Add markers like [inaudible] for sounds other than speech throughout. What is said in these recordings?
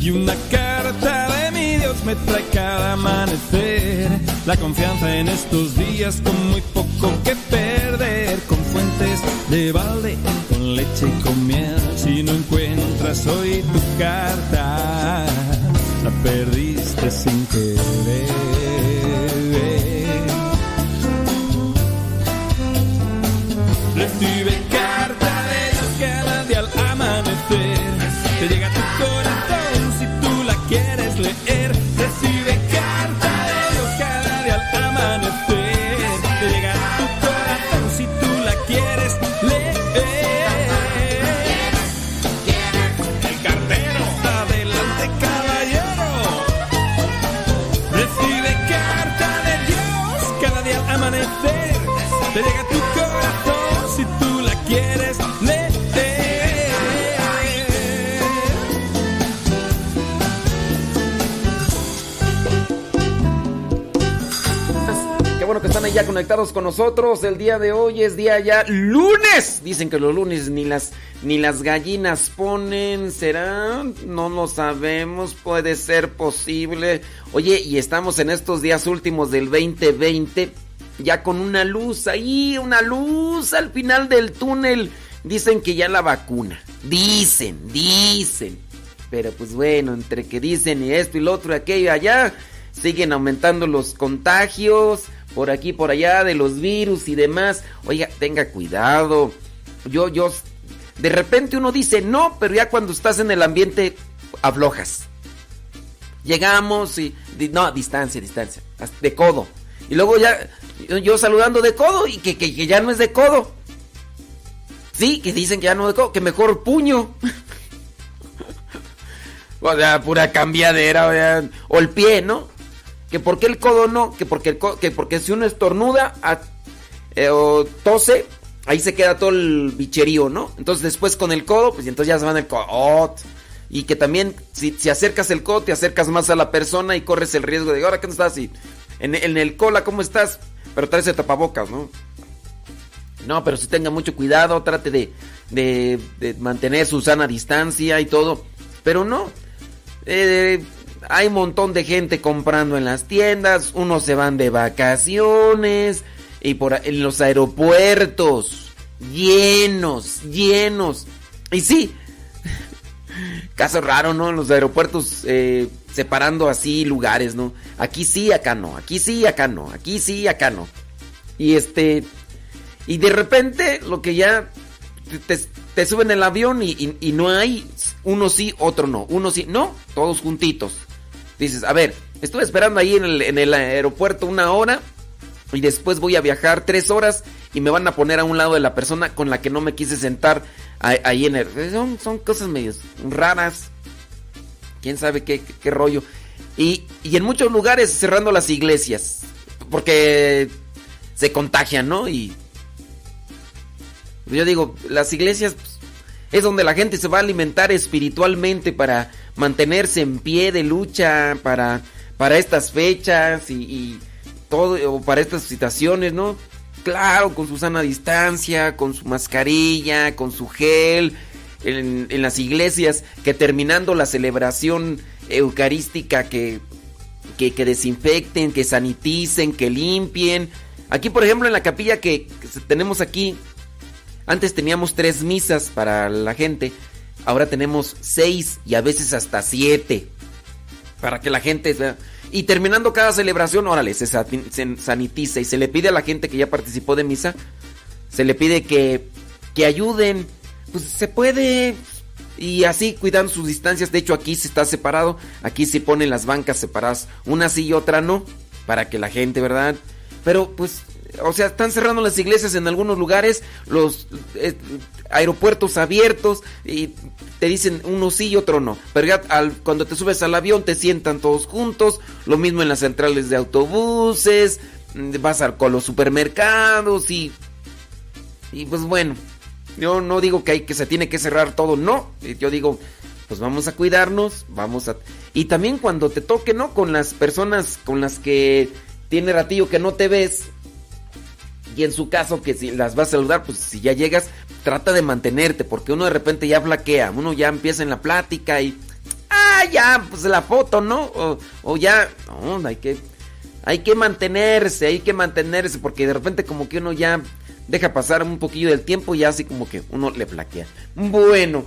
Y una carta de mi Dios me trae cada amanecer. La confianza en estos días con muy poco que perder. Con fuentes de balde, con leche y con miel. Si no encuentras hoy tu carta, la perdiste sin querer. Con nosotros. El día de hoy es día ya lunes. Dicen que los lunes ni las ni las gallinas ponen. ¿Será? No lo sabemos. Puede ser posible. Oye, y estamos en estos días últimos del 2020. Ya con una luz ahí, una luz al final del túnel. Dicen que ya la vacuna. Dicen, dicen. Pero pues bueno, entre que dicen y esto y lo otro y aquello y allá, siguen aumentando los contagios por aquí, por allá, de los virus y demás. Oiga, tenga cuidado. Yo, yo, de repente uno dice no, pero ya cuando estás en el ambiente aflojas. Llegamos y, no, distancia, distancia, de codo. Y luego ya, yo, saludando de codo y que, que, que ya no es de codo. Sí, que dicen que ya no de codo, que mejor puño. [laughs] O sea, pura cambiadera, o, sea, o el pie, ¿no? Que porque el codo no, que porque, el co- que porque si uno estornuda a- eh, o tose, ahí se queda todo el bicherío, ¿no? Entonces después con el codo, pues entonces ya se van el codo. Y que también, si, si acercas el codo, te acercas más a la persona y corres el riesgo de, ahora, ¿qué no estás? Y en, el cola, ¿cómo estás? Pero traes el tapabocas, ¿no? No, pero sí tenga mucho cuidado, trate de, de- de mantener su sana distancia y todo. Pero no, eh, hay un montón de gente comprando en las tiendas, unos se van de vacaciones y por en los aeropuertos llenos, llenos. Y sí, [laughs] caso raro, ¿no? En los aeropuertos eh, separando así lugares, ¿no? Aquí sí, acá no, aquí sí, acá no, aquí sí, acá no. Y este, y de repente lo que ya te, suben el avión y no hay uno sí, otro no, uno sí, no, todos juntitos. Dices, a ver, estuve esperando ahí en el, en el aeropuerto una hora y después voy a viajar tres horas y me van a poner a un lado de la persona con la que no me quise sentar ahí, en el... Son, son cosas medio raras. Quién sabe qué, qué- qué rollo. Y, y en muchos lugares cerrando las iglesias. Porque se contagian, ¿no? Y yo digo, las iglesias pues, es donde la gente se va a alimentar espiritualmente para mantenerse en pie de lucha para, para estas fechas y, todo, o para estas situaciones, ¿no? Claro, con su sana distancia, con su mascarilla, con su gel, en, las iglesias que terminando la celebración eucarística que, que, desinfecten, que saniticen, que limpien. Aquí, por ejemplo, en la capilla que, tenemos aquí, antes teníamos tres misas para la gente, ahora tenemos seis y a veces hasta siete para que la gente... Y terminando cada celebración, órale, se sanitiza y se le pide a la gente que ya participó de misa, se le pide que, que ayuden. Pues se puede. Y así cuidando sus distancias. De hecho, aquí se está separado. Aquí se ponen las bancas separadas. Una sí y otra no. Para que la gente, ¿verdad? Pero pues o sea, están cerrando las iglesias en algunos lugares, los eh, aeropuertos abiertos y te dicen uno sí y otro no. Pero ya cuando te subes al avión te sientan todos juntos, lo mismo en las centrales de autobuses, mm, vas a, con los supermercados y y pues bueno, yo no digo que hay que se tiene que cerrar todo, no, yo digo pues vamos a cuidarnos, vamos a y también cuando te toque, ¿no? Con las personas con las que tiene ratillo que no te ves, y en su caso, que si las vas a saludar, pues si ya llegas, trata de mantenerte, porque uno de repente ya flaquea, uno ya empieza en la plática y. Ah, ya, pues la foto, ¿no? O, ya. No, hay que. Hay que mantenerse, hay que mantenerse, porque de repente como que uno ya deja pasar un poquillo del tiempo y así como que uno le flaquea. Bueno,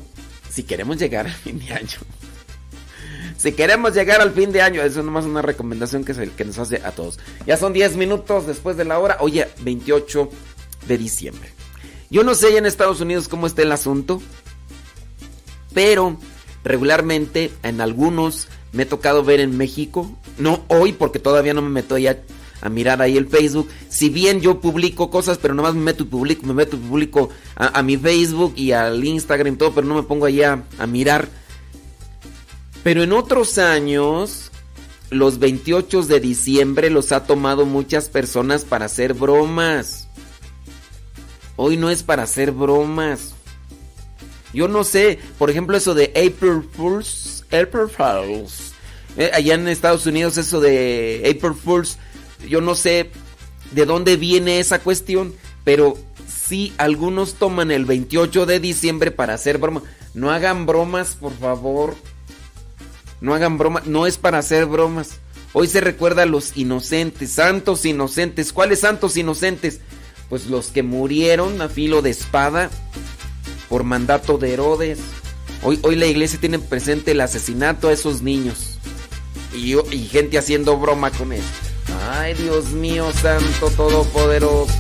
si queremos llegar a fin de año. Si queremos llegar al fin de año, eso es nomás una recomendación que, es el que nos hace a todos. Ya son 10 minutos después de la hora, oye, 28 de diciembre. Yo no sé en Estados Unidos cómo está el asunto, pero regularmente en algunos me he tocado ver en México, no hoy porque todavía no me meto ya a mirar ahí el Facebook. Si bien yo publico cosas, pero nomás me meto y publico, me meto y publico a, mi Facebook y al Instagram y todo, pero no me pongo allá a mirar pero en otros años, los 28 de diciembre los ha tomado muchas personas para hacer bromas. Hoy no es para hacer bromas. Yo no sé, por ejemplo, eso de April Fools. April Fools. Eh, allá en Estados Unidos, eso de April Fools. Yo no sé de dónde viene esa cuestión, pero sí algunos toman el 28 de diciembre para hacer bromas. No hagan bromas, por favor. No hagan bromas, no es para hacer bromas. Hoy se recuerda a los inocentes, santos inocentes. ¿Cuáles santos inocentes? Pues los que murieron a filo de espada por mandato de Herodes. Hoy, hoy la iglesia tiene presente el asesinato a esos niños. Y, y gente haciendo broma con eso. Ay, Dios mío, santo todopoderoso.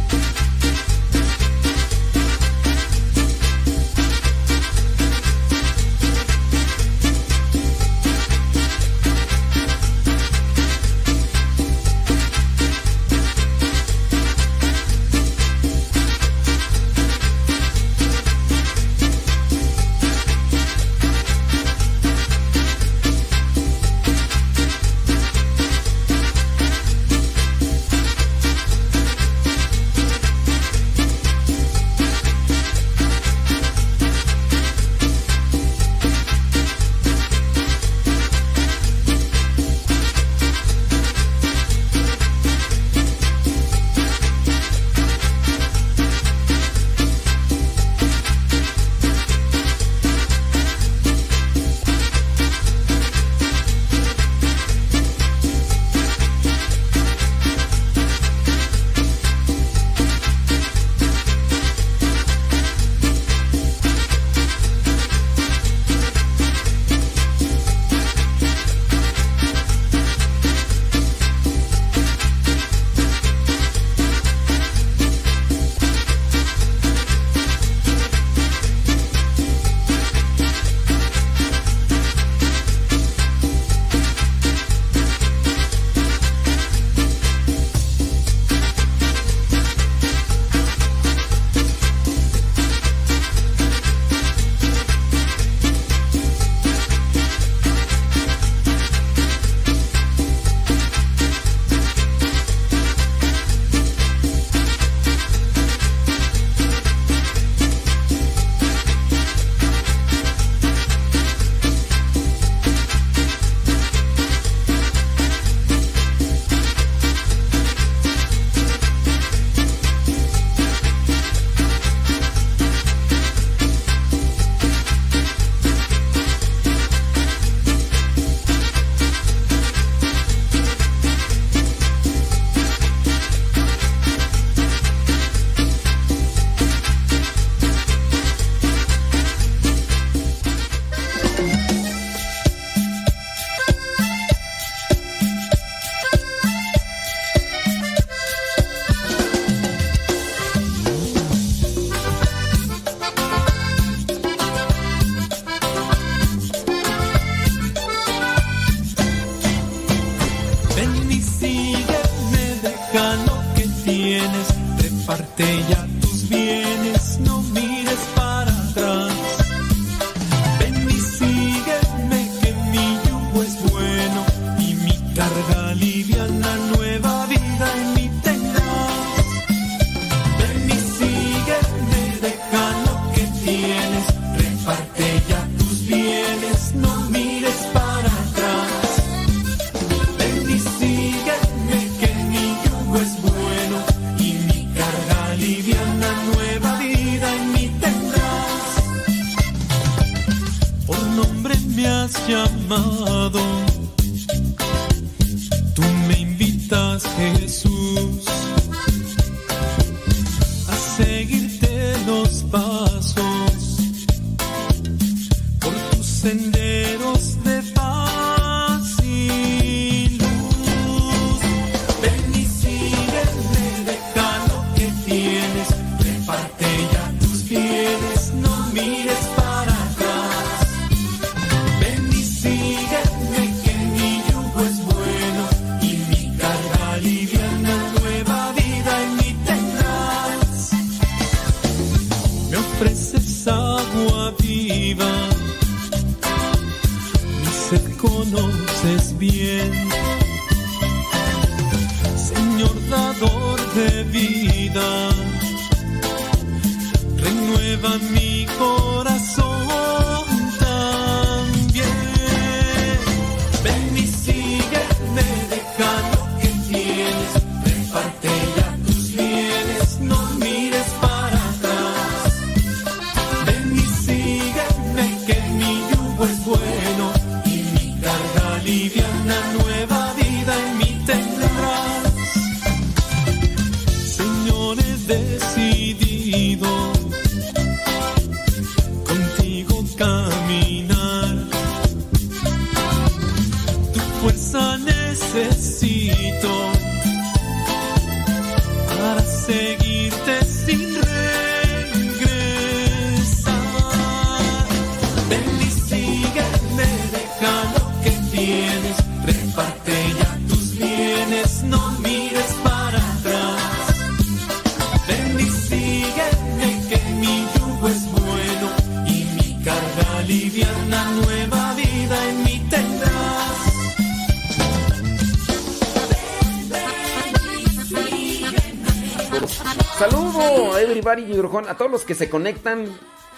Ñurujón, a todos los que se conectan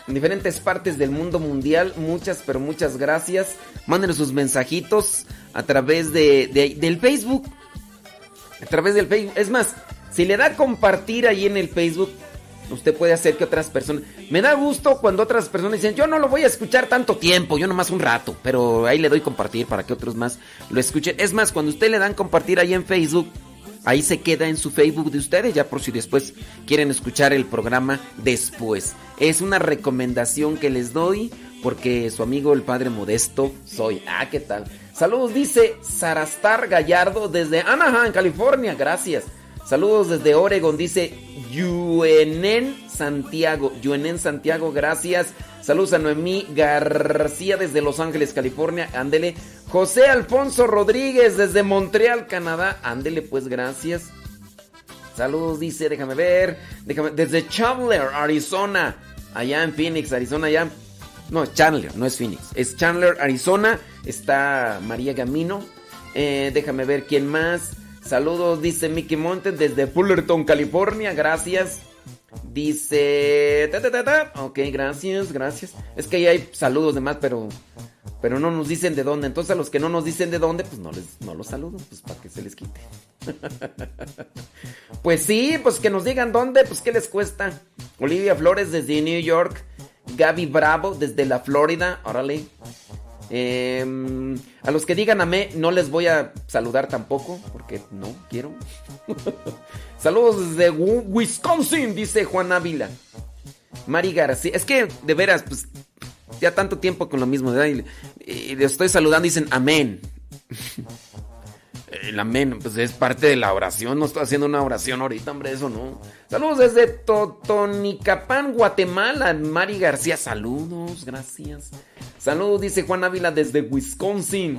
en diferentes partes del mundo mundial. Muchas, pero muchas gracias. Mándenos sus mensajitos a través de, de- del Facebook. A través del Facebook. Es más, si le da compartir ahí en el Facebook, usted puede hacer que otras personas... Me da gusto cuando otras personas dicen, yo no lo voy a escuchar tanto tiempo, yo nomás un rato, pero ahí le doy compartir para que otros más lo escuchen. Es más, cuando usted le dan compartir ahí en Facebook, ahí se queda en su Facebook de ustedes, ya por si después quieren escuchar el programa después. Es una recomendación que les doy porque su amigo el Padre Modesto soy. Ah, ¿qué tal? Saludos, dice Sarastar Gallardo desde Anaheim, California. Gracias. Saludos desde Oregon, dice Yuenen Santiago. Yuenen Santiago, gracias. Saludos a Noemí García desde Los Ángeles, California. Ándele. José Alfonso Rodríguez desde Montreal, Canadá. Ándele, pues, gracias. Saludos, dice, déjame ver. Déjame, desde Chandler, Arizona. Allá en Phoenix, Arizona, allá. No, Chandler, no es Phoenix. Es Chandler, Arizona. Está María Gamino. Eh, déjame ver quién más. Saludos, dice Mickey Montes desde Fullerton, California. Gracias. Dice. Ta. Ok, gracias, gracias. Es que ahí hay saludos de más, pero. Pero no nos dicen de dónde. Entonces a los que no nos dicen de dónde, pues no les no los saludo, pues para que se les quite. [laughs] pues sí, pues que nos digan dónde, pues qué les cuesta. Olivia Flores desde New York. Gaby Bravo desde la Florida. Órale. Eh, a los que digan amé, no les voy a saludar tampoco, porque no quiero. [laughs] Saludos desde Wisconsin, dice Juan Ávila. Mari García. Es que, de veras, pues, ya tanto tiempo con lo mismo, ¿verdad? Y, y estoy saludando dicen amén. [laughs] El amén, pues es parte de la oración. No estoy haciendo una oración ahorita, hombre, eso no. Saludos desde Totonicapán, Guatemala. Mari García, saludos, gracias. Saludos, dice Juan Ávila desde Wisconsin.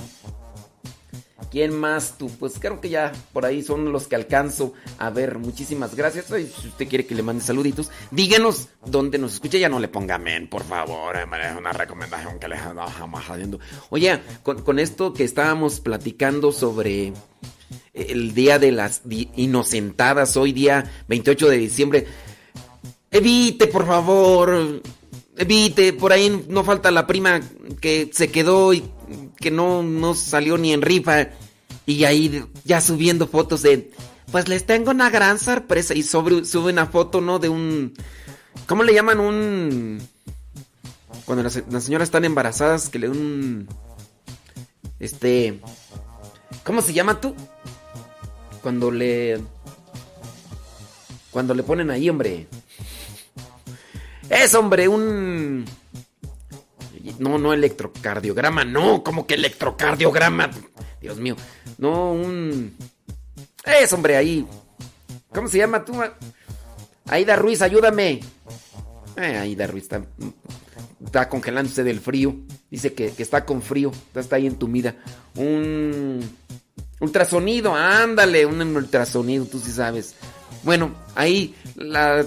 ¿Quién más tú? Pues creo que ya por ahí son los que alcanzo a ver. Muchísimas gracias. si usted quiere que le mande saluditos, díganos dónde nos escucha. Ya no le ponga men, por favor. Es una recomendación que le jamás haciendo. Oye, con, esto que estábamos platicando sobre el día de las inocentadas, hoy día 28 de diciembre. Evite, por favor. Evite, por ahí no falta la prima que se quedó y que no, no salió ni en rifa. Y ahí ya subiendo fotos de, pues les tengo una gran sorpresa. Y sobre, sube una foto, ¿no? De un, ¿cómo le llaman? Un... Cuando las, señoras están embarazadas, que le un... Este... ¿Cómo se llama tú? Cuando le... Cuando le ponen ahí, hombre. Es, hombre, un... No, no electrocardiograma, no, como que electrocardiograma. Dios mío. No, un. Es, hombre, ahí. ¿Cómo se llama tú? Aida Ruiz, ayúdame. Eh, Aida Ruiz está, está congelándose del frío. Dice que, está con frío. Está, ahí entumida. Un. Ultrasonido, ándale, un ultrasonido, tú sí sabes. Bueno, ahí la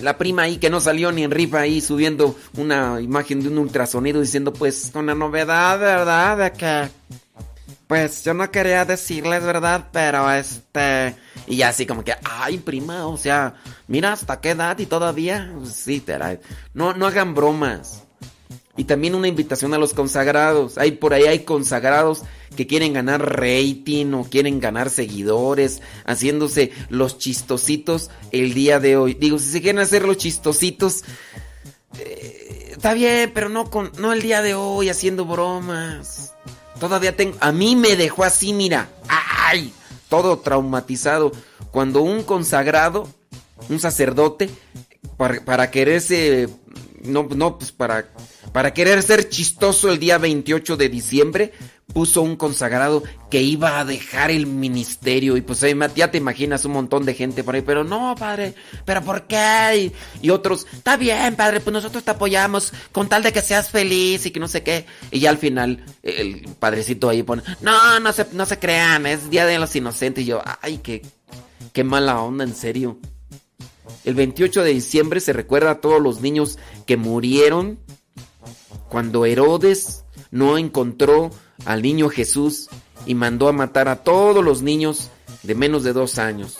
la prima ahí que no salió ni en rifa ahí subiendo una imagen de un ultrasonido diciendo pues con la novedad, ¿verdad? De que pues yo no quería decirles, ¿verdad? Pero este... Y así como que, ay, prima, o sea, mira hasta qué edad y todavía... Sí, no, no hagan bromas. Y también una invitación a los consagrados. Hay por ahí hay consagrados que quieren ganar rating o quieren ganar seguidores, haciéndose los chistositos el día de hoy. Digo, si se quieren hacer los chistositos, eh, está bien, pero no con, no el día de hoy haciendo bromas. Todavía tengo, a mí me dejó así, mira, ay, todo traumatizado. Cuando un consagrado, un sacerdote, para, para quererse, no, no, pues para para querer ser chistoso el día 28 de diciembre, puso un consagrado que iba a dejar el ministerio. Y pues ya te imaginas un montón de gente por ahí, pero no, padre, pero ¿por qué? Y, otros, está bien, padre, pues nosotros te apoyamos con tal de que seas feliz y que no sé qué. Y ya al final el padrecito ahí pone, no, no se, no se crean, es Día de los Inocentes. Y yo, ay, qué, qué mala onda, en serio. El 28 de diciembre se recuerda a todos los niños que murieron cuando Herodes no encontró al niño Jesús y mandó a matar a todos los niños de menos de dos años.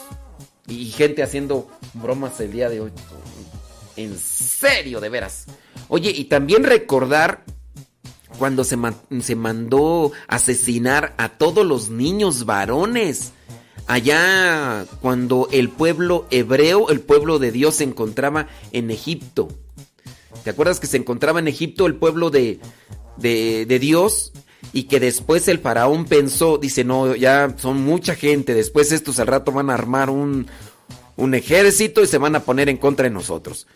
Y gente haciendo bromas el día de hoy. En serio, de veras. Oye, y también recordar cuando se, se mandó asesinar a todos los niños varones. Allá cuando el pueblo hebreo, el pueblo de Dios se encontraba en Egipto. ¿Te acuerdas que se encontraba en Egipto el pueblo de, de, Dios? Y que después el faraón pensó, dice, no, ya son mucha gente, después estos al rato van a armar un, un ejército y se van a poner en contra de nosotros.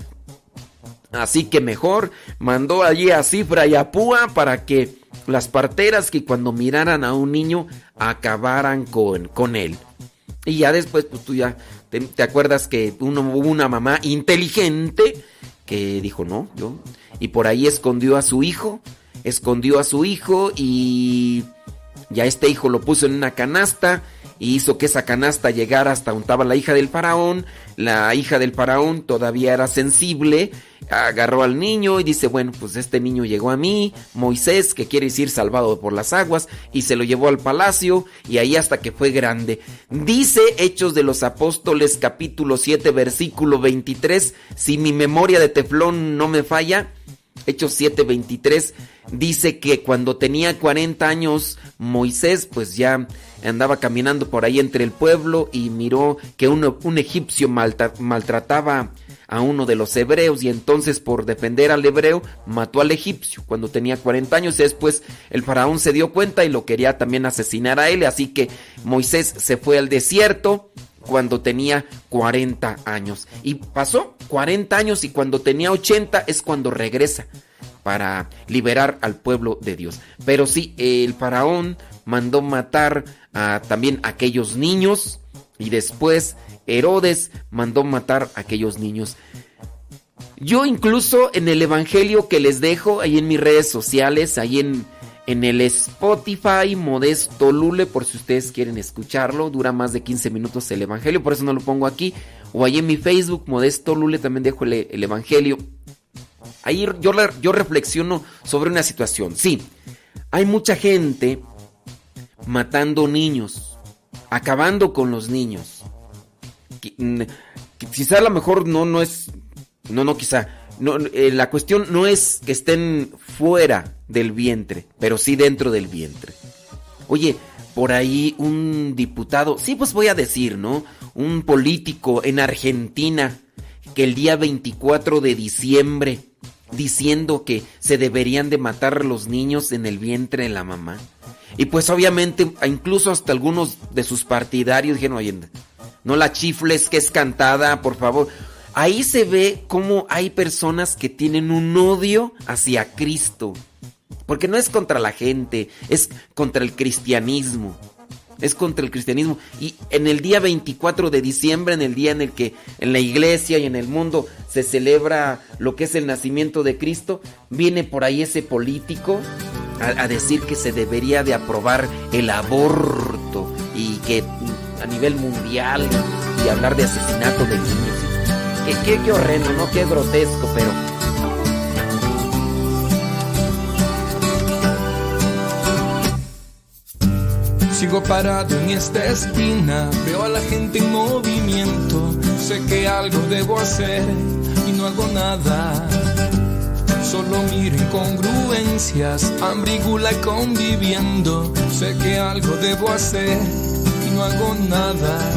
Así que mejor mandó allí a Cifra y a Púa para que las parteras que cuando miraran a un niño acabaran con, con él. Y ya después, pues tú ya te, acuerdas que hubo una mamá inteligente que dijo, no, yo. Y por ahí escondió a su hijo, escondió a su hijo y ya este hijo lo puso en una canasta y hizo que esa canasta llegara hasta donde la hija del faraón. La hija del faraón todavía era sensible, agarró al niño y dice, bueno, pues este niño llegó a mí, Moisés, que quiere decir salvado por las aguas, y se lo llevó al palacio y ahí hasta que fue grande. Dice Hechos de los Apóstoles capítulo 7 versículo 23, si mi memoria de teflón no me falla, Hechos 7:23 dice que cuando tenía 40 años Moisés pues ya andaba caminando por ahí entre el pueblo y miró que un egipcio maltrataba a uno de los hebreos y entonces por defender al hebreo mató al egipcio cuando tenía 40 años. Y después el faraón se dio cuenta y lo quería también asesinar a él. Así que Moisés se fue al desierto cuando tenía 40 años y pasó 40 años y cuando tenía 80 es cuando regresa para liberar al pueblo de Dios pero sí el faraón mandó matar a también aquellos niños y después Herodes mandó matar a aquellos niños. Yo incluso en el Evangelio que les dejo ahí en mis redes sociales, ahí en, en el Spotify Modesto Lule, por si ustedes quieren escucharlo. Dura más de 15 minutos el Evangelio, por eso no lo pongo aquí. O ahí en mi Facebook, Modesto Lule, también dejo el, Evangelio. Ahí yo, yo reflexiono sobre una situación. Sí, hay mucha gente matando niños, acabando con los niños. Quizá a lo mejor no, no es, no, no, quizá. No, eh, la cuestión no es que estén fuera del vientre, pero sí dentro del vientre. Oye, por ahí un diputado, sí pues voy a decir, ¿no? Un político en Argentina que el día 24 de diciembre diciendo que se deberían de matar los niños en el vientre de la mamá. Y pues obviamente incluso hasta algunos de sus partidarios dijeron, oye, no la chifles que es cantada, por favor. Ahí se ve cómo hay personas que tienen un odio hacia Cristo. Porque no es contra la gente, es contra el cristianismo. Es contra el cristianismo. Y en el día 24 de diciembre, en el día en el que en la iglesia y en el mundo se celebra lo que es el nacimiento de Cristo, viene por ahí ese político a, decir que se debería de aprobar el aborto y que a nivel mundial y hablar de asesinato de niños. Qué, qué, qué horrendo, ¿no? Qué grotesco, pero... Sigo parado en esta esquina, veo a la gente en movimiento, sé que algo debo hacer y no hago nada. Solo miro incongruencias, ambrígula conviviendo, sé que algo debo hacer y no hago nada.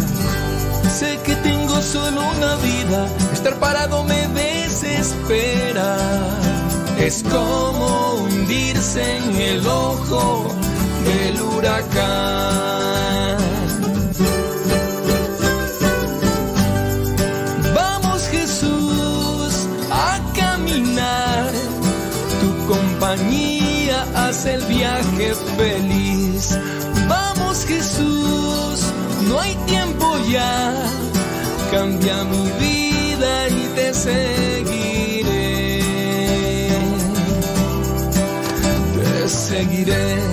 Sé que tengo solo una vida, estar parado me desespera. Es como hundirse en el ojo del huracán. Vamos Jesús a caminar, tu compañía hace el viaje feliz. Vamos Jesús, no hay tiempo ya, cambia mi vida y te seguiré. Te seguiré.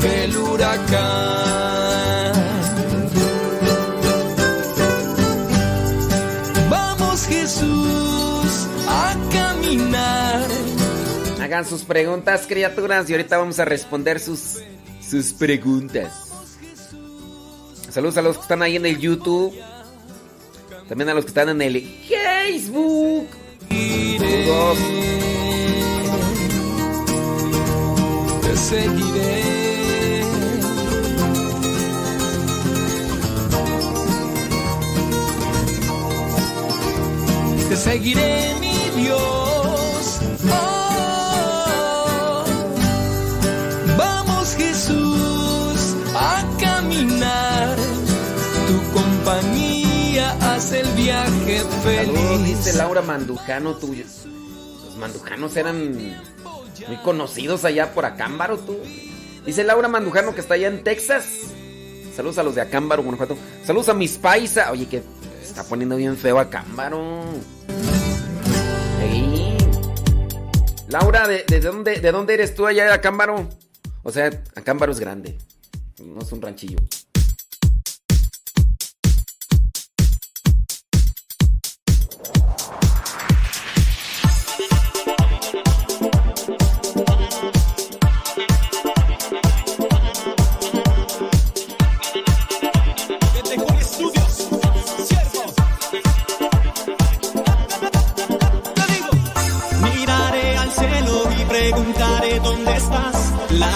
del huracán. Vamos Jesús a caminar. Hagan sus preguntas, criaturas, y ahorita vamos a responder sus, sus preguntas. Saludos a los que están ahí en el YouTube. También a los que están en el Facebook. Saludos. Te seguiré. Seguiré mi Dios. Oh, vamos Jesús a caminar, tu compañía hace el viaje feliz. dice Laura Mandujano, tú. Los mandujanos eran muy conocidos allá por Acámbaro, tú. Dice Laura Mandujano que está allá en Texas. Saludos a los de Acámbaro, Guanajuato. Saludos a mis paisas. Oye, que está poniendo bien feo Acámbaro. Laura, ¿de, dónde, ¿de dónde eres tú allá de Acámbaro? O sea, Acámbaro es grande. No es un ranchillo.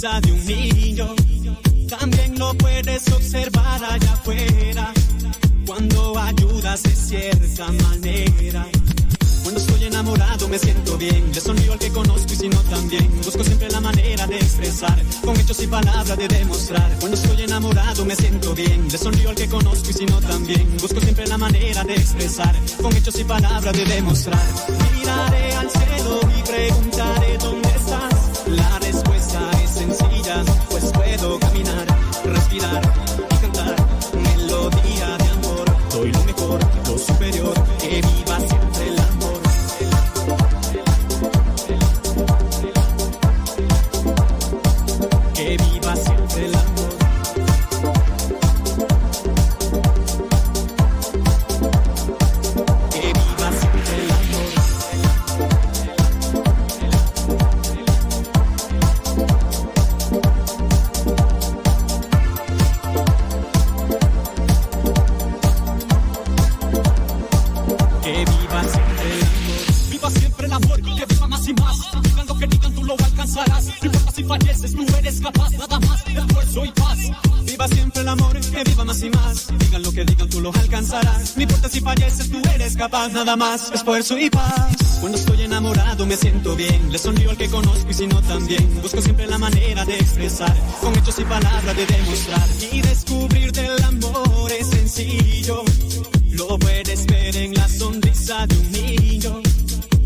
Sonrisa de un niño. También lo puedes observar allá afuera. Cuando ayudas de cierta manera. Cuando estoy enamorado me siento bien. Le sonrío al que conozco y si no también. Busco siempre la manera de expresar. Con hechos y palabras de demostrar. Cuando estoy enamorado me siento bien. Le sonrío al que conozco y si no también. Busco siempre la manera de expresar. Con hechos y palabras de demostrar. Miraré al cielo y preguntaré dónde respirar y cantar. Melodía de amor, doy lo mejor, lo superior, que viva Nada más, esfuerzo y paz. Cuando estoy enamorado me siento bien. Le sonrío al que conozco y si no también. Busco siempre la manera de expresar. Con hechos y palabras de demostrar. Y descubrir del amor es sencillo. Lo puedes ver en la sonrisa de un niño.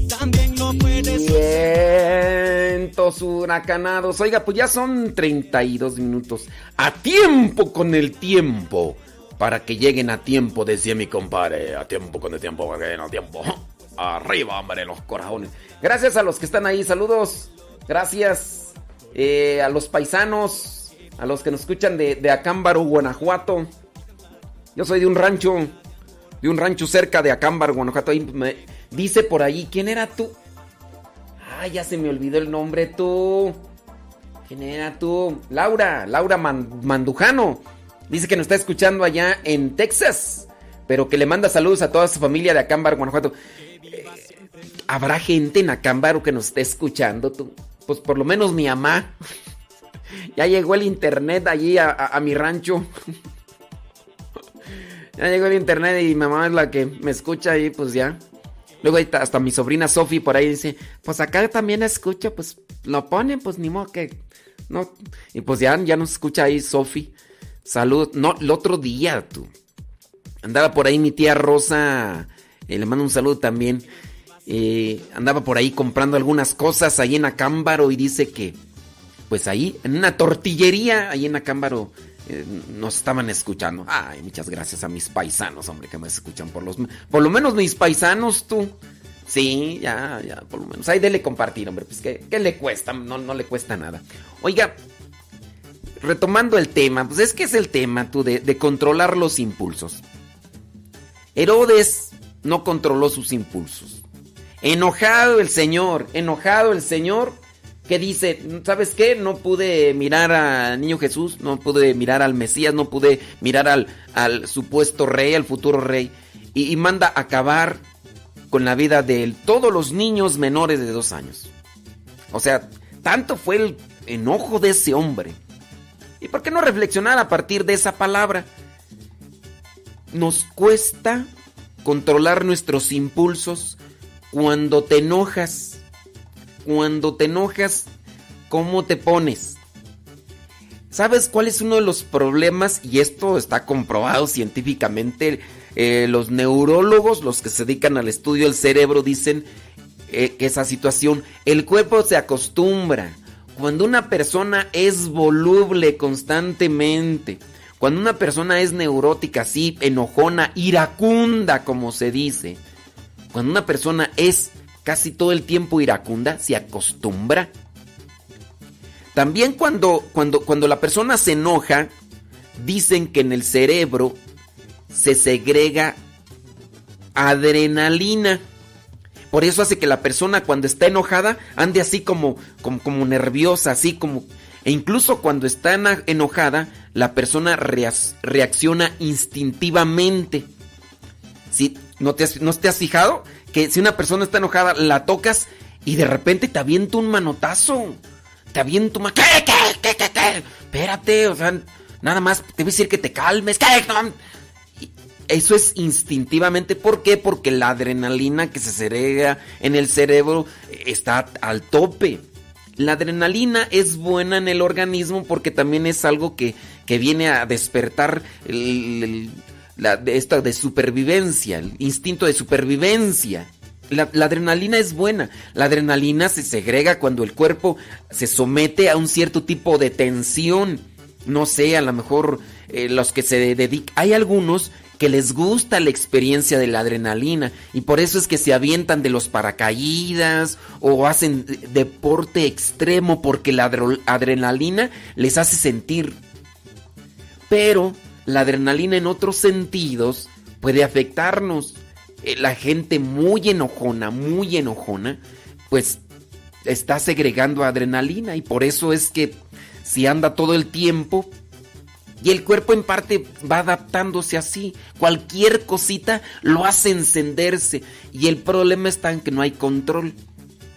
También lo puedes Vientos huracanados. Oiga, pues ya son 32 minutos. A tiempo con el tiempo. Para que lleguen a tiempo, decía mi compadre. A tiempo con el tiempo, que lleguen a tiempo. [laughs] Arriba, hombre, los corazones. Gracias a los que están ahí. Saludos. Gracias eh, a los paisanos. A los que nos escuchan de, de Acámbaro, Guanajuato. Yo soy de un rancho. De un rancho cerca de Acámbaro, Guanajuato. Dice por ahí, ¿quién era tú? Ay, ya se me olvidó el nombre tú. ¿Quién era tú? Laura, Laura Man- Mandujano. Dice que nos está escuchando allá en Texas. Pero que le manda saludos a toda su familia de Acámbaro, Guanajuato. Eh, ¿Habrá gente en Acámbaro que nos esté escuchando tú? Pues por lo menos mi mamá. [laughs] Ya llegó el internet allí a, mi rancho. [laughs] Ya llegó el internet y mi mamá es la que me escucha y pues ya. Luego hasta mi sobrina Sofi por ahí dice, pues acá también escucho, pues lo ponen, pues ni modo que no. Y pues ya, ya nos escucha ahí Sofi. Salud. No, el otro día tú. Andaba por ahí mi tía Rosa, eh, le mando un saludo también. eh, andaba por ahí comprando algunas cosas ahí en Acámbaro y dice que, pues ahí, en una tortillería, ahí en Acámbaro, eh, nos estaban escuchando. Ay, muchas gracias a mis paisanos, hombre, que me escuchan por los... Por lo menos mis paisanos, tú. Sí, ya, ya, por lo menos. Ahí dele compartir, hombre, pues ¿qué, qué le cuesta? No, no le cuesta nada. Oiga, retomando el tema, pues es que es el tema, tú, de, controlar los impulsos. Herodes no controló sus impulsos. Enojado el Señor, enojado el Señor, que dice, ¿sabes qué? No pude mirar al niño Jesús, no pude mirar al Mesías, no pude mirar al, al supuesto rey, al futuro rey, y, y manda acabar con la vida de él, todos los niños menores de dos años. O sea, tanto fue el enojo de ese hombre. ¿Y por qué no reflexionar a partir de esa palabra? Nos cuesta controlar nuestros impulsos cuando te enojas. Cuando te enojas, ¿cómo te pones? ¿Sabes cuál es uno de los problemas? Y esto está comprobado científicamente. Eh, los neurólogos, los que se dedican al estudio del cerebro, dicen eh, que esa situación, el cuerpo se acostumbra. Cuando una persona es voluble constantemente, cuando una persona es neurótica, así, enojona, iracunda, como se dice, cuando una persona es casi todo el tiempo iracunda, se acostumbra. También cuando, cuando, cuando la persona se enoja, dicen que en el cerebro se segrega adrenalina. Por eso hace que la persona cuando está enojada ande así como, como, nerviosa, así como... E incluso cuando está enojada, la persona reacciona instintivamente. Si ¿no, te has, ¿No te has fijado? Que si una persona está enojada, la tocas y de repente te avienta un manotazo. Te avienta un... ¿Qué, qué, qué, qué, qué? Espérate, o sea, nada más te voy a decir que te calmes. ¿Qué? Eso es instintivamente. ¿Por qué? Porque la adrenalina que se segrega en el cerebro está al tope. La adrenalina es buena en el organismo porque también es algo que, que viene a despertar la, esta supervivencia, el instinto de supervivencia. La, adrenalina es buena. La adrenalina se segrega cuando el cuerpo se somete a un cierto tipo de tensión. No sé, a lo mejor eh, los que se dedican... Hay algunos que les gusta la experiencia de la adrenalina y por eso es que se avientan de los paracaídas o hacen deporte extremo porque la adrenalina les hace sentir. Pero la adrenalina en otros sentidos puede afectarnos. Eh, la gente muy enojona, muy enojona, pues está segregando adrenalina y por eso es que si anda todo el tiempo y el cuerpo en parte va adaptándose así. Cualquier cosita lo hace encenderse. Y el problema está en que no hay control.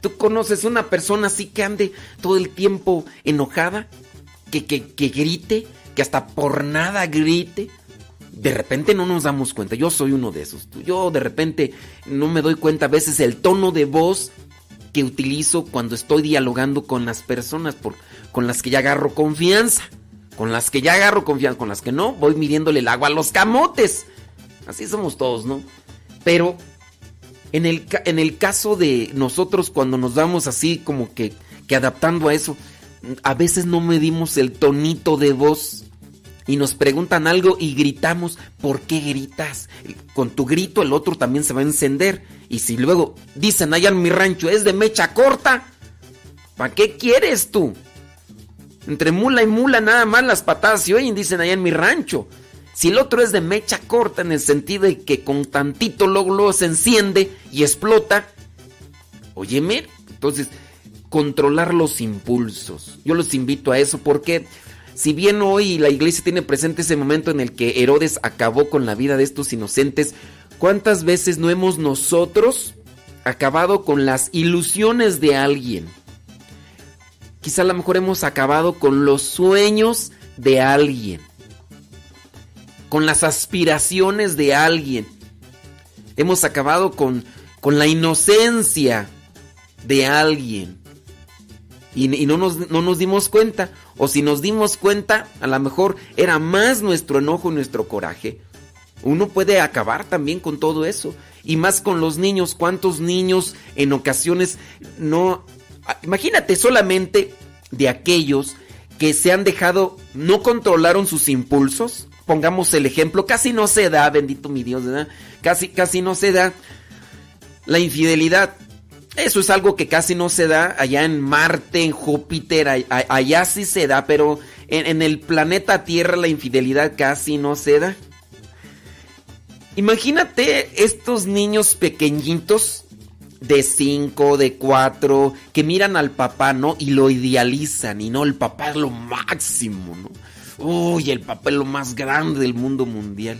¿Tú conoces una persona así que ande todo el tiempo enojada? Que, que, que grite, que hasta por nada grite. De repente no nos damos cuenta. Yo soy uno de esos. Yo de repente no me doy cuenta a veces el tono de voz que utilizo cuando estoy dialogando con las personas con las que ya agarro confianza. Con las que ya agarro confianza, con las que no, voy midiéndole el agua a los camotes. Así somos todos, ¿no? Pero en el, en el caso de nosotros, cuando nos vamos así como que, que adaptando a eso, a veces no medimos el tonito de voz y nos preguntan algo y gritamos, ¿por qué gritas? Con tu grito el otro también se va a encender. Y si luego dicen allá en mi rancho es de mecha corta, ¿para qué quieres tú? Entre mula y mula nada más las patadas se oyen, dicen allá en mi rancho. Si el otro es de mecha corta en el sentido de que con tantito luego, se enciende y explota, óyeme, entonces controlar los impulsos. Yo los invito a eso porque si bien hoy la iglesia tiene presente ese momento en el que Herodes acabó con la vida de estos inocentes, ¿cuántas veces no hemos nosotros acabado con las ilusiones de alguien? Quizá a lo mejor hemos acabado con los sueños de alguien, con las aspiraciones de alguien. Hemos acabado con, con la inocencia de alguien. Y, no, nos, no nos dimos cuenta. O si nos dimos cuenta, a lo mejor era más nuestro enojo y nuestro coraje. Uno puede acabar también con todo eso. Y más con los niños. ¿Cuántos niños en ocasiones no imagínate solamente de aquellos que se han dejado, no controlaron sus impulsos. Pongamos el ejemplo, casi no se da, bendito mi Dios. Casi, casi no se da la infidelidad. Eso es algo que casi no se da allá en Marte, en Júpiter, allá sí se da, pero en el planeta Tierra la infidelidad casi no se da. Imagínate estos niños pequeñitos de 5, de 4, que miran al papá, ¿no? Y lo idealizan, y no, el papá es lo máximo, ¿no? Uy, el papá es lo más grande del mundo mundial.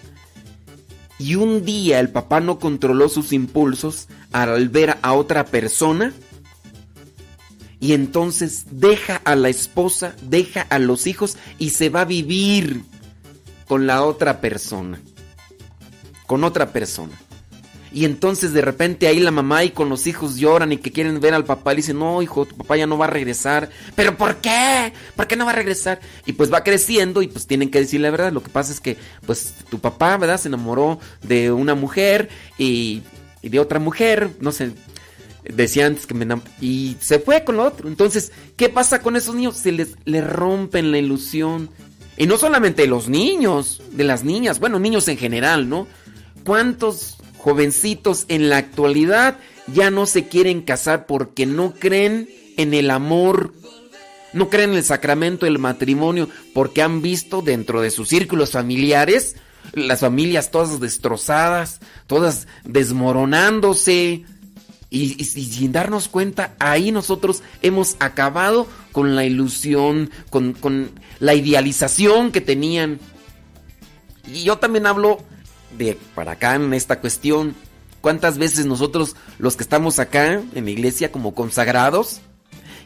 Y un día el papá no controló sus impulsos al ver a otra persona. Y entonces deja a la esposa, deja a los hijos y se va a vivir con la otra persona. Con otra persona. Y entonces de repente ahí la mamá y con los hijos lloran y que quieren ver al papá y dicen, no, hijo, tu papá ya no va a regresar. ¿Pero por qué? ¿Por qué no va a regresar? Y pues va creciendo y pues tienen que decir la verdad. Lo que pasa es que pues tu papá, ¿verdad? Se enamoró de una mujer y, de otra mujer, no sé. Decía antes que me y se fue con lo otro. Entonces, ¿qué pasa con esos niños? Se les, les rompen la ilusión. Y no solamente los niños, de las niñas, bueno, niños en general, ¿no? ¿Cuántos jovencitos en la actualidad ya no se quieren casar porque no creen en el amor, no creen en el sacramento del matrimonio, porque han visto dentro de sus círculos familiares las familias todas destrozadas, todas desmoronándose. Y, sin darnos cuenta, ahí nosotros hemos acabado con la ilusión, con, con la idealización que tenían. Y yo también hablo de para acá en esta cuestión. ¿Cuántas veces nosotros, los que estamos acá en la iglesia como consagrados,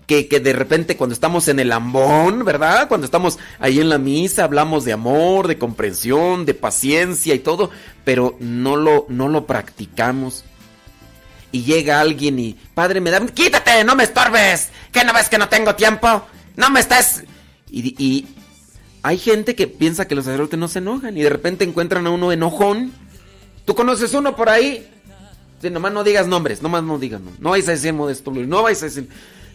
que, que, de repente cuando estamos en el ambón, ¿verdad? Cuando estamos ahí en la misa, hablamos de amor, de comprensión, de paciencia y todo, pero no lo, no lo practicamos. Y llega alguien y, padre, me da, quítate, no me estorbes, que no ves que no tengo tiempo, no me estás... Y, y hay gente que piensa que los sacerdotes no se enojan y de repente encuentran a uno enojón. ¿Tú conoces uno por ahí? Sí, nomás no digas nombres, nomás no digas nombres. No vais a decir modesto, no vais a decir...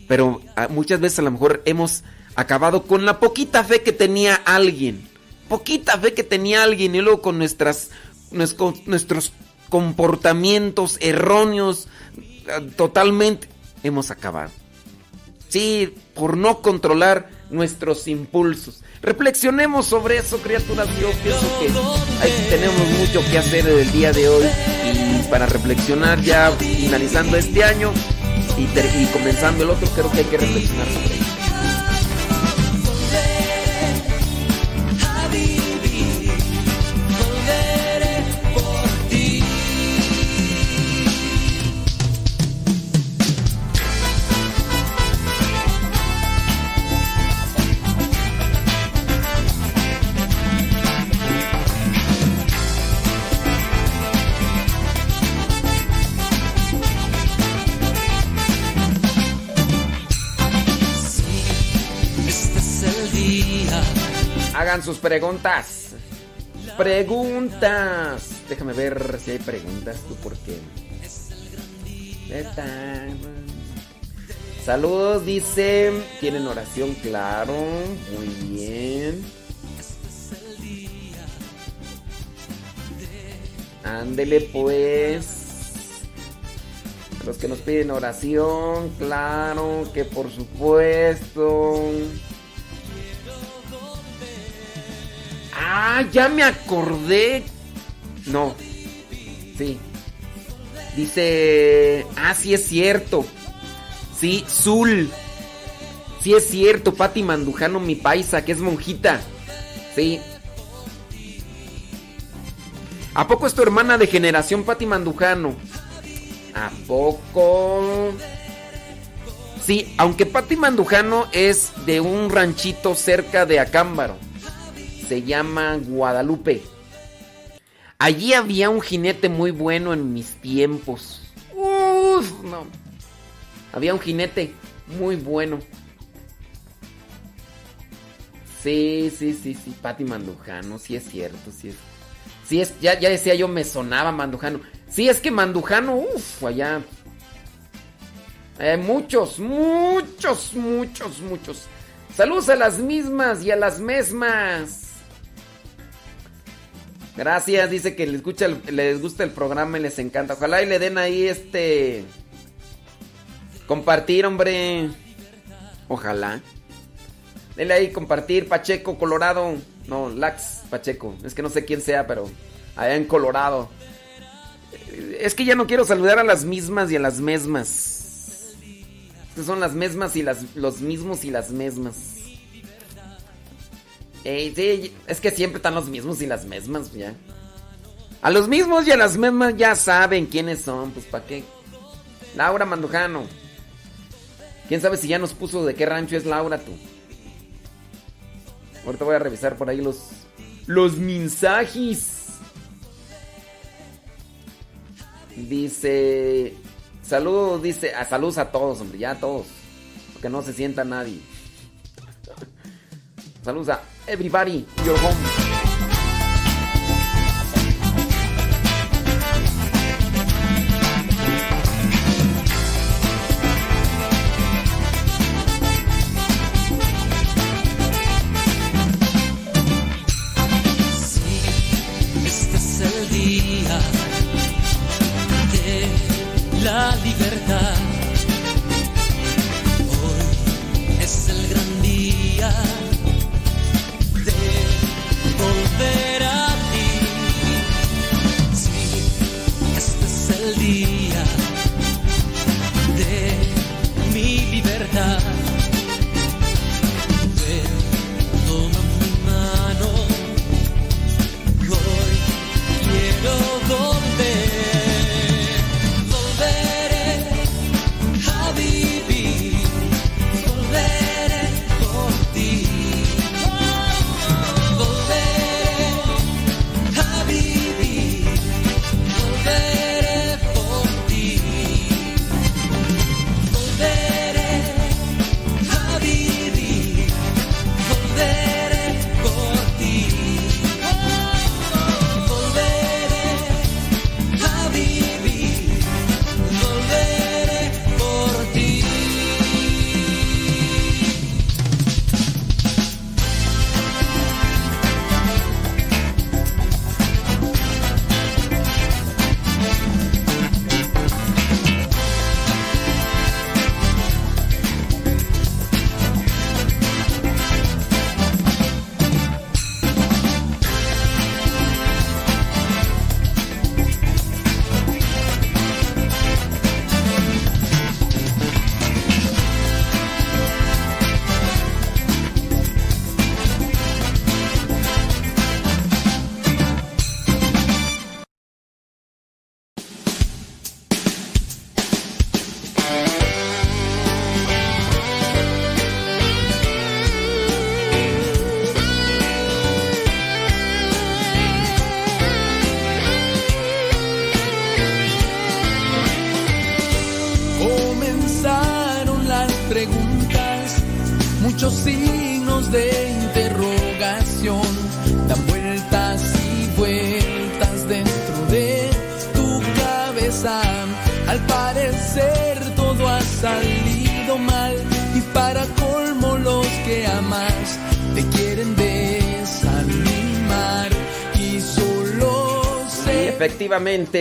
Pero ah, muchas veces a lo mejor hemos acabado con la poquita fe que tenía alguien. Poquita fe que tenía alguien y luego con nuestras, nuestros comportamientos erróneos ah, totalmente hemos acabado. Por no controlar nuestros impulsos. Reflexionemos sobre eso, criaturas. Yo pienso que tenemos mucho que hacer el día de hoy y para reflexionar ya finalizando este año y, y comenzando el otro, creo que hay que reflexionar sobre ello. Sus preguntas. Preguntas. Déjame ver si hay preguntas tú porque. Saludos, dice. Tienen oración, claro. Muy bien. Ándele pues. Los que nos piden oración, claro, que por supuesto. Ah, ya me acordé. No. Sí. Dice. Ah, sí es cierto. Sí, Zul. Sí es cierto, Pati Mandujano, mi paisa, que es monjita. Sí. ¿A poco es tu hermana de generación, Pati Mandujano? ¿A poco? Sí, aunque Pati Mandujano es de un ranchito cerca de Acámbaro se llama Guadalupe. Allí había un jinete muy bueno en mis tiempos. Uf, no. Había un jinete muy bueno. Sí, sí, sí, sí, Pati Mandujano, sí es cierto, sí es. Sí es, ya, ya decía yo, me sonaba Mandujano. Sí, es que Mandujano, uff, allá. Eh, muchos, muchos, muchos, muchos. Saludos a las mismas y a las mismas. Gracias, dice que les, escucha les gusta el programa y les encanta. Ojalá y le den ahí este... Compartir, hombre. Ojalá. Denle ahí compartir, Pacheco, Colorado. No, Lax Pacheco. Es que no sé quién sea, pero allá en Colorado. Es que ya no quiero saludar a las mismas y a las mesmas. son las mesmas y las, los mismos y las mesmas es que siempre están los mismos y las mismas, ya. A los mismos y a las mismas ya saben quiénes son, pues para qué. Laura Mandujano. ¿Quién sabe si ya nos puso de qué rancho es Laura tú? Ahorita voy a revisar por ahí los los mensajes. Dice, saludos, dice, a saludos a todos, hombre, ya a todos. Porque no se sienta nadie. [laughs] saludos a everybody your home.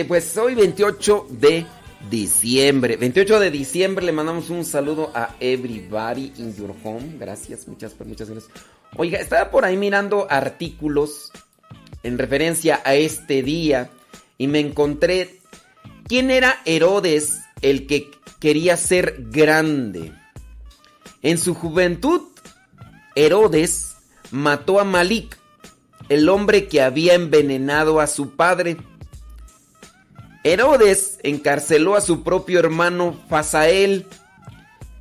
Pues hoy 28 de diciembre. 28 de diciembre le mandamos un saludo a everybody in your home. Gracias, muchas, muchas gracias. Oiga, estaba por ahí mirando artículos en referencia a este día y me encontré quién era Herodes el que quería ser grande. En su juventud, Herodes mató a Malik, el hombre que había envenenado a su padre. Herodes encarceló a su propio hermano Fasael,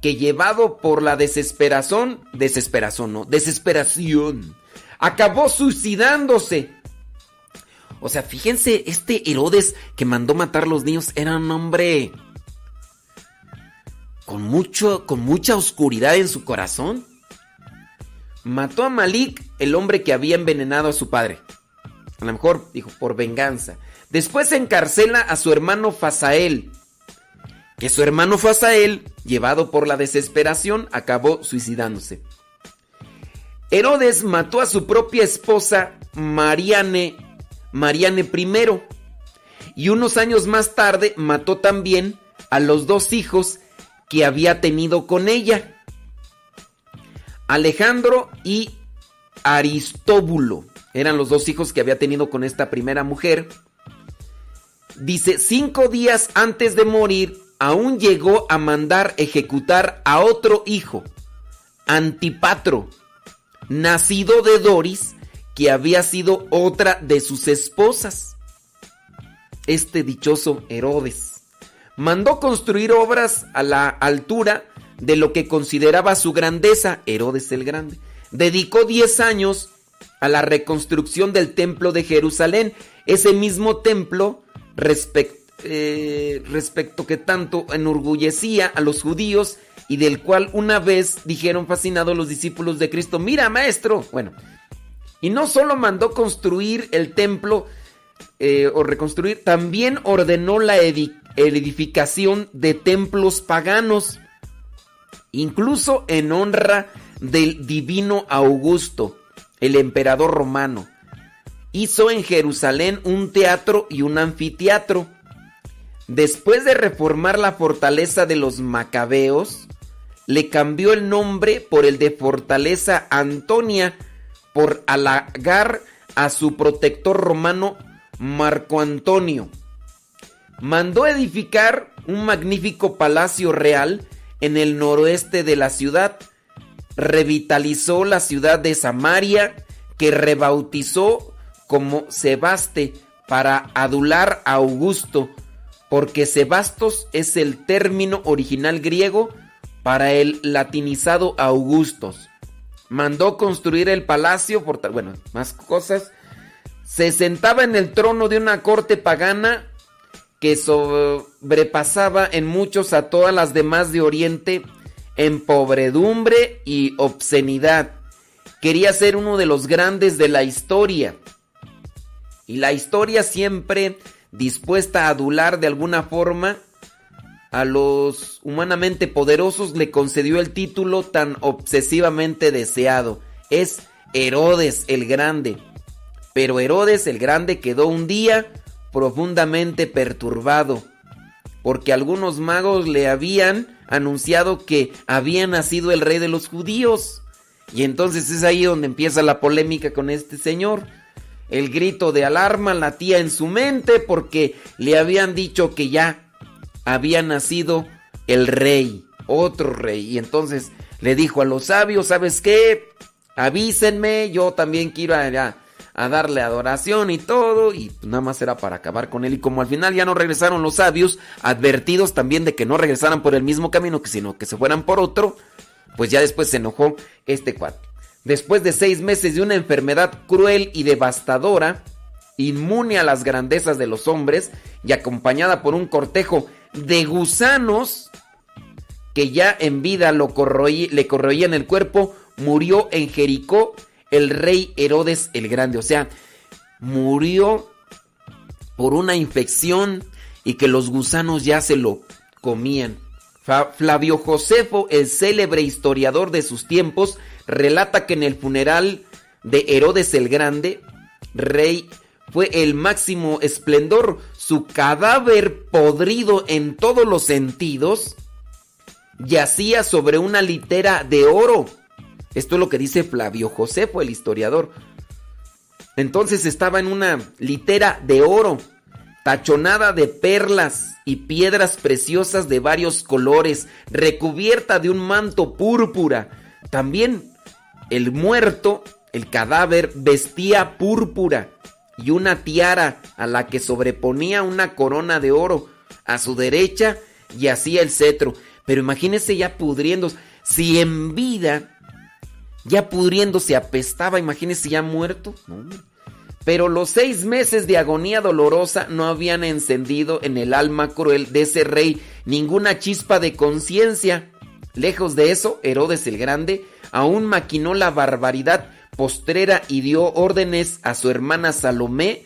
que llevado por la desesperación, desesperación, no, desesperación, acabó suicidándose. O sea, fíjense, este Herodes que mandó matar los niños era un hombre con mucho, con mucha oscuridad en su corazón. Mató a Malik, el hombre que había envenenado a su padre. A lo mejor dijo por venganza. Después encarcela a su hermano Fasael, que su hermano Fasael, llevado por la desesperación, acabó suicidándose. Herodes mató a su propia esposa Mariane, Mariane I, y unos años más tarde mató también a los dos hijos que había tenido con ella, Alejandro y Aristóbulo. Eran los dos hijos que había tenido con esta primera mujer. Dice, cinco días antes de morir, aún llegó a mandar ejecutar a otro hijo, Antipatro, nacido de Doris, que había sido otra de sus esposas. Este dichoso Herodes mandó construir obras a la altura de lo que consideraba su grandeza, Herodes el Grande. Dedicó 10 años a la reconstrucción del templo de Jerusalén, ese mismo templo eh, respecto que tanto enorgullecía a los judíos y del cual una vez dijeron fascinados los discípulos de Cristo, mira maestro, bueno, y no solo mandó construir el templo eh, o reconstruir, también ordenó la edificación de templos paganos, incluso en honra del divino Augusto, el emperador romano hizo en Jerusalén un teatro y un anfiteatro. Después de reformar la fortaleza de los macabeos, le cambió el nombre por el de Fortaleza Antonia, por halagar a su protector romano Marco Antonio. Mandó edificar un magnífico palacio real en el noroeste de la ciudad. Revitalizó la ciudad de Samaria, que rebautizó como Sebaste para adular a Augusto, porque Sebastos es el término original griego para el latinizado Augustos. Mandó construir el palacio, por bueno, más cosas. Se sentaba en el trono de una corte pagana que sobrepasaba en muchos a todas las demás de Oriente en pobredumbre y obscenidad. Quería ser uno de los grandes de la historia. Y la historia siempre dispuesta a adular de alguna forma a los humanamente poderosos le concedió el título tan obsesivamente deseado. Es Herodes el Grande. Pero Herodes el Grande quedó un día profundamente perturbado, porque algunos magos le habían anunciado que había nacido el rey de los judíos. Y entonces es ahí donde empieza la polémica con este señor. El grito de alarma latía en su mente porque le habían dicho que ya había nacido el rey, otro rey. Y entonces le dijo a los sabios, ¿sabes qué? Avísenme, yo también quiero a, a darle adoración y todo. Y nada más era para acabar con él. Y como al final ya no regresaron los sabios, advertidos también de que no regresaran por el mismo camino, sino que se fueran por otro, pues ya después se enojó este cuate. Después de seis meses de una enfermedad cruel y devastadora, inmune a las grandezas de los hombres y acompañada por un cortejo de gusanos, que ya en vida lo le corroía en el cuerpo, murió en Jericó el rey Herodes el Grande. O sea, murió por una infección y que los gusanos ya se lo comían. Flavio Josefo, el célebre historiador de sus tiempos, relata que en el funeral de Herodes el Grande, rey, fue el máximo esplendor. Su cadáver podrido en todos los sentidos yacía sobre una litera de oro. Esto es lo que dice Flavio Josefo, el historiador. Entonces estaba en una litera de oro, tachonada de perlas y piedras preciosas de varios colores, recubierta de un manto púrpura. También el muerto, el cadáver, vestía púrpura y una tiara a la que sobreponía una corona de oro. A su derecha yacía el cetro. Pero imagínese ya pudriéndose. Si en vida, ya pudriéndose apestaba, imagínese ya muerto. Pero los seis meses de agonía dolorosa no habían encendido en el alma cruel de ese rey ninguna chispa de conciencia. Lejos de eso, Herodes el Grande aún maquinó la barbaridad postrera y dio órdenes a su hermana Salomé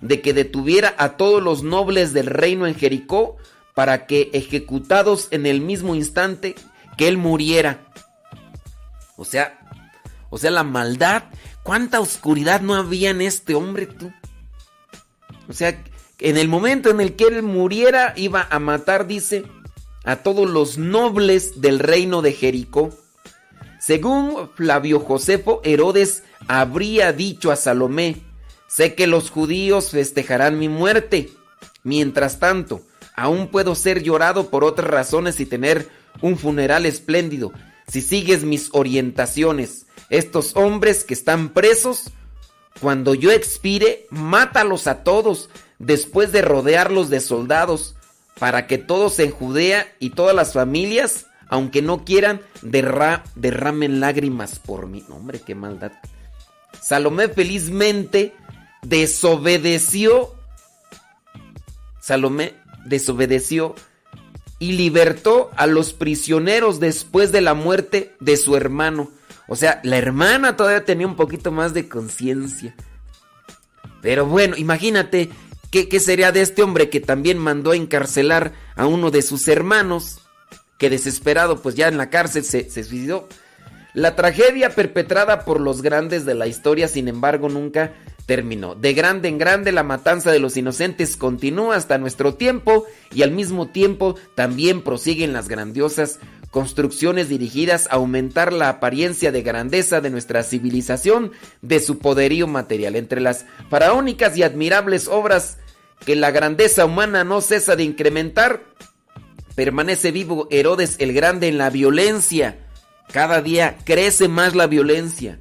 de que detuviera a todos los nobles del reino en Jericó para que ejecutados en el mismo instante que él muriera. O sea, o sea, la maldad, cuánta oscuridad no había en este hombre tú. O sea, en el momento en el que él muriera iba a matar, dice, a todos los nobles del reino de Jericó. Según Flavio Josefo, Herodes habría dicho a Salomé, sé que los judíos festejarán mi muerte. Mientras tanto, aún puedo ser llorado por otras razones y tener un funeral espléndido. Si sigues mis orientaciones, estos hombres que están presos, cuando yo expire, mátalos a todos después de rodearlos de soldados, para que todos en Judea y todas las familias, aunque no quieran, derramen lágrimas por mí. hombre, qué maldad. Salomé felizmente desobedeció. Salomé desobedeció y libertó a los prisioneros después de la muerte de su hermano. O sea, la hermana todavía tenía un poquito más de conciencia. Pero bueno, imagínate qué, sería de este hombre que también mandó a encarcelar a uno de sus hermanos, que desesperado pues ya en la cárcel se, se suicidó. La tragedia perpetrada por los grandes de la historia, sin embargo, nunca terminó. De grande en grande la matanza de los inocentes continúa hasta nuestro tiempo y al mismo tiempo también prosiguen las grandiosas construcciones dirigidas a aumentar la apariencia de grandeza de nuestra civilización, de su poderío material. Entre las faraónicas y admirables obras que la grandeza humana no cesa de incrementar, permanece vivo Herodes el Grande en la violencia. Cada día crece más la violencia.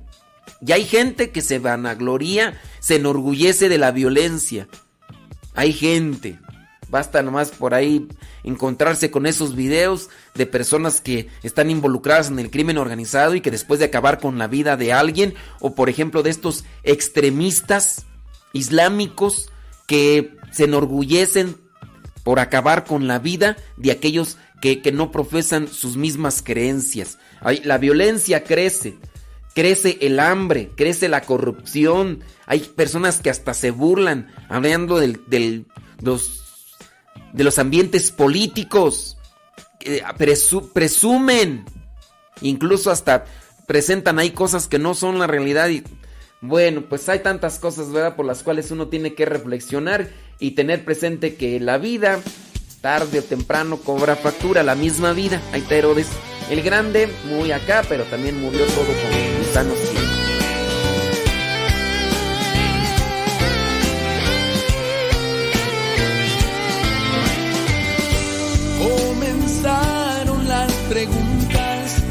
Y hay gente que se vanagloria, se enorgullece de la violencia. Hay gente. Basta nomás por ahí encontrarse con esos videos de personas que están involucradas en el crimen organizado y que después de acabar con la vida de alguien, o por ejemplo de estos extremistas islámicos que se enorgullecen por acabar con la vida de aquellos que, no profesan sus mismas creencias. la violencia crece crece el hambre, crece la corrupción. Hay personas que hasta se burlan hablando del, los, de los ambientes políticos. presumen. Incluso hasta presentan ahí cosas que no son la realidad. Bueno, pues hay tantas cosas, ¿verdad? Por las cuales uno tiene que reflexionar y tener presente que la vida, tarde o temprano, cobra factura. La misma vida. Ahí está Herodes. El grande, muy acá, pero también murió todo con Comenzaron las preguntas,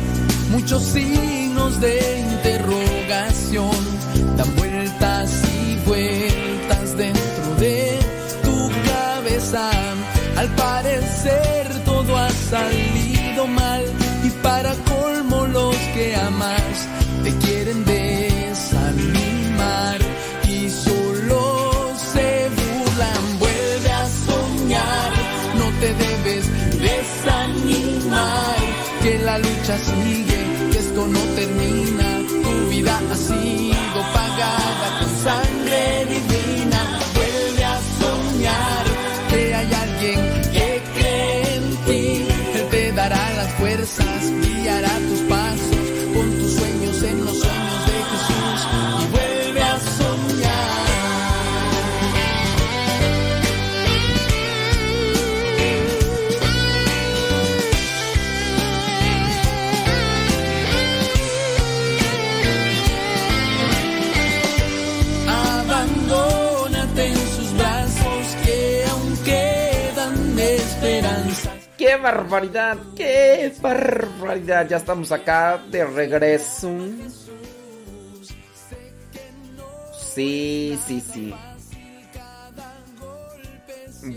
muchos signos de interrogación, ¡Qué barbaridad! ¡Qué barbaridad! Ya estamos acá de regreso. Sí, sí, sí.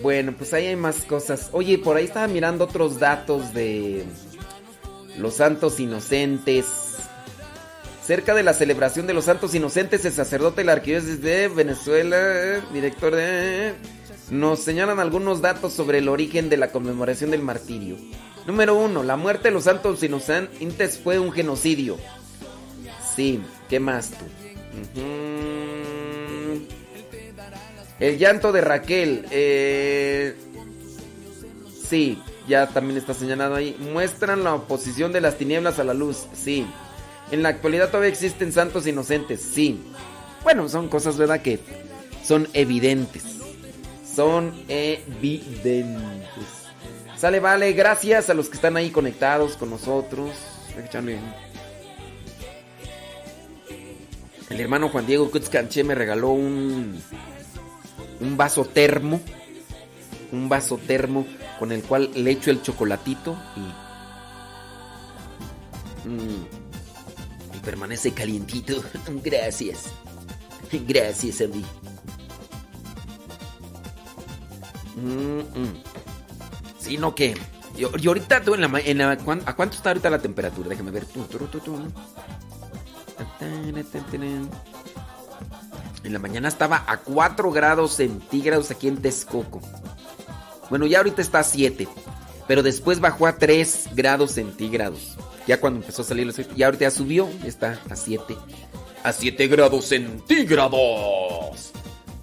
Bueno, pues ahí hay más cosas. Oye, por ahí estaba mirando otros datos de los santos inocentes. Cerca de la celebración de los santos inocentes, el sacerdote de la arquidiócesis de Venezuela, director de... Nos señalan algunos datos sobre el origen de la conmemoración del martirio. Número uno, la muerte de los santos inocentes fue un genocidio. Sí, ¿qué más tú? El llanto de Raquel. eh, Sí, ya también está señalado ahí. Muestran la oposición de las tinieblas a la luz. Sí. En la actualidad todavía existen santos inocentes. Sí. Bueno, son cosas, ¿verdad? Que son evidentes. Son evidentes. Sale, vale. Gracias a los que están ahí conectados con nosotros. El hermano Juan Diego Kutzcanche me regaló un, un vaso termo. Un vaso termo con el cual le echo el chocolatito y. Mm, y permanece calientito. [laughs] Gracias. Gracias a. Mm, mm. Sí, no que. Yo ahorita tú en la, en la- ¿cuán- ¿A cuánto está ahorita la temperatura? Déjame ver. En la mañana estaba a 4 grados centígrados aquí en Texcoco. Bueno, ya ahorita está a 7. Pero después bajó a 3 grados centígrados. Ya cuando empezó a salir el sol. Y ahorita ya subió. Está a 7. A 7 grados centígrados.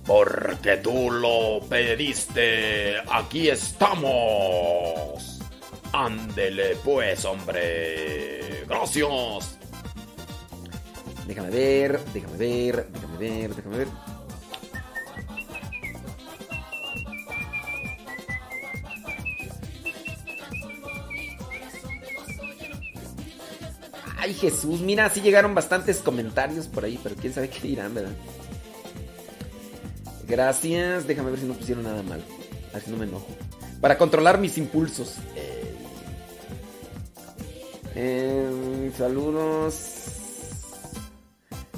Porque tú lo pediste. Aquí estamos. Ándele pues, hombre. Gracias. Déjame ver, déjame ver, déjame ver, déjame ver. Ay Jesús, mira, sí llegaron bastantes comentarios por ahí, pero quién sabe qué dirán, ¿verdad? Gracias, déjame ver si no pusieron nada mal. Así no me enojo. Para controlar mis impulsos. Eh, saludos.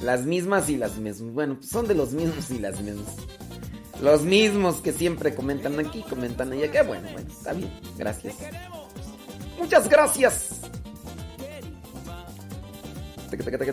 Las mismas y las mismas. Bueno, pues son de los mismos y las mismas. Los mismos que siempre comentan aquí, comentan allá. Qué bueno, bueno, está bien. Gracias. Muchas gracias. Taca,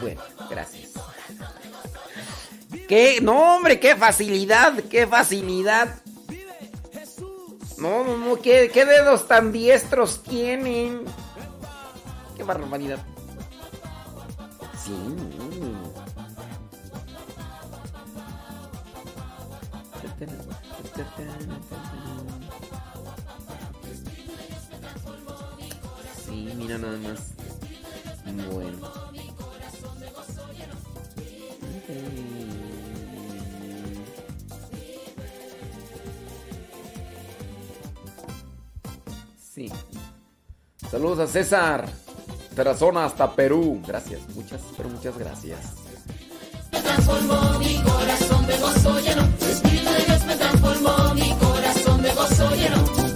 Bueno, gracias. ¿Qué? No, hombre, qué facilidad, qué facilidad. No, no, no, ¿qué, qué dedos tan diestros tienen? Qué barbaridad. Sí. Sí, mira nada más. Bueno. Sí. Saludos a César. Tarazona hasta Perú. Gracias, muchas, pero muchas gracias. transformó mi corazón de gozo lleno. Tu Espíritu de Dios me transformó mi corazón de gozo lleno.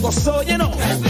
Gozo lleno. Espíritu de Dios me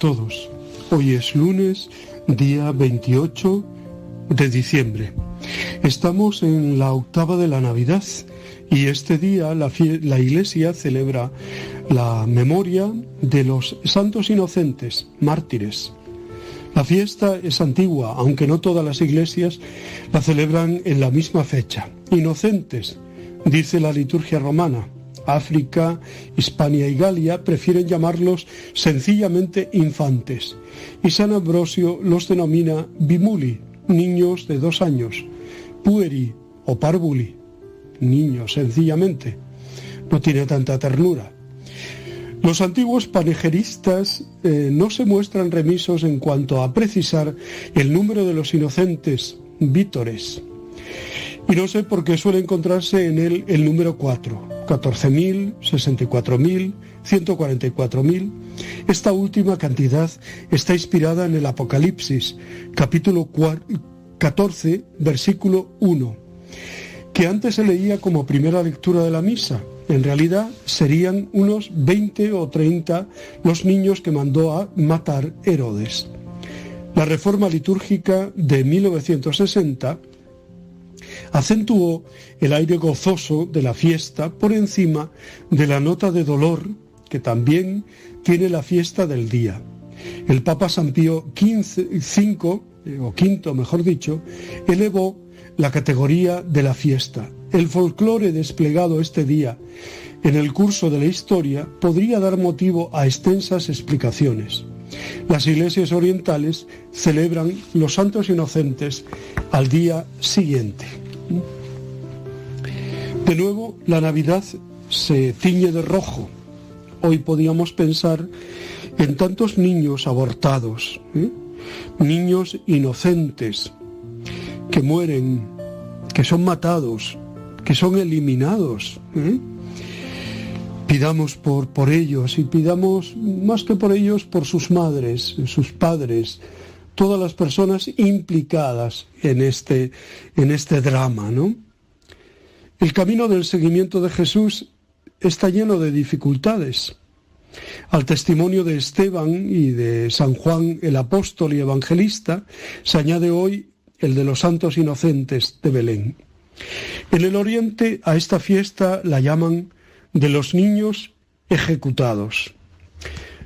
todos. Hoy es lunes, día 28 de diciembre. Estamos en la octava de la Navidad y este día la, la Iglesia celebra la memoria de los santos inocentes, mártires. La fiesta es antigua, aunque no todas las iglesias la celebran en la misma fecha. Inocentes, dice la liturgia romana. África, Hispania y Galia prefieren llamarlos sencillamente infantes. Y San Ambrosio los denomina bimuli, niños de dos años, pueri o parvuli, niños sencillamente. No tiene tanta ternura. Los antiguos panejeristas eh, no se muestran remisos en cuanto a precisar el número de los inocentes, vítores. Y no sé por qué suele encontrarse en él el número 4, 14.000, 64.000, 144.000. Esta última cantidad está inspirada en el Apocalipsis, capítulo 4 14, versículo 1, que antes se leía como primera lectura de la misa. En realidad serían unos 20 o 30 los niños que mandó a matar Herodes. La reforma litúrgica de 1960 acentuó el aire gozoso de la fiesta por encima de la nota de dolor que también tiene la fiesta del día. El Papa San Pío V, eh, o quinto mejor dicho, elevó la categoría de la fiesta. El folclore desplegado este día en el curso de la historia podría dar motivo a extensas explicaciones. Las iglesias orientales celebran los santos inocentes al día siguiente. De nuevo, la Navidad se tiñe de rojo. Hoy podíamos pensar en tantos niños abortados, ¿eh? niños inocentes que mueren, que son matados, que son eliminados. ¿eh? Pidamos por, por ellos y pidamos más que por ellos, por sus madres, sus padres, todas las personas implicadas en este, en este drama, ¿no? El camino del seguimiento de Jesús está lleno de dificultades. Al testimonio de Esteban y de San Juan el apóstol y evangelista se añade hoy el de los santos inocentes de Belén. En el Oriente a esta fiesta la llaman de los niños ejecutados.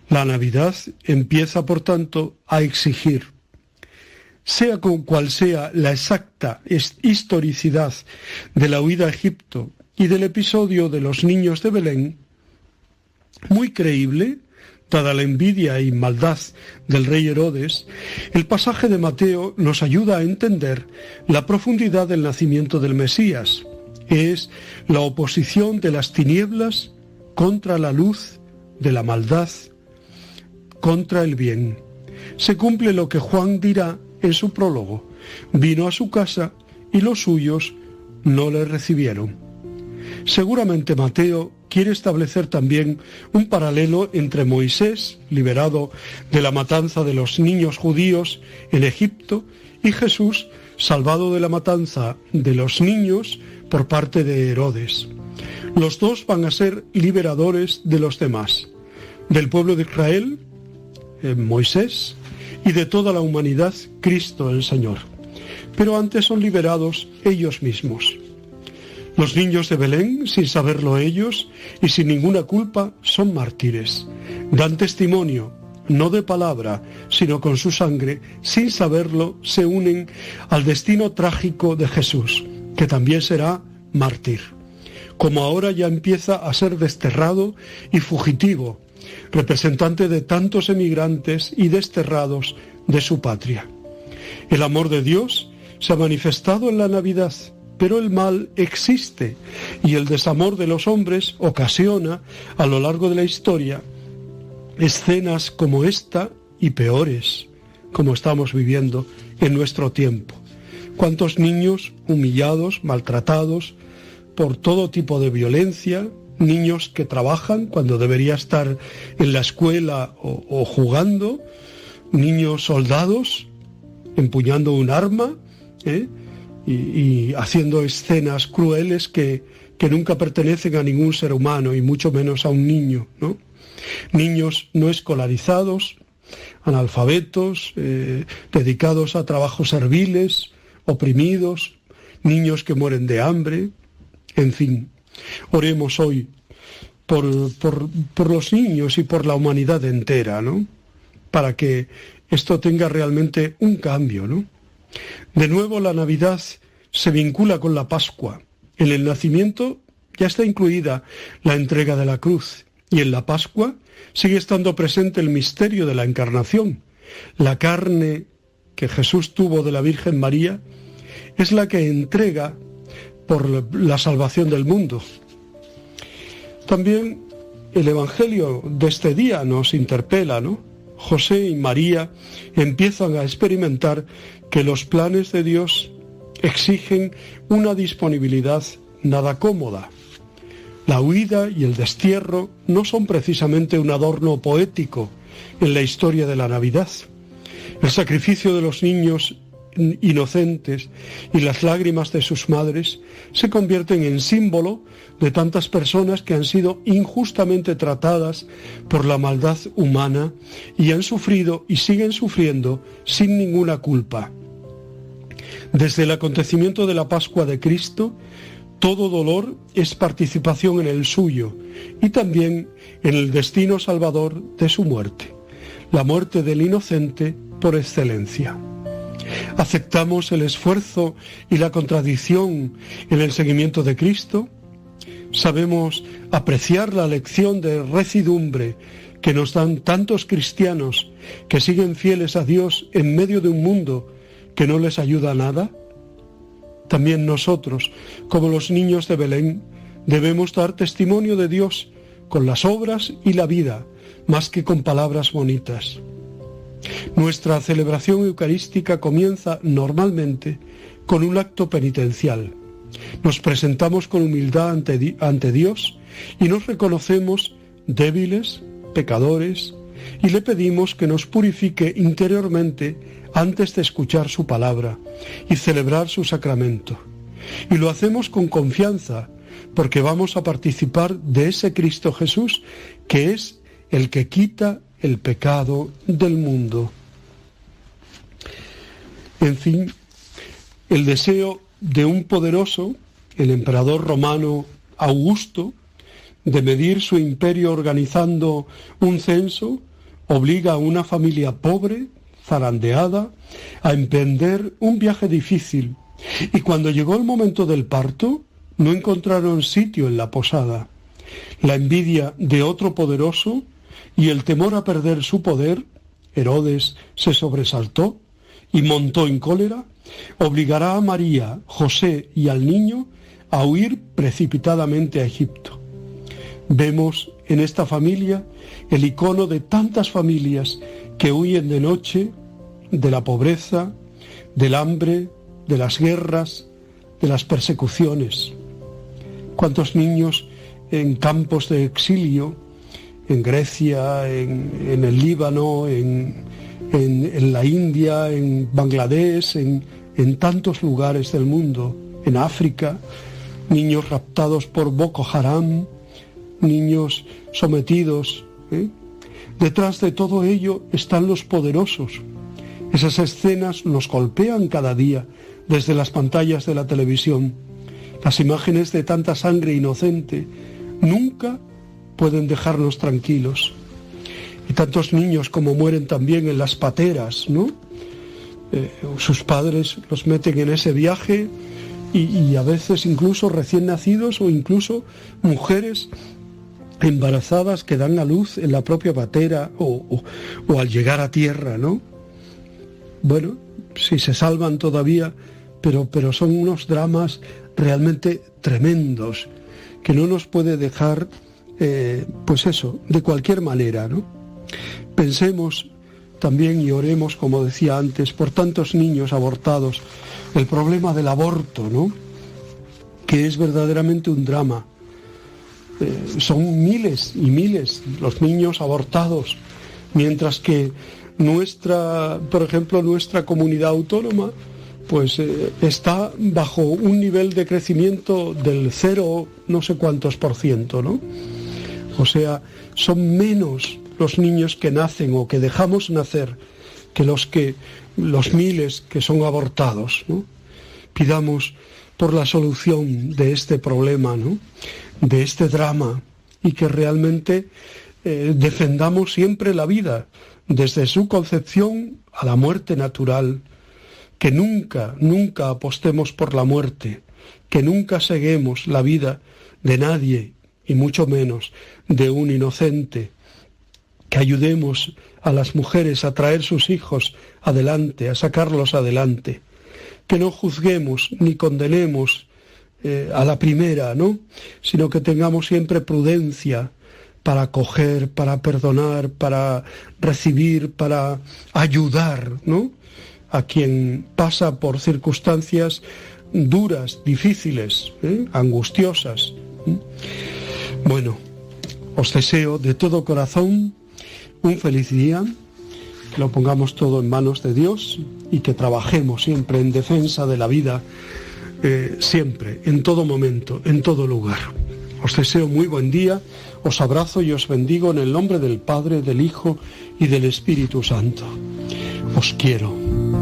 La Navidad empieza, por tanto, a exigir, sea con cual sea la exacta historicidad de la huida a Egipto y del episodio de los niños de Belén, muy creíble, dada la envidia y maldad del rey Herodes, el pasaje de Mateo nos ayuda a entender la profundidad del nacimiento del Mesías, es la oposición de las tinieblas contra la luz, de la maldad contra el bien. Se cumple lo que Juan dirá en su prólogo. Vino a su casa y los suyos no le recibieron. Seguramente Mateo quiere establecer también un paralelo entre Moisés, liberado de la matanza de los niños judíos en Egipto, y Jesús, salvado de la matanza de los niños por parte de Herodes. Los dos van a ser liberadores de los demás, del pueblo de Israel, eh, Moisés, y de toda la humanidad, Cristo el Señor. Pero antes son liberados ellos mismos. Los niños de Belén, sin saberlo ellos y sin ninguna culpa, son mártires. Dan testimonio, no de palabra, sino con su sangre, sin saberlo, se unen al destino trágico de Jesús que también será mártir, como ahora ya empieza a ser desterrado y fugitivo, representante de tantos emigrantes y desterrados de su patria. El amor de Dios se ha manifestado en la Navidad, pero el mal existe y el desamor de los hombres ocasiona a lo largo de la historia escenas como esta y peores, como estamos viviendo en nuestro tiempo cuántos niños humillados, maltratados por todo tipo de violencia, niños que trabajan cuando debería estar en la escuela o, jugando, niños soldados empuñando un arma ¿eh? y, haciendo escenas crueles que, que, nunca pertenecen a ningún ser humano y mucho menos a un niño. Niños no escolarizados, analfabetos, eh, dedicados a trabajos serviles, oprimidos, niños que mueren de hambre, en fin. Oremos hoy por, por, los niños y por la humanidad entera, ¿no? Para que esto tenga realmente un cambio, ¿no? De nuevo la Navidad se vincula con la Pascua. En el nacimiento ya está incluida la entrega de la cruz y en la Pascua sigue estando presente el misterio de la encarnación, la carne que Jesús tuvo de la Virgen María es la que entrega por la salvación del mundo. También el Evangelio de este día nos interpela, ¿no? José y María empiezan a experimentar que los planes de Dios exigen una disponibilidad nada cómoda. La huida y el destierro no son precisamente un adorno poético en la historia de la Navidad. El sacrificio de los niños inocentes y las lágrimas de sus madres se convierten en símbolo de tantas personas que han sido injustamente tratadas por la maldad humana y han sufrido y siguen sufriendo sin ninguna culpa. Desde el acontecimiento de la Pascua de Cristo, todo dolor es participación en el suyo y también en el destino salvador de su muerte, la muerte del inocente por excelencia. ¿Aceptamos el esfuerzo y la contradicción en el seguimiento de Cristo? ¿Sabemos apreciar la lección de recidumbre que nos dan tantos cristianos que siguen fieles a Dios en medio de un mundo que no les ayuda a nada? También nosotros, como los niños de Belén, debemos dar testimonio de Dios con las obras y la vida, más que con palabras bonitas. Nuestra celebración eucarística comienza normalmente con un acto penitencial. Nos presentamos con humildad ante, Dios y nos reconocemos débiles, pecadores, y le pedimos que nos purifique interiormente antes de escuchar su palabra y celebrar su sacramento. Y lo hacemos con confianza, porque vamos a participar de ese Cristo Jesús que es el que quita el pecado del mundo. En fin, el deseo de un poderoso, el emperador romano Augusto, de medir su imperio organizando un censo, obliga a una familia pobre, zarandeada, a emprender un viaje difícil. Y cuando llegó el momento del parto, no encontraron sitio en la posada. La envidia de otro poderoso y el temor a perder su poder, Herodes se sobresaltó y montó en cólera, obligará a María, José y al niño a huir precipitadamente a Egipto. Vemos en esta familia el icono de tantas familias que huyen de noche, de la pobreza, del hambre, de las guerras, de las persecuciones. ¿Cuántos niños en campos de exilio en Grecia, en, el Líbano, en, la India, en Bangladesh, en, tantos lugares del mundo, en África, niños raptados por Boko Haram, niños sometidos. ¿eh? Detrás de todo ello están los poderosos. Esas escenas nos golpean cada día desde las pantallas de la televisión. Las imágenes de tanta sangre inocente nunca pueden dejarnos tranquilos. Y tantos niños como mueren también en las pateras, ¿no? Eh, sus padres los meten en ese viaje y, a veces incluso recién nacidos o incluso mujeres embarazadas que dan a luz en la propia patera o, o al llegar a tierra, ¿no? Bueno, si se salvan todavía, pero, pero son unos dramas realmente tremendos que no nos puede dejar eh, pues eso, de cualquier manera, ¿no? Pensemos también y oremos, como decía antes, por tantos niños abortados, el problema del aborto, ¿no? Que es verdaderamente un drama. Eh, son miles y miles los niños abortados, mientras que nuestra, por ejemplo, nuestra comunidad autónoma, pues eh, está bajo un nivel de crecimiento del cero no sé cuántos por ciento, ¿no? O sea, son menos los niños que nacen o que dejamos nacer que los que los miles que son abortados. ¿no? Pidamos por la solución de este problema, ¿no? de este drama, y que realmente eh, defendamos siempre la vida, desde su concepción a la muerte natural, que nunca, nunca apostemos por la muerte, que nunca seguemos la vida de nadie y mucho menos de un inocente, que ayudemos a las mujeres a traer sus hijos adelante, a sacarlos adelante, que no juzguemos ni condenemos eh, a la primera, ¿no? Sino que tengamos siempre prudencia para acoger, para perdonar, para recibir, para ayudar, ¿no? A quien pasa por circunstancias duras, difíciles, ¿eh? angustiosas. Bueno, os deseo de todo corazón un feliz día, que lo pongamos todo en manos de Dios y que trabajemos siempre en defensa de la vida, eh, siempre, en todo momento, en todo lugar. Os deseo muy buen día, os abrazo y os bendigo en el nombre del Padre, del Hijo y del Espíritu Santo. Os quiero.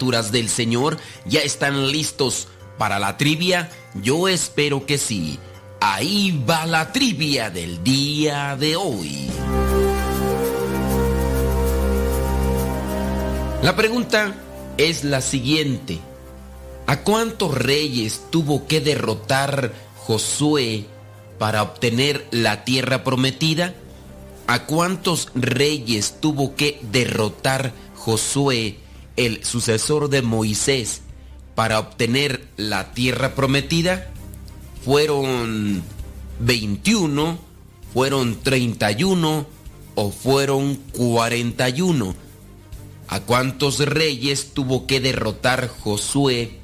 Del Señor, ¿ya están listos para la trivia? Yo espero que sí. Ahí va la trivia del día de hoy. La pregunta es la siguiente. ¿A cuántos reyes tuvo que derrotar Josué para obtener la tierra prometida? ¿A cuántos reyes tuvo que derrotar Josué, el sucesor de Moisés, para obtener la tierra prometida? ¿Fueron 21, fueron 31 o fueron 41? ¿A cuántos reyes tuvo que derrotar Josué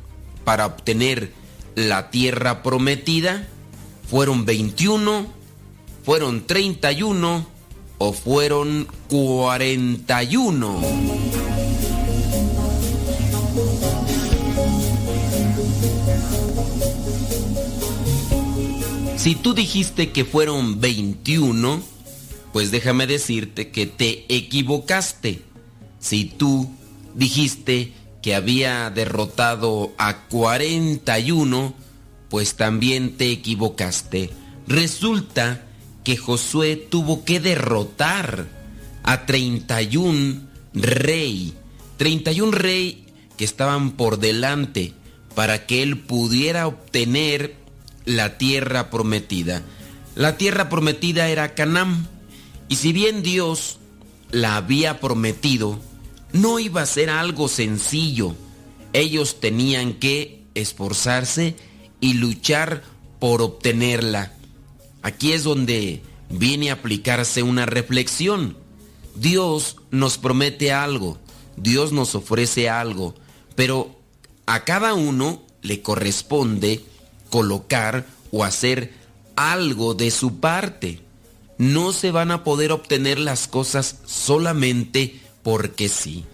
para obtener la tierra prometida? ¿Fueron 21? ¿Fueron 31? ¿O fueron 41? Si tú dijiste que fueron 21, pues déjame decirte que te equivocaste. Si tú dijiste que había derrotado a 41, pues también te equivocaste. Resulta que Josué tuvo que derrotar a 31 rey, 31 rey que estaban por delante para que él pudiera obtener la tierra prometida. La tierra prometida era Canaán, y si bien Dios la había prometido, no iba a ser algo sencillo. Ellos tenían que esforzarse y luchar por obtenerla. Aquí es donde viene a aplicarse una reflexión. Dios nos promete algo, Dios nos ofrece algo, pero a cada uno le corresponde colocar o hacer algo de su parte. No se van a poder obtener las cosas solamente porque sí.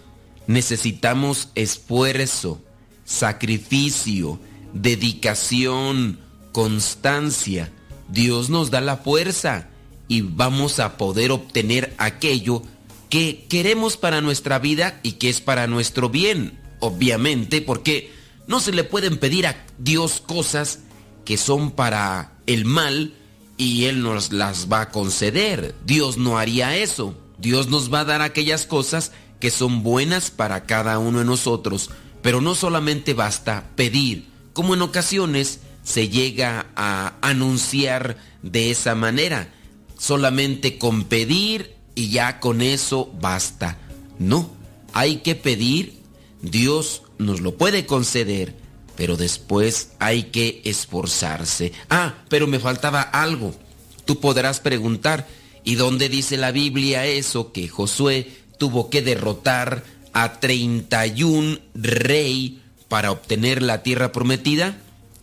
Necesitamos esfuerzo, sacrificio, dedicación, constancia. Dios nos da la fuerza y vamos a poder obtener aquello que queremos para nuestra vida y que es para nuestro bien. Obviamente, porque no se le pueden pedir a Dios cosas que son para el mal y Él nos las va a conceder. Dios no haría eso. Dios nos va a dar aquellas cosas que son buenas para cada uno de nosotros. Pero no solamente basta pedir, como en ocasiones se llega a anunciar de esa manera. Solamente con pedir y ya con eso basta. No, hay que pedir, Dios nos lo puede conceder, pero después hay que esforzarse. Ah, pero me faltaba algo. Tú podrás preguntar, ¿y dónde dice la Biblia eso que Josué tuvo que derrotar a 31 rey para obtener la tierra prometida?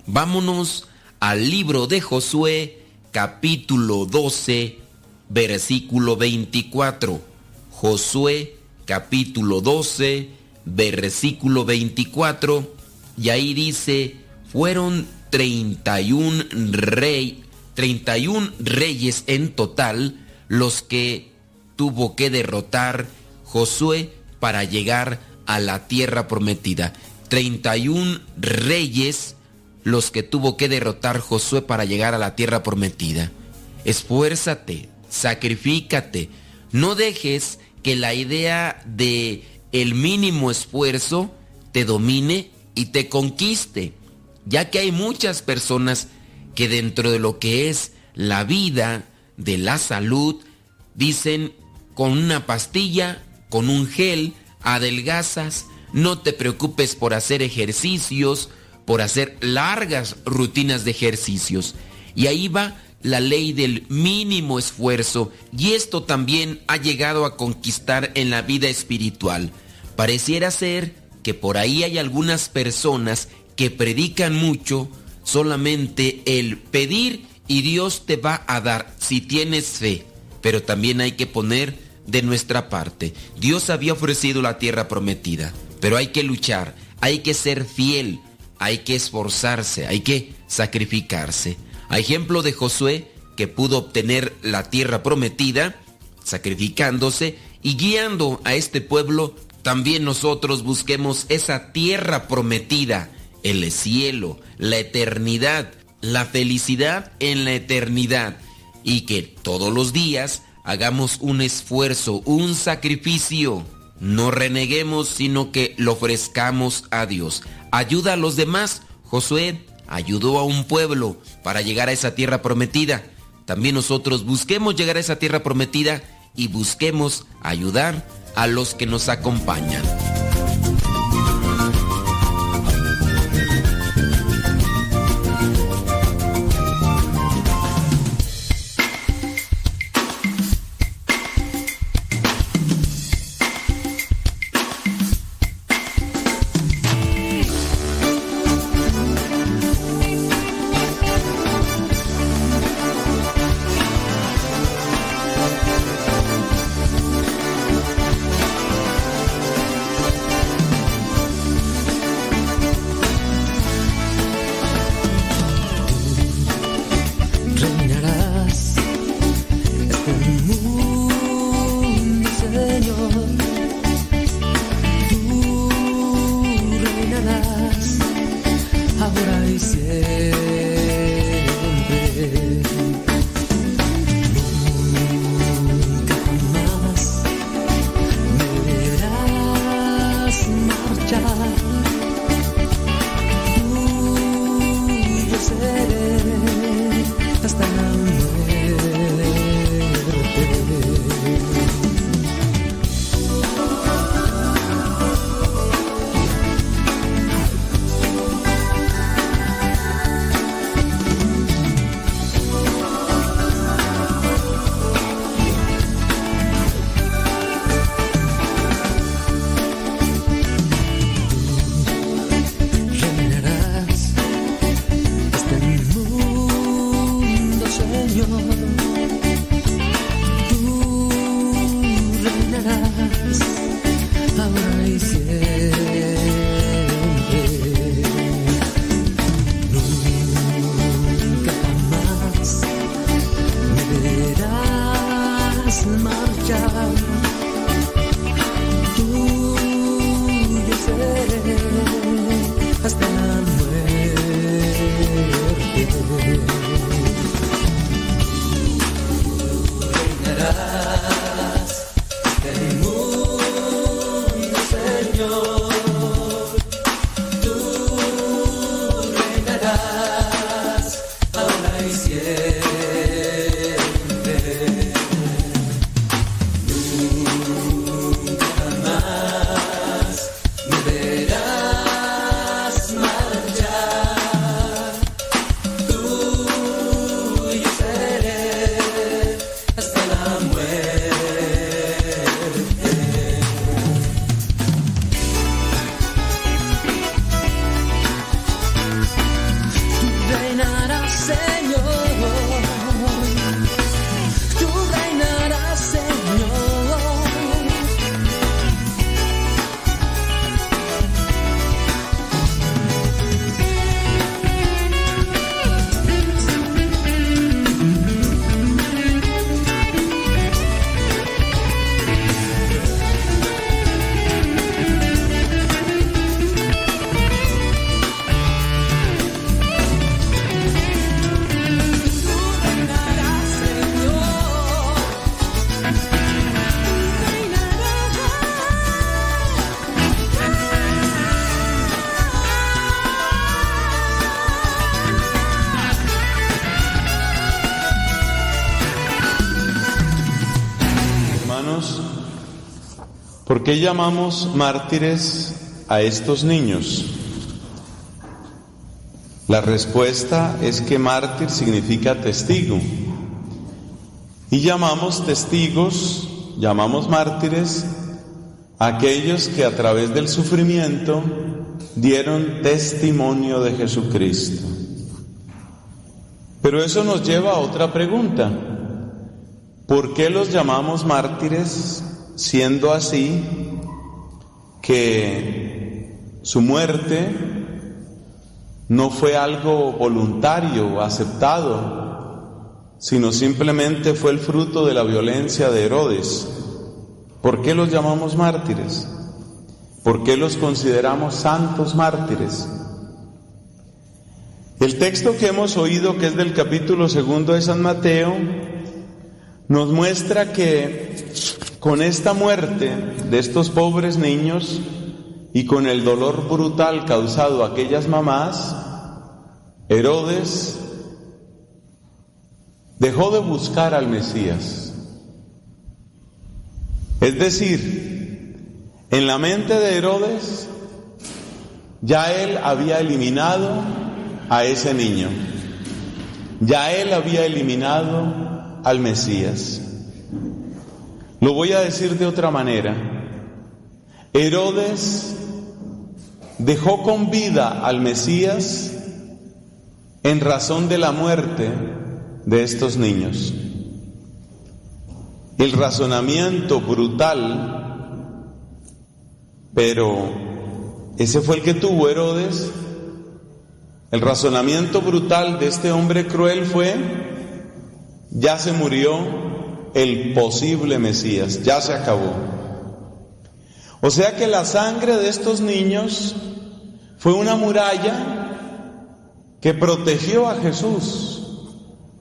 Vámonos al libro de Josué, capítulo 12, versículo 24. Josué, capítulo 12, versículo 24. Y ahí dice, fueron 31 rey, 31 reyes en total los que tuvo que derrotar Josué para llegar a la tierra prometida. 31 reyes los que tuvo que derrotar Josué para llegar a la tierra prometida. Esfuérzate, sacrifícate, no dejes que la idea de el mínimo esfuerzo te domine y te conquiste, ya que hay muchas personas que dentro de lo que es la vida, de la salud, dicen con una pastilla, con un gel, adelgazas, no te preocupes por hacer ejercicios, por hacer largas rutinas de ejercicios. Y ahí va la ley del mínimo esfuerzo y esto también ha llegado a conquistar en la vida espiritual. Pareciera ser que por ahí hay algunas personas que predican mucho solamente el pedir y Dios te va a dar si tienes fe. Pero también hay que poner de nuestra parte. Dios había ofrecido la tierra prometida, pero hay que luchar, hay que ser fiel, hay que esforzarse, hay que sacrificarse. A ejemplo de Josué, que pudo obtener la tierra prometida, sacrificándose y guiando a este pueblo, también nosotros busquemos esa tierra prometida, el cielo, la eternidad, la felicidad en la eternidad, y que todos los días hagamos un esfuerzo, un sacrificio. No reneguemos, sino que lo ofrezcamos a Dios. Ayuda a los demás, Josué ayudó a un pueblo para llegar a esa tierra prometida. También nosotros busquemos llegar a esa tierra prometida y busquemos ayudar a los que nos acompañan. Qué llamamos mártires a estos niños? La respuesta es que mártir significa testigo. Y llamamos testigos, llamamos mártires aquellos que a través del sufrimiento dieron testimonio de Jesucristo. Pero eso nos lleva a otra pregunta. ¿Por qué los llamamos mártires siendo así que su muerte no fue algo voluntario, aceptado, sino simplemente fue el fruto de la violencia de Herodes? ¿Por qué los llamamos mártires? ¿Por qué los consideramos santos mártires? El texto que hemos oído, que es del capítulo segundo de San Mateo, nos muestra que con esta muerte de estos pobres niños y con el dolor brutal causado a aquellas mamás, Herodes dejó de buscar al Mesías. Es decir, en la mente de Herodes ya él había eliminado a ese niño. Ya él había eliminado al Mesías. Lo voy a decir de otra manera. Herodes dejó con vida al Mesías en razón de la muerte de estos niños. El razonamiento brutal, pero ese fue el que tuvo Herodes. El razonamiento brutal de este hombre cruel fue, ya se murió el posible Mesías, ya se acabó. O sea que la sangre de estos niños fue una muralla que protegió a Jesús,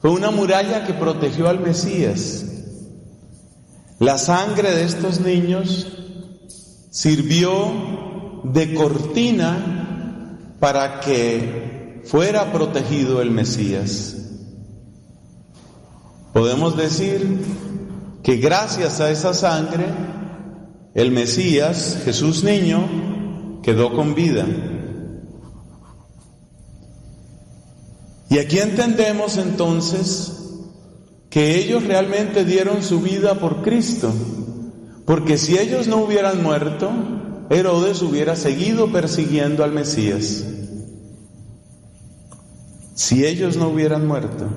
fue una muralla que protegió al Mesías. La sangre de estos niños sirvió de cortina para que fuera protegido el Mesías. Podemos decir que gracias a esa sangre, el Mesías, Jesús niño, quedó con vida. Y aquí entendemos entonces que ellos realmente dieron su vida por Cristo, porque si ellos no hubieran muerto, Herodes hubiera seguido persiguiendo al Mesías. Si ellos no hubieran muerto,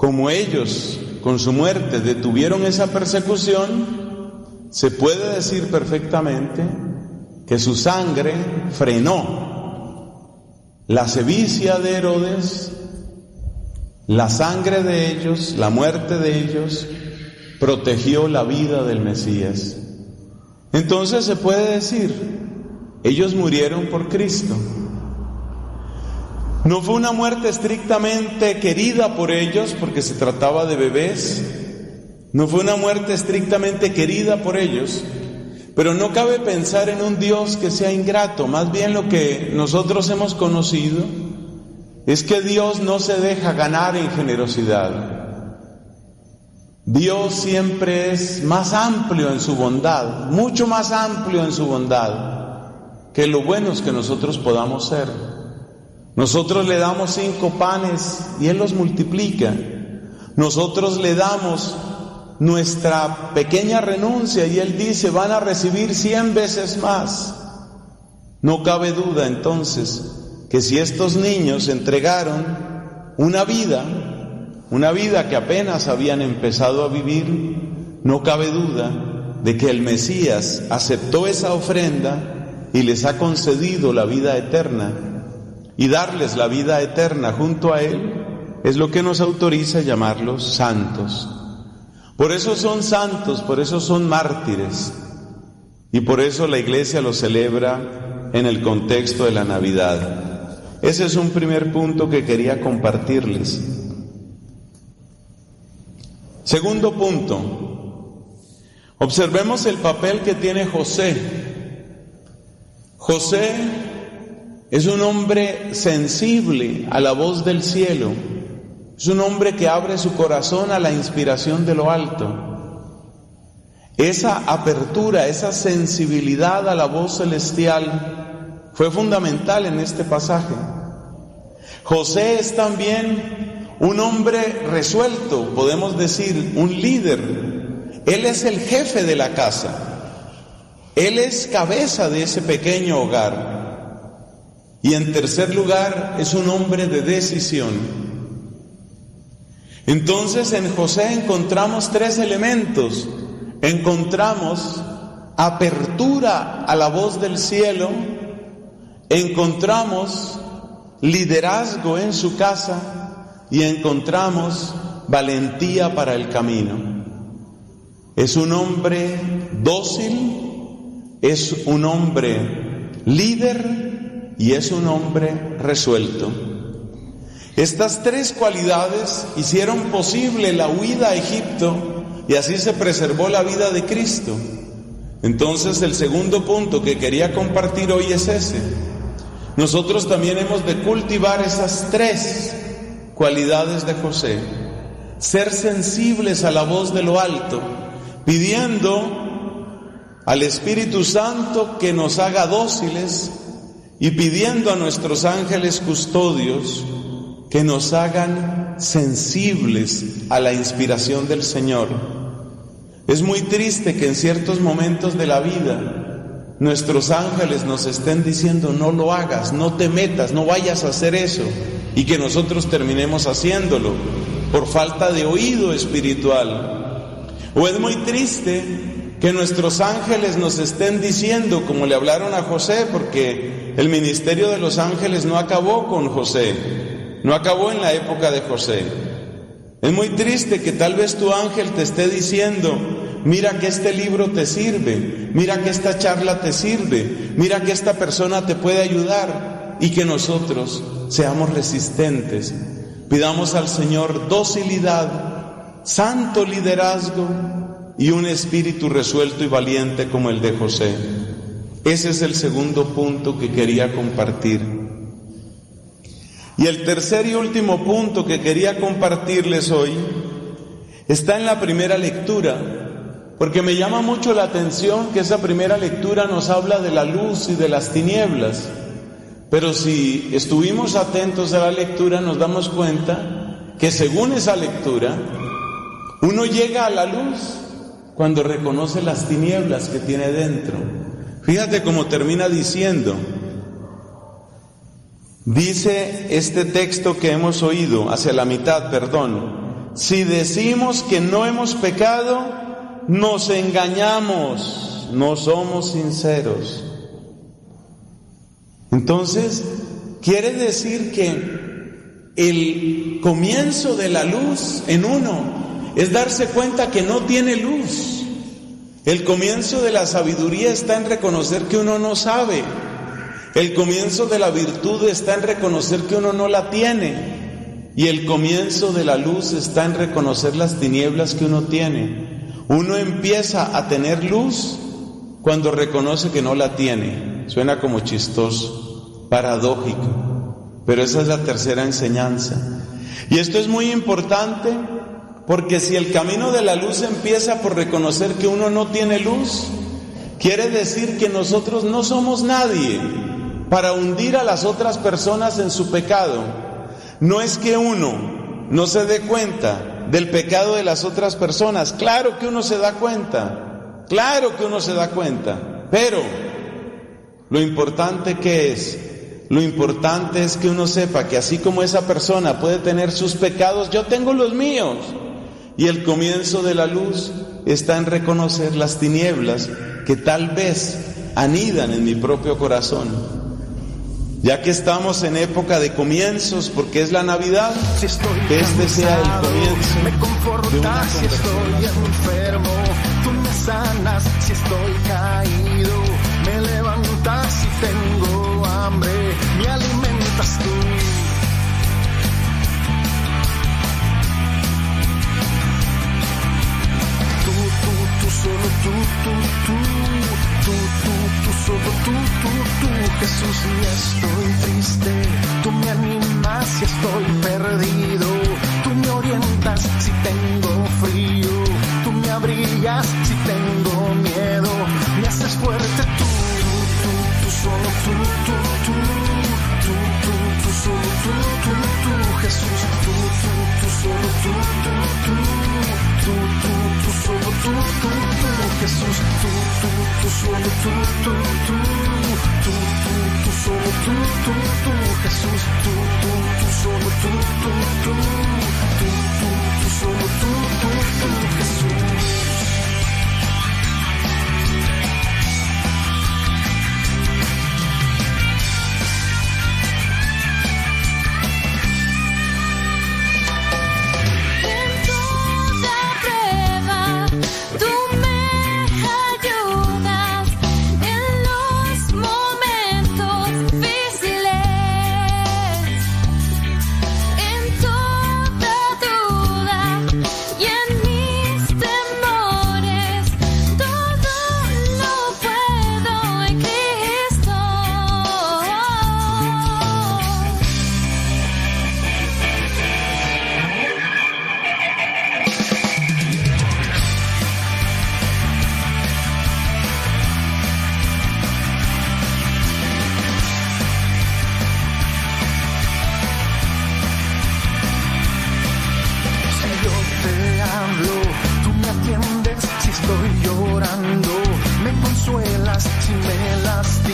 como ellos con su muerte detuvieron esa persecución, se puede decir perfectamente que su sangre frenó la sevicia de Herodes, la sangre de ellos, la muerte de ellos, protegió la vida del Mesías. Entonces se puede decir, ellos murieron por Cristo. No fue una muerte estrictamente querida por ellos porque se trataba de bebés. No fue una muerte estrictamente querida por ellos. Pero no cabe pensar en un Dios que sea ingrato. Más bien lo que nosotros hemos conocido es que Dios no se deja ganar en generosidad. Dios siempre es más amplio en su bondad, mucho más amplio en su bondad que lo buenos que nosotros podamos ser. Nosotros le damos cinco panes y Él los multiplica. Nosotros le damos nuestra pequeña renuncia y Él dice, van a recibir cien veces más. No cabe duda entonces que si estos niños entregaron una vida, una vida que apenas habían empezado a vivir, no cabe duda de que el Mesías aceptó esa ofrenda y les ha concedido la vida eterna. Y darles la vida eterna junto a Él es lo que nos autoriza llamarlos santos. Por eso son santos, por eso son mártires. Y por eso la iglesia los celebra en el contexto de la Navidad. Ese es un primer punto que quería compartirles. Segundo punto, observemos el papel que tiene José. José es un hombre sensible a la voz del cielo. Es un hombre que abre su corazón a la inspiración de lo alto. Esa apertura, esa sensibilidad a la voz celestial fue fundamental en este pasaje. José es también un hombre resuelto, podemos decir, un líder. Él es el jefe de la casa. Él es cabeza de ese pequeño hogar. Y en tercer lugar, es un hombre de decisión. Entonces en José encontramos tres elementos. Encontramos apertura a la voz del cielo, encontramos liderazgo en su casa y encontramos valentía para el camino. Es un hombre dócil, es un hombre líder y es un hombre resuelto. Estas tres cualidades hicieron posible la huida a Egipto y así se preservó la vida de Cristo. Entonces el segundo punto que quería compartir hoy es ese. Nosotros también hemos de cultivar esas tres cualidades de José. Ser sensibles a la voz de lo alto, pidiendo al Espíritu Santo que nos haga dóciles y pidiendo a nuestros ángeles custodios que nos hagan sensibles a la inspiración del Señor. Es muy triste que en ciertos momentos de la vida nuestros ángeles nos estén diciendo no lo hagas, no te metas, no vayas a hacer eso y que nosotros terminemos haciéndolo por falta de oído espiritual. O es muy triste que nuestros ángeles nos estén diciendo, como le hablaron a José, porque el ministerio de los ángeles no acabó con José, no acabó en la época de José. Es muy triste que tal vez tu ángel te esté diciendo, mira que este libro te sirve, mira que esta charla te sirve, mira que esta persona te puede ayudar y que nosotros seamos resistentes. Pidamos al Señor docilidad, santo liderazgo y un espíritu resuelto y valiente como el de José. Ese es el segundo punto que quería compartir. Y el tercer y último punto que quería compartirles hoy está en la primera lectura, porque me llama mucho la atención que esa primera lectura nos habla de la luz y de las tinieblas. Pero si estuvimos atentos a la lectura nos damos cuenta que según esa lectura, uno llega a la luz cuando reconoce las tinieblas que tiene dentro. Fíjate cómo termina diciendo, dice este texto que hemos oído, hacia la mitad, perdón, si decimos que no hemos pecado, nos engañamos, no somos sinceros. Entonces, quiere decir que el comienzo de la luz en uno es darse cuenta que no tiene luz. El comienzo de la sabiduría está en reconocer que uno no sabe. El comienzo de la virtud está en reconocer que uno no la tiene. Y el comienzo de la luz está en reconocer las tinieblas que uno tiene. Uno empieza a tener luz cuando reconoce que no la tiene. Suena como chistoso, paradójico, pero esa es la tercera enseñanza. Y esto es muy importante porque si el camino de la luz empieza por reconocer que uno no tiene luz, quiere decir que nosotros no somos nadie para hundir a las otras personas en su pecado. No es que uno no se dé cuenta del pecado de las otras personas, claro que uno se da cuenta, claro que uno se da cuenta, pero lo importante que es, lo importante es que uno sepa que así como esa persona puede tener sus pecados, yo tengo los míos. Y el comienzo de la luz está en reconocer las tinieblas que tal vez anidan en mi propio corazón. Ya que estamos en época de comienzos, porque es la Navidad, que este sea el comienzo. Me confortas si estoy enfermo, tú me sanas si estoy caído, me levantas si tengo hambre, me alimentas tú. Tú, solo tú, tú, tú, tú, tú, tú, solo tú, tú, tú, Jesús, si estoy triste, tú me animas si estoy perdido, tú me orientas si tengo frío, tú me abrillas si tengo miedo, me haces fuerte tú, tú, tú, solo tú, tú, tú, tú, tú, tú, solo tú, tú, tú, Jesús, tú, tú, tú, solo tú, tú, tú, tú, tú, tú, solo tú, tú, Jesús, tú, tú, tú, solo tú, tú, tú, tú, tú, tú, solo tú, tú, tú, Jesús, tú, tú, tú, solo tú, tú, tú, tú, tú, tú, solo tú, tú, tú,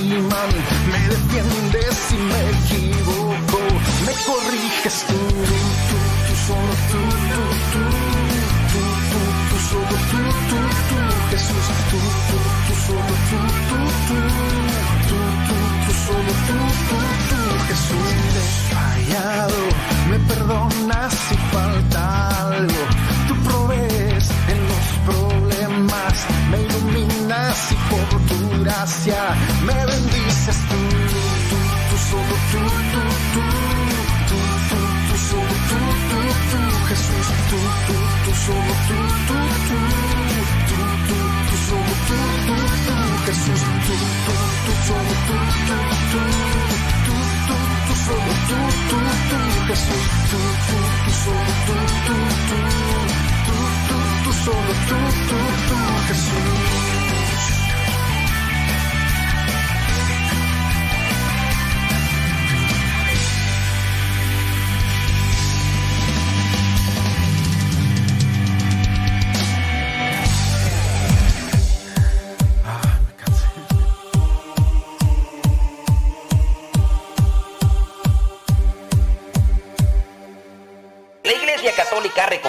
mi me defiendes si me equivoco, me corriges tú, tú, tú, tú solo tú. Solo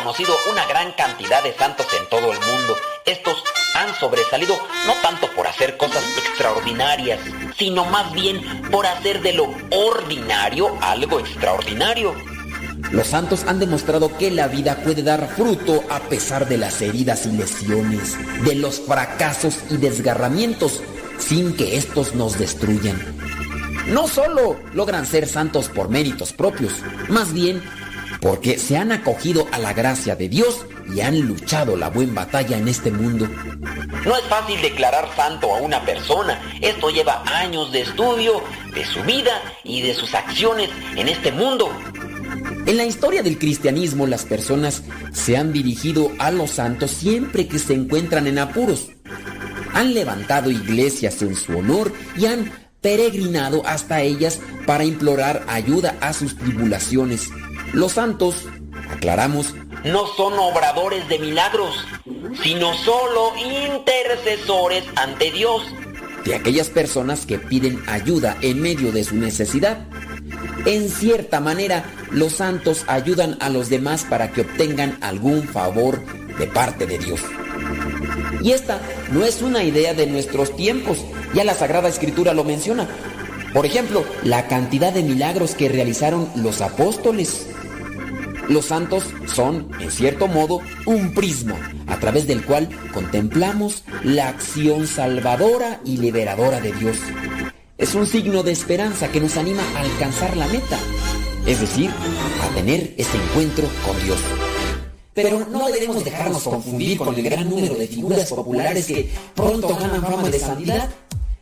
Reconocido una gran cantidad de santos en todo el mundo. Estos han sobresalido no tanto por hacer cosas extraordinarias, sino más bien por hacer de lo ordinario algo extraordinario. Los santos han demostrado que la vida puede dar fruto a pesar de las heridas y lesiones, de los fracasos y desgarramientos, sin que estos nos destruyan. No solo logran ser santos por méritos propios, más bien porque se han acogido a la gracia de Dios y han luchado la buena batalla en este mundo. No es fácil declarar santo a una persona. Esto lleva años de estudio de su vida y de sus acciones en este mundo. En la historia del cristianismo las personas se han dirigido a los santos siempre que se encuentran en apuros. Han levantado iglesias en su honor y han peregrinado hasta ellas para implorar ayuda a sus tribulaciones. Los santos, aclaramos, No son obradores de milagros, sino solo intercesores ante Dios. de aquellas personas que piden ayuda en medio de su necesidad. En cierta manera, los santos ayudan a los demás para que obtengan algún favor de parte de Dios. Y esta no es una idea de nuestros tiempos, ya la Sagrada Escritura lo menciona. Por ejemplo, la cantidad de milagros que realizaron los apóstoles. Los santos son, en cierto modo, un prisma a través del cual contemplamos la acción salvadora y liberadora de Dios. Es un signo de esperanza que nos anima a alcanzar la meta, es decir, a tener ese encuentro con Dios. Pero no debemos dejarnos confundir con el gran número de figuras populares que pronto ganan fama de santidad.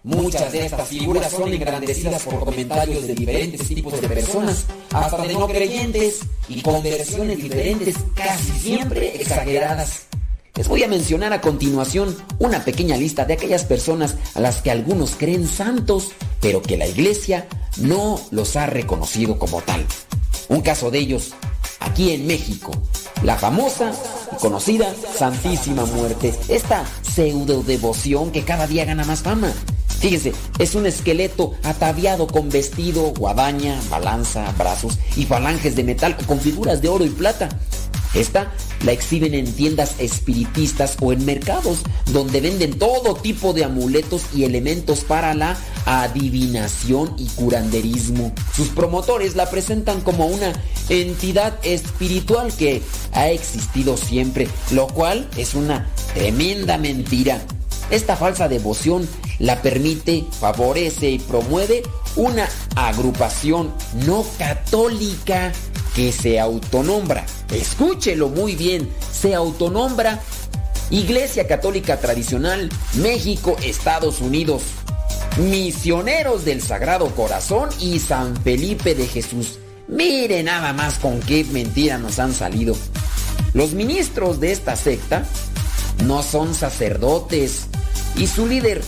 Muchas de estas figuras son engrandecidas por comentarios de diferentes tipos de personas, hasta de no creyentes, y conversiones diferentes, casi siempre exageradas. Les voy a mencionar a continuación una pequeña lista de aquellas personas a las que algunos creen santos, pero que la iglesia no los ha reconocido como tal. Un caso de ellos, aquí en México, la famosa y conocida Santísima Muerte, esta pseudo devoción que cada día gana más fama. Fíjense, es un esqueleto ataviado con vestido, guadaña, balanza, brazos y falanges de metal con figuras de oro y plata. Esta la exhiben en tiendas espiritistas o en mercados donde venden todo tipo de amuletos y elementos para la adivinación y curanderismo. Sus promotores la presentan como una entidad espiritual que ha existido siempre, lo cual es una tremenda mentira. Esta falsa devoción la permite, favorece y promueve una agrupación no católica que se autonombra, escúchelo muy bien, se autonombra Iglesia Católica Tradicional México, Estados Unidos, Misioneros del Sagrado Corazón y San Felipe de Jesús. Mire nada más con qué mentira nos han salido. Los ministros de esta secta no son sacerdotes y su líder,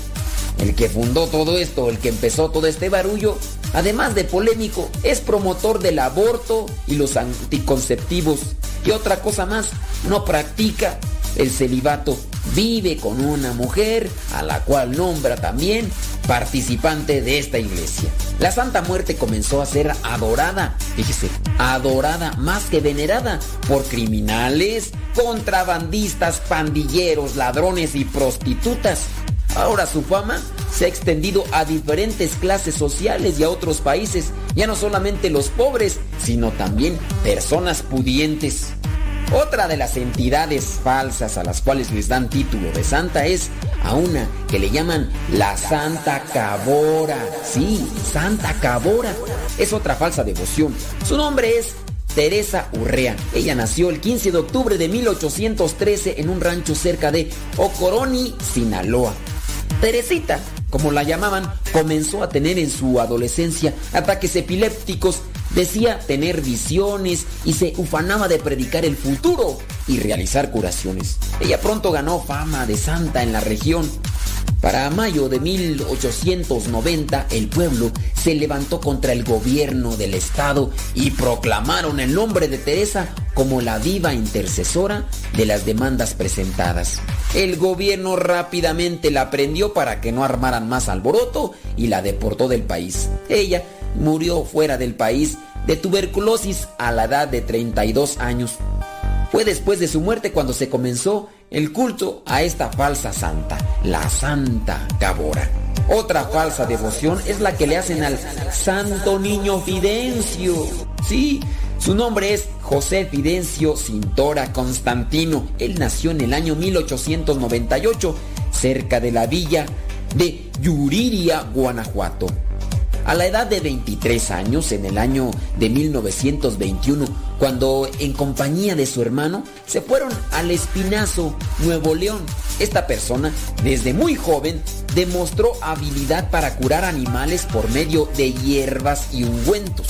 el que fundó todo esto, el que empezó todo este barullo, además de polémico, es promotor del aborto y los anticonceptivos. Y otra cosa más, no practica el celibato. Vive con una mujer a la cual nombra también participante de esta iglesia. La Santa Muerte comenzó a ser adorada, fíjese, adorada más que venerada por criminales, contrabandistas, pandilleros, ladrones y prostitutas. Ahora su fama se ha extendido a diferentes clases sociales y a otros países, ya no solamente los pobres, sino también personas pudientes. Otra de las entidades falsas a las cuales les dan título de santa es a una que le llaman la Santa Cabora. Sí, Santa Cabora. Es otra falsa devoción. Su nombre es Teresa Urrea. Ella nació el 15 de octubre de 1813 en un rancho cerca de Ocoroni, Sinaloa. Teresita, como la llamaban, comenzó a tener en su adolescencia ataques epilépticos, decía tener visiones y se ufanaba de predicar el futuro y realizar curaciones. Ella pronto ganó fama de santa en la región. Para mayo de 1890 el pueblo se levantó contra el gobierno del estado y proclamaron el nombre de Teresa como la viva intercesora de las demandas presentadas. El gobierno rápidamente la prendió para que no armaran más alboroto y la deportó del país. Ella murió fuera del país de tuberculosis a la edad de 32 años. Fue después de su muerte cuando se comenzó el culto a esta falsa santa, la Santa Cabora. Otra falsa devoción es la que le hacen al Santo Niño Fidencio. Sí, su nombre es José Fidencio Cintora Constantino. Él nació en el año 1898, cerca de la villa de Yuriria, Guanajuato. A la edad de 23 años, en el año de 1921, cuando en compañía de su hermano se fueron al Espinazo, Nuevo León. Esta persona, desde muy joven, demostró habilidad para curar animales por medio de hierbas y ungüentos.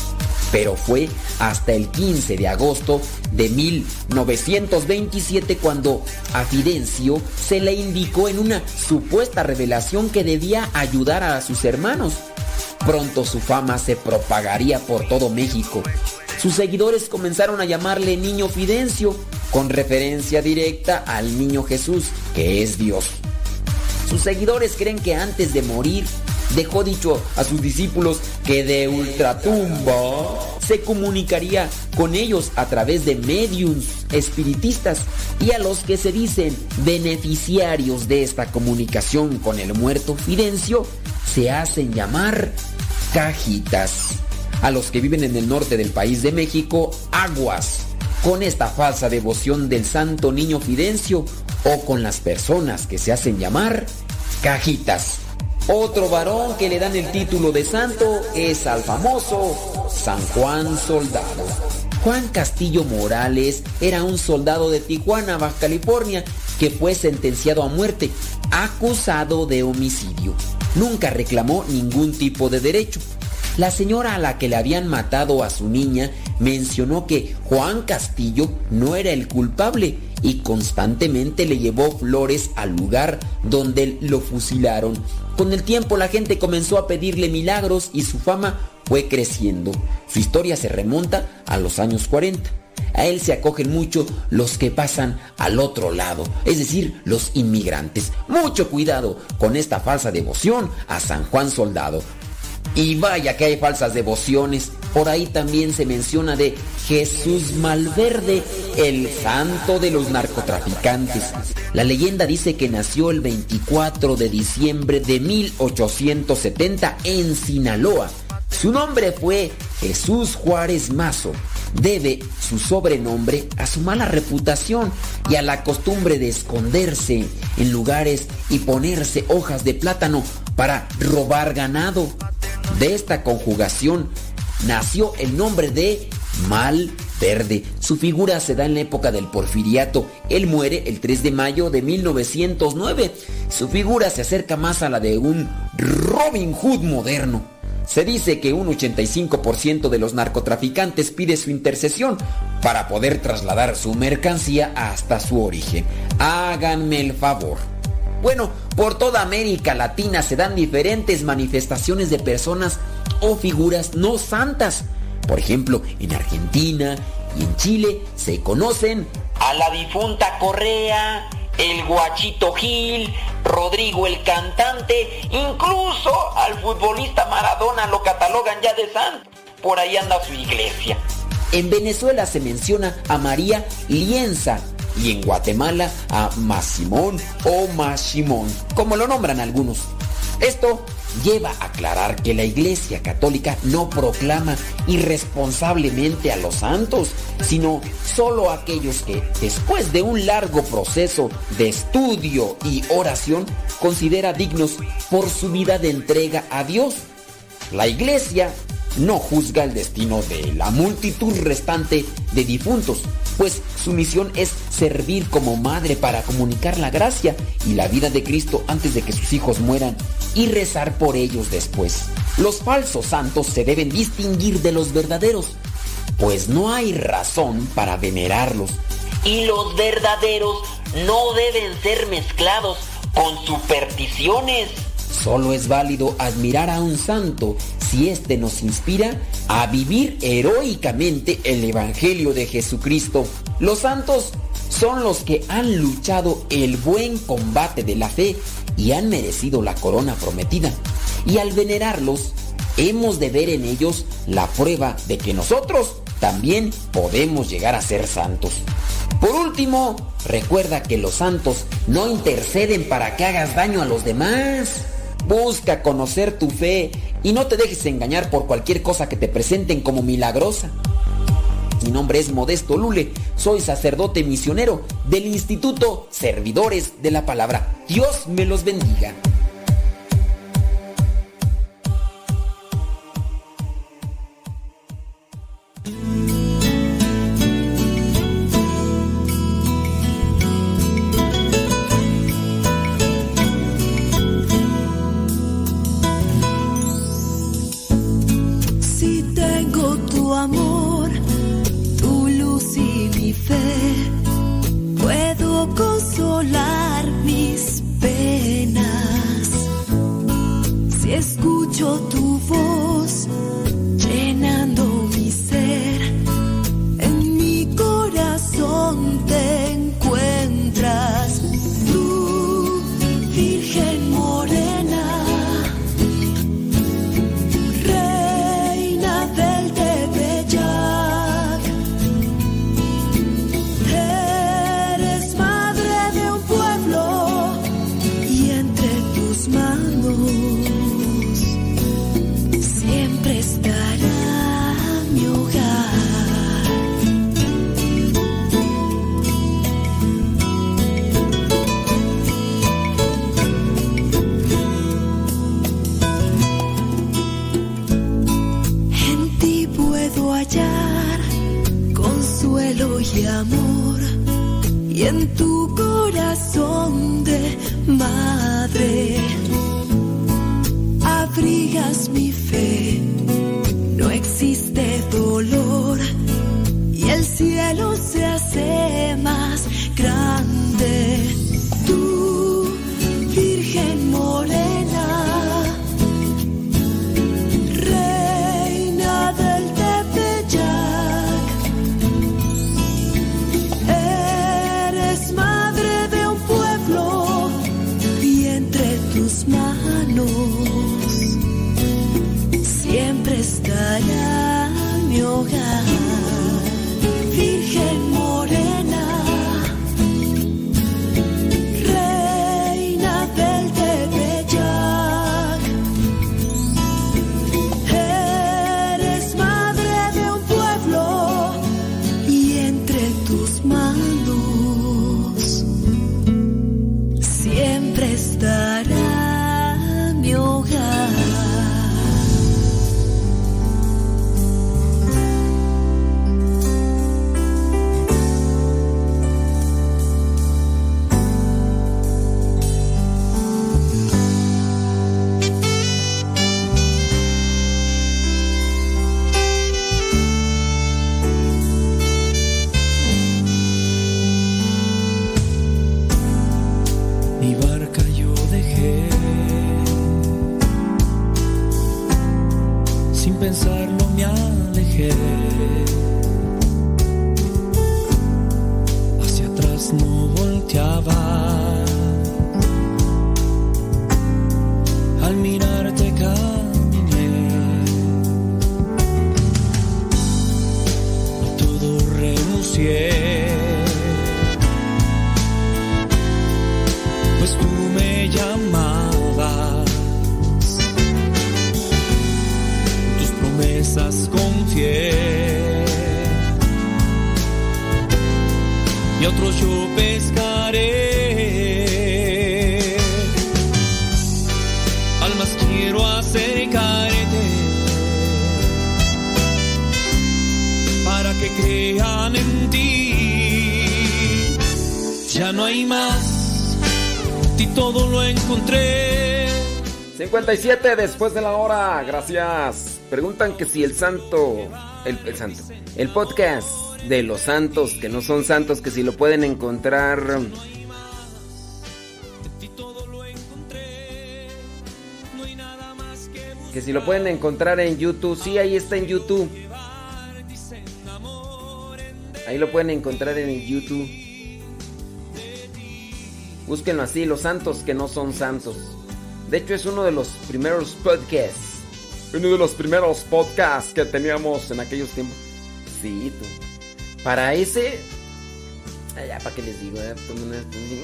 Pero fue hasta el 15 de agosto de 1927 cuando a Fidencio se le indicó en una supuesta revelación que debía ayudar a sus hermanos. Pronto su fama se propagaría por todo México. Sus seguidores comenzaron a llamarle Niño Fidencio, con referencia directa al Niño Jesús, que es Dios. Sus seguidores creen que antes de morir dejó dicho a sus discípulos que de ultratumba se comunicaría con ellos a través de mediums espiritistas y a los que se dicen beneficiarios de esta comunicación con el muerto Fidencio se hacen llamar cajitas. A los que viven en el norte del país de México, aguas. Con esta falsa devoción del santo niño Fidencio o con las personas que se hacen llamar cajitas. Otro varón que le dan el título de santo es al famoso San Juan Soldado. Juan Castillo Morales era un soldado de Tijuana, Baja California, que fue sentenciado a muerte, acusado de homicidio. Nunca reclamó ningún tipo de derecho. La señora a la que le habían matado a su niña mencionó que Juan Castillo no era el culpable y constantemente le llevó flores al lugar donde lo fusilaron. Con el tiempo la gente comenzó a pedirle milagros y su fama fue creciendo. Su historia se remonta a los años 40. A él se acogen mucho los que pasan al otro lado, es decir, los inmigrantes. Mucho cuidado con esta falsa devoción a San Juan Soldado. Y vaya que hay falsas devociones. Por ahí también se menciona de Jesús Malverde, el santo de los narcotraficantes. La leyenda dice que nació el 24 de diciembre de 1870 en Sinaloa. Su nombre fue Jesús Juárez Mazo. Debe su sobrenombre a su mala reputación y a la costumbre de esconderse en lugares y ponerse hojas de plátano para robar ganado. De esta conjugación nació el nombre de Mal Verde. Su figura se da en la época del porfiriato. Él muere el 3 de mayo de 1909. Su figura se acerca más a la de un Robin Hood moderno. Se dice que un 85% de los narcotraficantes pide su intercesión para poder trasladar su mercancía hasta su origen. Háganme el favor. Bueno, por toda América Latina se dan diferentes manifestaciones de personas o figuras no santas. Por ejemplo, en Argentina y en Chile se conocen a la difunta Correa, el Guachito Gil, Rodrigo el cantante, incluso al futbolista Maradona lo catalogan ya de santo. Por ahí anda su iglesia. En Venezuela se menciona a María Lienza y en Guatemala a Masimón o Mashimón, como lo nombran algunos. Esto lleva a aclarar que la Iglesia Católica no proclama irresponsablemente a los santos, sino solo a aquellos que, después de un largo proceso de estudio y oración, considera dignos por su vida de entrega a Dios. La Iglesia no juzga el destino de la multitud restante de difuntos, pues su misión es servir como madre para comunicar la gracia y la vida de Cristo antes de que sus hijos mueran y rezar por ellos después. Los falsos santos se deben distinguir de los verdaderos, pues no hay razón para venerarlos. Y los verdaderos no deben ser mezclados con supersticiones. Solo es válido admirar a un santo si éste nos inspira a vivir heroicamente el Evangelio de Jesucristo. Los santos son los que han luchado el buen combate de la fe y han merecido la corona prometida. Y al venerarlos, hemos de ver en ellos la prueba de que nosotros también podemos llegar a ser santos. Por último, recuerda que los santos no interceden para que hagas daño a los demás. Busca conocer tu fe y no te dejes engañar por cualquier cosa que te presenten como milagrosa. Mi nombre es Modesto Lule, soy sacerdote misionero del Instituto Servidores de la Palabra. Dios me los bendiga. Si tengo tu amor, 57 después de la hora, gracias. Preguntan que si el santo, el, el santo, el podcast de los santos que no son santos, que si lo pueden encontrar. Que si lo pueden encontrar en YouTube, sí, ahí está en YouTube. Ahí lo pueden encontrar en YouTube. Búsquenlo así, los santos que no son santos. De hecho, es uno de los primeros podcasts. Uno de los primeros podcasts que teníamos en aquellos tiempos. Sí, tú. Para ese. Ay, ya, ¿para qué les digo? eh?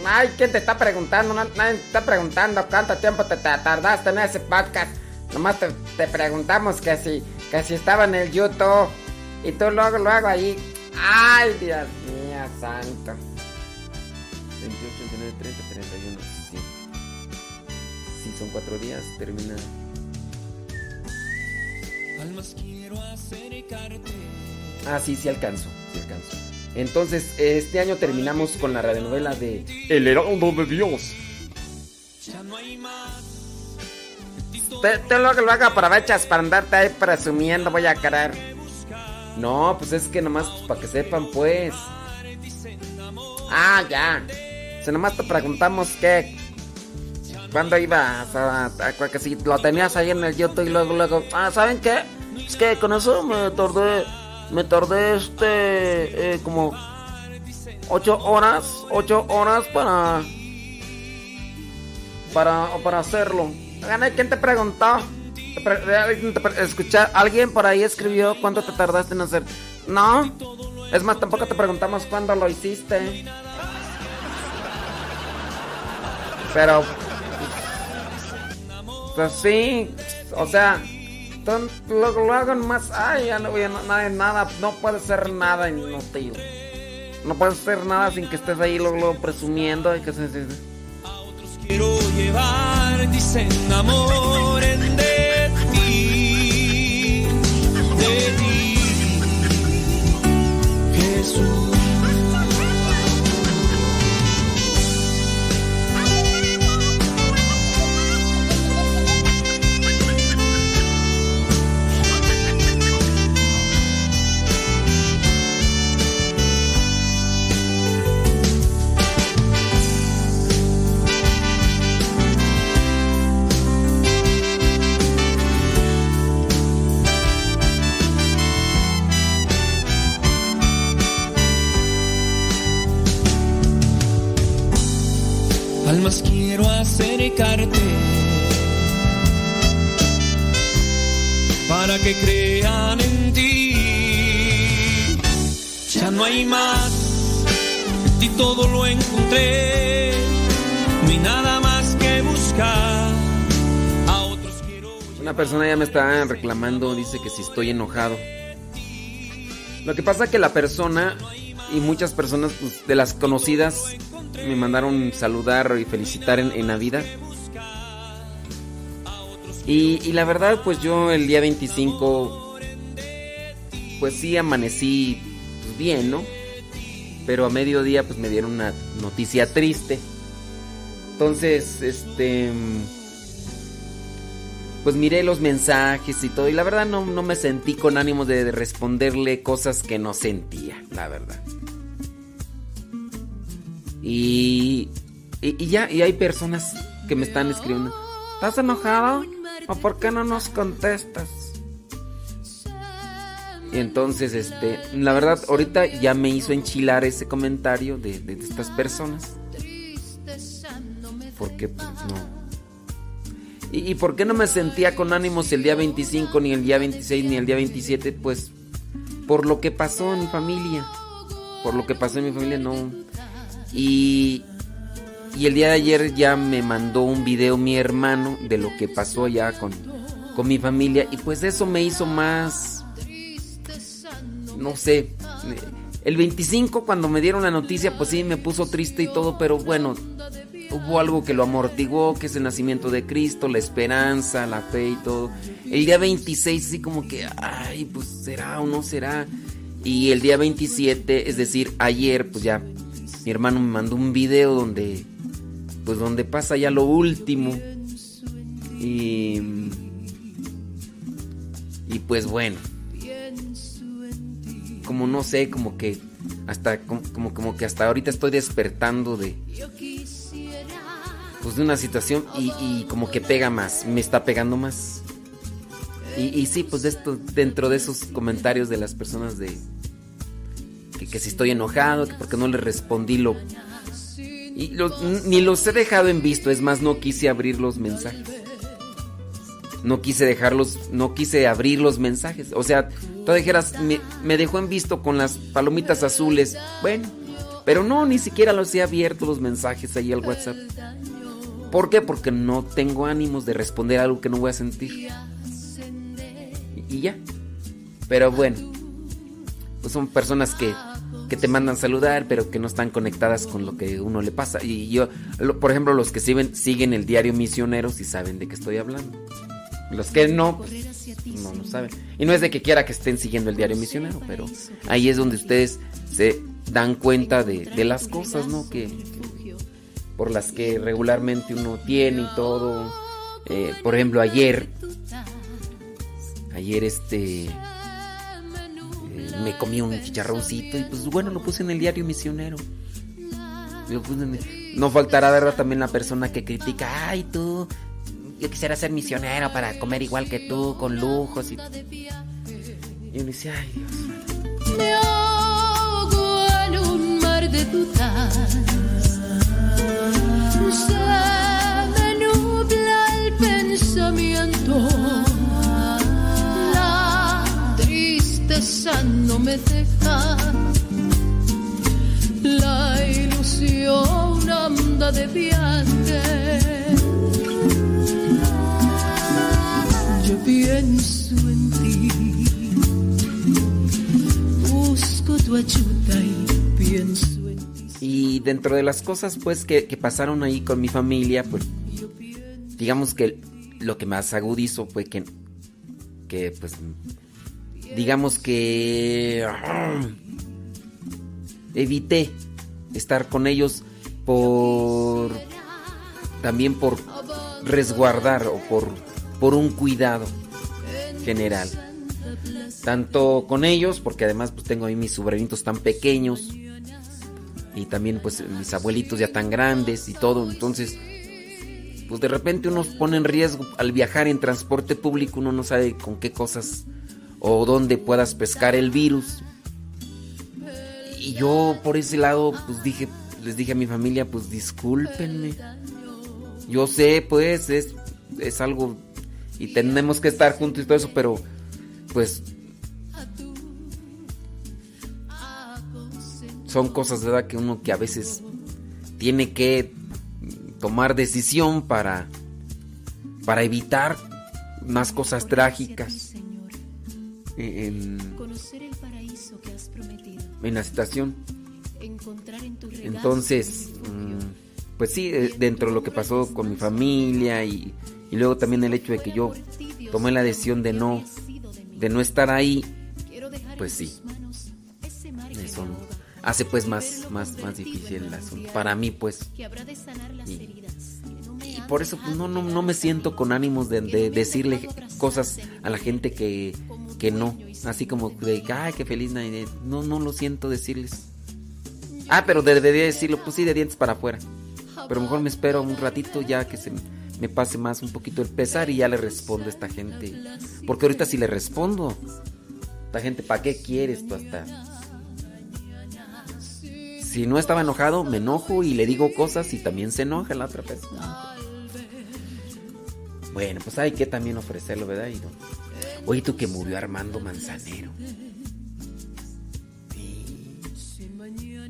Ay, ¿quién te está preguntando? No- Nadie te está preguntando cuánto tiempo te, te tardaste en ese podcast. Nomás te, te preguntamos que si, que si estaba en el YouTube. Y tú luego, luego ahí. Ay, Dios mío, santo. 28, 29, 30, 31. Son cuatro días. Termina. Almas quiero acercarte. Ah, sí, sí alcanzo, sí alcanzo. Entonces, este año terminamos con la radionovela de El Heraldo de Dios. Te, te lo, luego aprovechas para andarte ahí presumiendo, voy a querer. No, pues es que nomás pues, para que sepan, pues. Ah, ya. Si nomás te preguntamos que. ¿Cuándo ibas a, a- que si lo tenías ahí en el YouTube y luego, luego. Ah, ¿saben qué? Es que con eso me tardé. Me tardé este. eh, como. Ocho horas. Ocho horas para. Para, para hacerlo. ¿quién te preguntó? Te pre- alguien te pre- escucha- alguien por ahí escribió cuánto te tardaste en hacer. No. Es más, tampoco te preguntamos cuándo lo hiciste. Pero. Pues sí. O sea. Luego lo hago más. Ay, ya no voy a nada, nada. No puede ser nada inútil. No puede ser nada sin que estés ahí luego, luego presumiendo. Y que se- se- se- Quiero llevar, dicen enamoren de ti, de ti, Persona ya me está reclamando, dice que si estoy enojado. Lo que pasa que la persona y muchas personas pues, de las conocidas me mandaron saludar y felicitar en, en Navidad. Y, la verdad, pues yo el día 25, pues sí amanecí bien, ¿no? Pero a mediodía pues me dieron una noticia triste. Entonces, este... Pues miré los mensajes y todo. Y la verdad no, no me sentí con ánimo de, de responderle cosas que no sentía, la verdad. Y, y, ya, y hay personas que me están escribiendo. ¿Estás enojado? ¿O por qué no nos contestas? Y entonces, este, la verdad, ahorita ya me hizo enchilar ese comentario de, de- de estas personas. Porque, pues, no. ¿Y, ¿Y por qué no me sentía con ánimos el día 25, ni el día 26, ni el día 27? Pues, por lo que pasó en mi familia. Por lo que pasó en mi familia, no. Y, y el día de ayer ya me mandó un video mi hermano de lo que pasó ya con, con mi familia. Y pues eso me hizo más, no sé, El 25 cuando me dieron la noticia, pues sí, me puso triste y todo, pero bueno, hubo algo que lo amortiguó, que es el nacimiento de Cristo, la esperanza, la fe y todo. El día 26 así como que, ay, pues será o no será. Y el día 27, es decir, ayer, pues ya mi hermano me mandó un video donde pues donde pasa ya lo último. Y y pues bueno, como no sé, como que hasta como, como, que hasta ahorita estoy despertando de pues de una situación y, y como que pega más, me está pegando más. Y, y sí, pues esto, dentro de esos comentarios de las personas de que, que si estoy enojado, que porque no le respondí lo y los, ni los he dejado en visto, es más, no quise abrir los mensajes. No quise dejarlos, no quise abrir los mensajes. O sea, tú dijeras, me, me dejó en visto con las palomitas azules. Bueno, pero no, ni siquiera los he abierto los mensajes ahí al WhatsApp. ¿Por qué? Porque no tengo ánimos de responder algo que no voy a sentir. Y, y ya. Pero bueno, pues son personas que que te mandan saludar, pero que no están conectadas con lo que uno le pasa. Y yo, por ejemplo, los que siguen, siguen el diario misionero, si saben de qué estoy hablando. Los que no, pues, no lo saben. Y no es de que quiera que estén siguiendo el diario misionero, pero ahí es donde ustedes se dan cuenta de, de las cosas, ¿no? Que por las que regularmente uno tiene y todo. Eh, por ejemplo, ayer, ayer este me comí un chicharroncito y pues bueno, lo puse en el diario misionero. No faltará, ¿verdad? También la persona que critica, ay tú, yo quisiera ser misionero para comer igual que tú, con lujos y... Y uno dice, ay Dios. Me ahogo en un mar de. No me deja. La ilusión anda de viaje. Yo pienso en ti. Busco tu ayuda y pienso. Y dentro de las cosas pues que, pasaron ahí con mi familia, pues digamos que lo que más agudizó fue que, que pues digamos que evité estar con ellos por también por resguardar o por por un cuidado general. Tanto con ellos porque además pues tengo ahí mis sobrinitos tan pequeños y también pues mis abuelitos ya tan grandes y todo entonces pues de repente uno pone en riesgo al viajar en transporte público uno no sabe con qué cosas o donde puedas pescar el virus. Y yo por ese lado, pues dije, les dije a mi familia, pues discúlpenme. Yo sé, pues, es, es algo y tenemos que estar juntos y todo eso, pero pues son cosas, ¿verdad? Que uno que a veces tiene que tomar decisión para, para evitar más cosas trágicas en, en la situación. Entonces, mm, pues sí, eh, dentro de lo que pasó con mi familia y, y, luego también el hecho de que yo tomé la decisión de no, de no estar ahí, pues sí, hace pues más, más, más difícil el asunto. Para mí pues. Y, por eso pues, no, no, no me siento con ánimos de, de decirle cosas a la gente que, que no. Así como de, ay, qué feliz Navidad. No, no lo siento decirles. Ah, pero debería decirlo, pues sí, de dientes para afuera. Pero mejor me espero un ratito ya que se me pase más un poquito el pesar y ya le respondo a esta gente. Porque ahorita si le respondo, esta gente, ¿para qué quieres tú hasta? Si no estaba enojado, me enojo y le digo cosas y también se enoja la otra persona. Bueno, pues hay que también ofrecerlo, ¿verdad? Y no. Oye, tú que murió Armando Manzanero.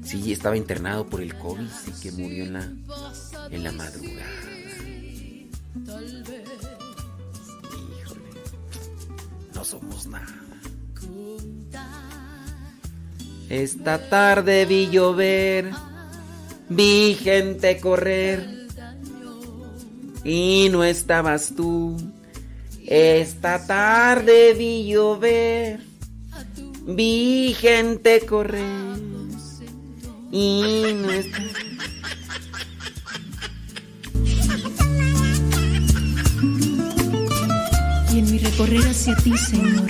Sí, estaba internado por el COVID y que murió en la, en la madrugada. Híjole, no somos nada. Esta tarde vi llover, vi gente correr y no estabas tú. Esta tarde vi llover, vi gente correr y no estabas Y en mi recorrer hacia ti, Señor,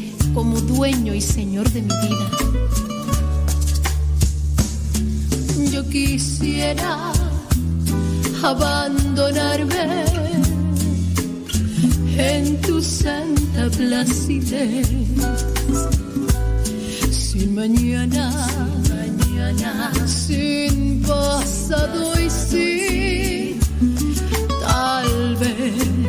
como dueño y señor de mi vida. Yo quisiera abandonarme en tu santa placidez. Sin mañana, mañana, sin pasado y sin tal vez.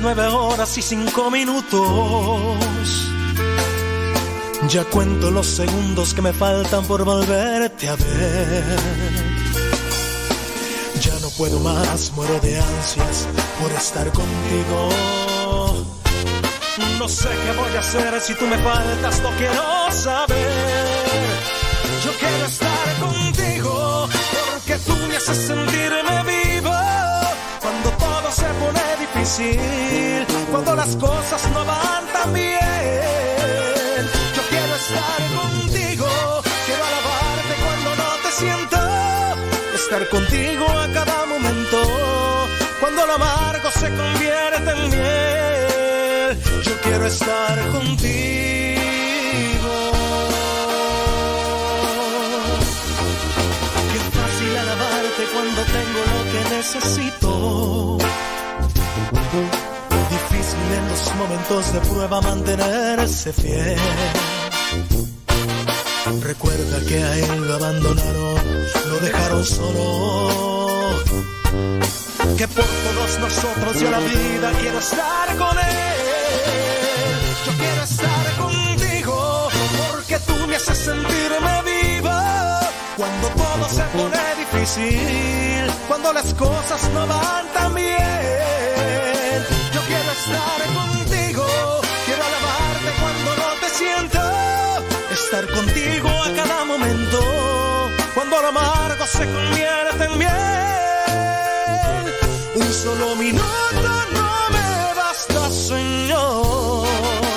Nueve horas y cinco minutos. Ya cuento los segundos que me faltan por volverte a ver. Ya no puedo más, muero de ansias por estar contigo. No sé qué voy a hacer si tú me faltas, no quiero saber. Yo quiero estar contigo porque tú me haces sentirme cuando las cosas no van tan bien. Yo quiero estar contigo, quiero alabarte cuando no te siento. Estar contigo a cada momento, cuando lo amargo se convierte en miel. Yo quiero estar contigo. Qué fácil alabarte cuando tengo lo que necesito. Difícil en los momentos de prueba mantenerse fiel. Recuerda que a él lo abandonaron, lo dejaron solo. Que por todos nosotros yo la vida quiero estar con él. Yo quiero estar contigo porque tú me haces sentirme viva. Cuando todo se pone difícil, cuando las cosas no van tan bien. Estar contigo, quiero alabarte cuando no te siento. Estar contigo a cada momento, cuando lo amargo se convierte en miel. Un solo minuto no me basta, Señor.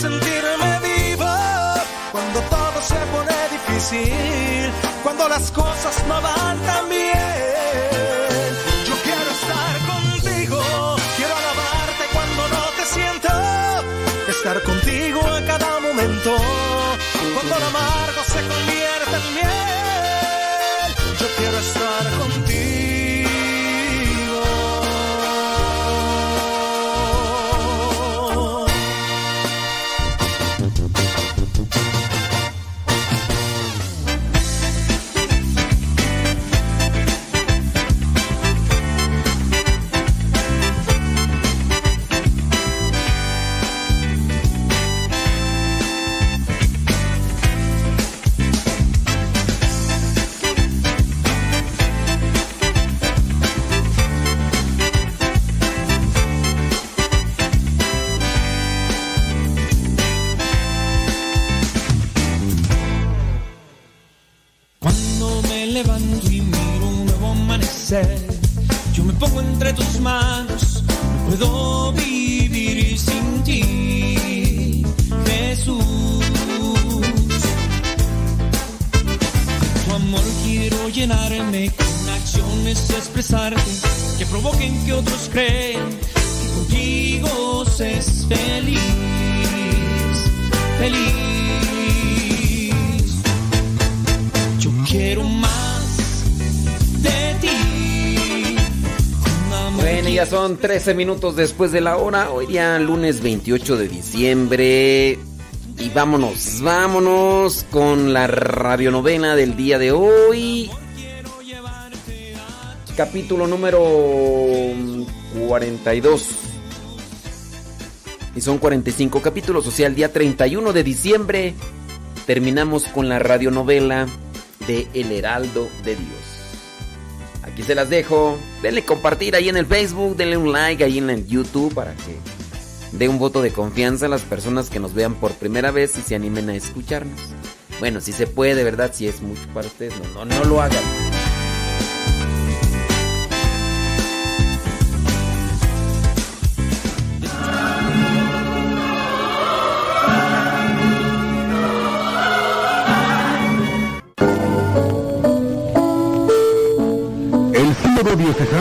Sentirme vivo. Cuando todo se pone difícil, cuando las cosas no van tan bien. 13 minutos después de la hora. Hoy día lunes 28 de diciembre. Y vámonos, vámonos con la radionovela del día de hoy. Capítulo número 42. Y son 45 capítulos, o sea, el día 31 de diciembre terminamos con la radionovela de El Heraldo de Dios. Aquí se las dejo. Denle compartir ahí en el Facebook, denle un like ahí en el YouTube para que dé un voto de confianza a las personas que nos vean por primera vez y se animen a escucharnos. Bueno, si se puede, ¿verdad? Si es mucho para ustedes, no, no, no lo hagan.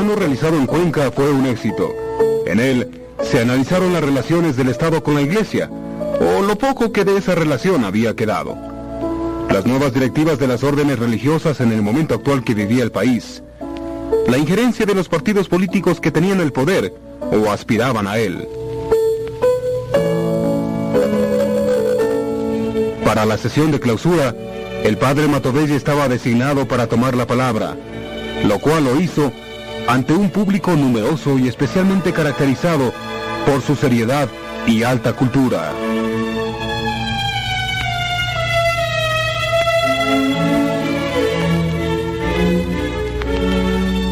Realizado en Cuenca fue un éxito. En él se analizaron las relaciones del Estado con la Iglesia, o lo poco que de esa relación había quedado. Las nuevas directivas de las órdenes religiosas en el momento actual que vivía el país. La injerencia de los partidos políticos que tenían el poder o aspiraban a él. Para la sesión de clausura, el padre Matovelle estaba designado para tomar la palabra, lo cual lo hizo ante un público numeroso y especialmente caracterizado por su seriedad y alta cultura.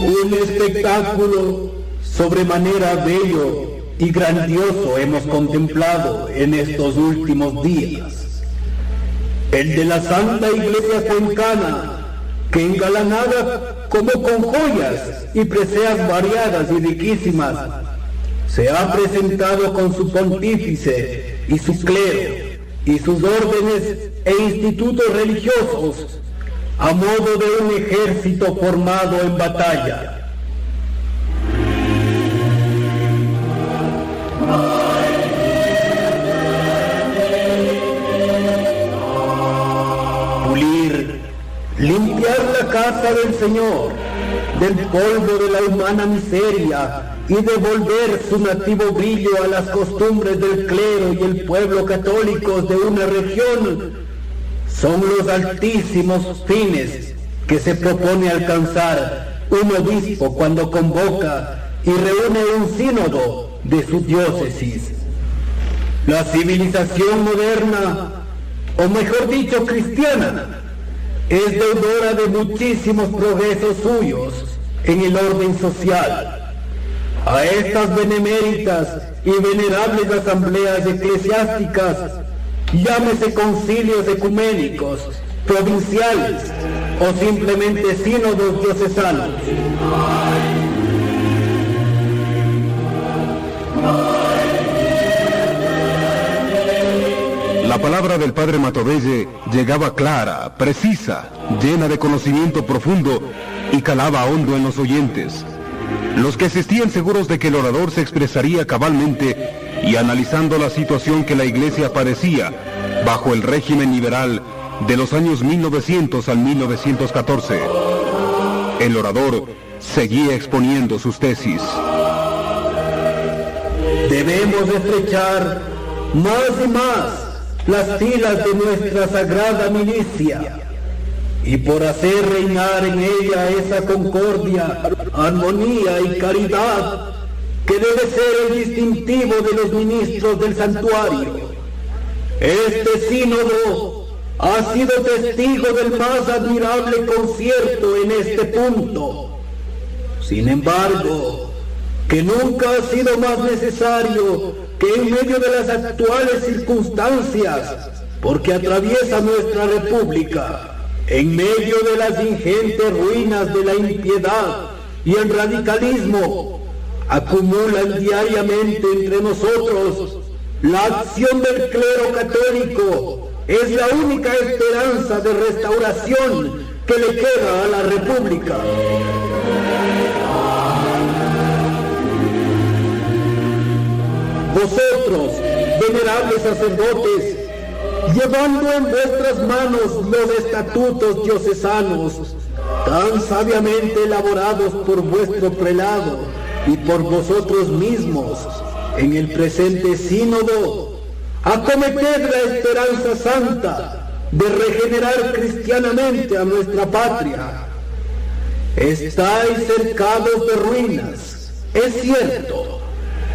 Un espectáculo sobremanera bello y grandioso hemos contemplado en estos últimos días. El de la Santa Iglesia Cuencana, que engalanada como con joyas y preseas variadas y riquísimas, se ha presentado con su pontífice y su clero y sus órdenes e institutos religiosos a modo de un ejército formado en batalla. Casa del Señor del polvo de la humana miseria y devolver su nativo brillo a las costumbres del clero y el pueblo católicos de una región son los altísimos fines que se propone alcanzar un obispo cuando convoca y reúne un sínodo de su diócesis. La civilización moderna, o mejor dicho cristiana, es deudora de muchísimos progresos suyos en el orden social. A estas beneméritas y venerables asambleas eclesiásticas llámese concilios ecuménicos, provinciales o simplemente sínodos diocesanos. La palabra del padre Matovelle llegaba clara, precisa, llena de conocimiento profundo y calaba hondo en los oyentes. Los que existían seguros de que el orador se expresaría cabalmente y analizando la situación que la iglesia padecía bajo el régimen liberal de los años 1900 al 1914. El orador seguía exponiendo sus tesis. Debemos estrechar más y más las filas de nuestra sagrada milicia y por hacer reinar en ella esa concordia, armonía y caridad que debe ser el distintivo de los ministros del santuario. Este sínodo ha sido testigo del más admirable concierto en este punto. Sin embargo, que nunca ha sido más necesario que en medio de las actuales circunstancias, porque atraviesa nuestra república, en medio de las ingentes ruinas de la impiedad y el radicalismo, acumulan diariamente entre nosotros la acción del clero católico. Es la única esperanza de restauración que le queda a la República. Vosotros, venerables sacerdotes, llevando en vuestras manos los estatutos diocesanos, tan sabiamente elaborados por vuestro prelado y por vosotros mismos, en el presente sínodo, acometed la esperanza santa de regenerar cristianamente a nuestra patria. Estáis cercados de ruinas, es cierto,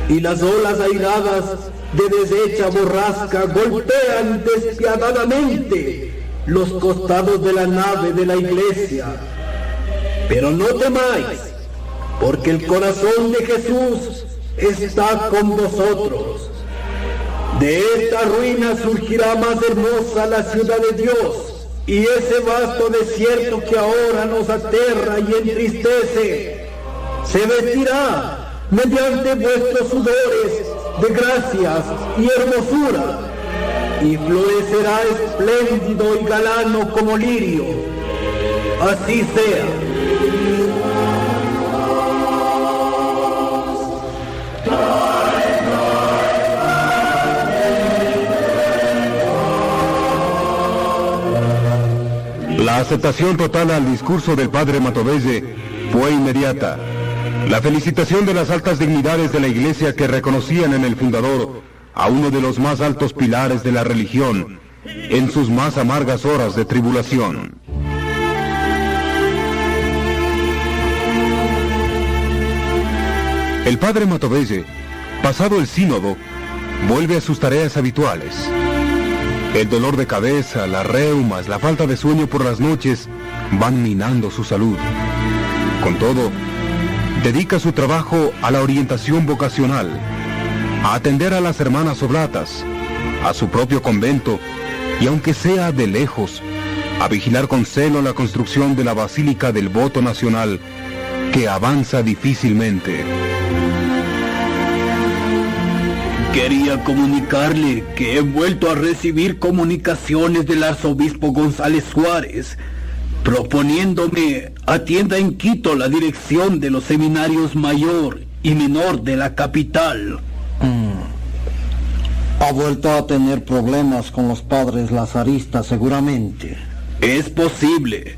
y las olas airadas de deshecha borrasca golpean despiadadamente los costados de la nave de la iglesia. Pero no temáis, porque el corazón de Jesús está con vosotros. De esta ruina surgirá más hermosa la ciudad de Dios, y ese vasto desierto que ahora nos aterra y entristece, se vestirá mediante vuestros sudores de gracias y hermosura, y florecerá espléndido y galano como lirio. Así sea. La aceptación total al discurso del padre Matovelle fue inmediata. La felicitación de las altas dignidades de la iglesia que reconocían en el fundador a uno de los más altos pilares de la religión en sus más amargas horas de tribulación. El padre Matovelle, pasado el sínodo, vuelve a sus tareas habituales. El dolor de cabeza, las reumas, la falta de sueño por las noches van minando su salud. Con todo, dedica su trabajo a la orientación vocacional, a atender a las hermanas oblatas, a su propio convento y aunque sea de lejos, a vigilar con celo la construcción de la Basílica del Voto Nacional que avanza difícilmente. Quería comunicarle que he vuelto a recibir comunicaciones del arzobispo González Suárez, proponiéndome atienda en Quito la dirección de los seminarios mayor y menor de la capital. Ha vuelto a tener problemas con los padres lazaristas seguramente. Es posible,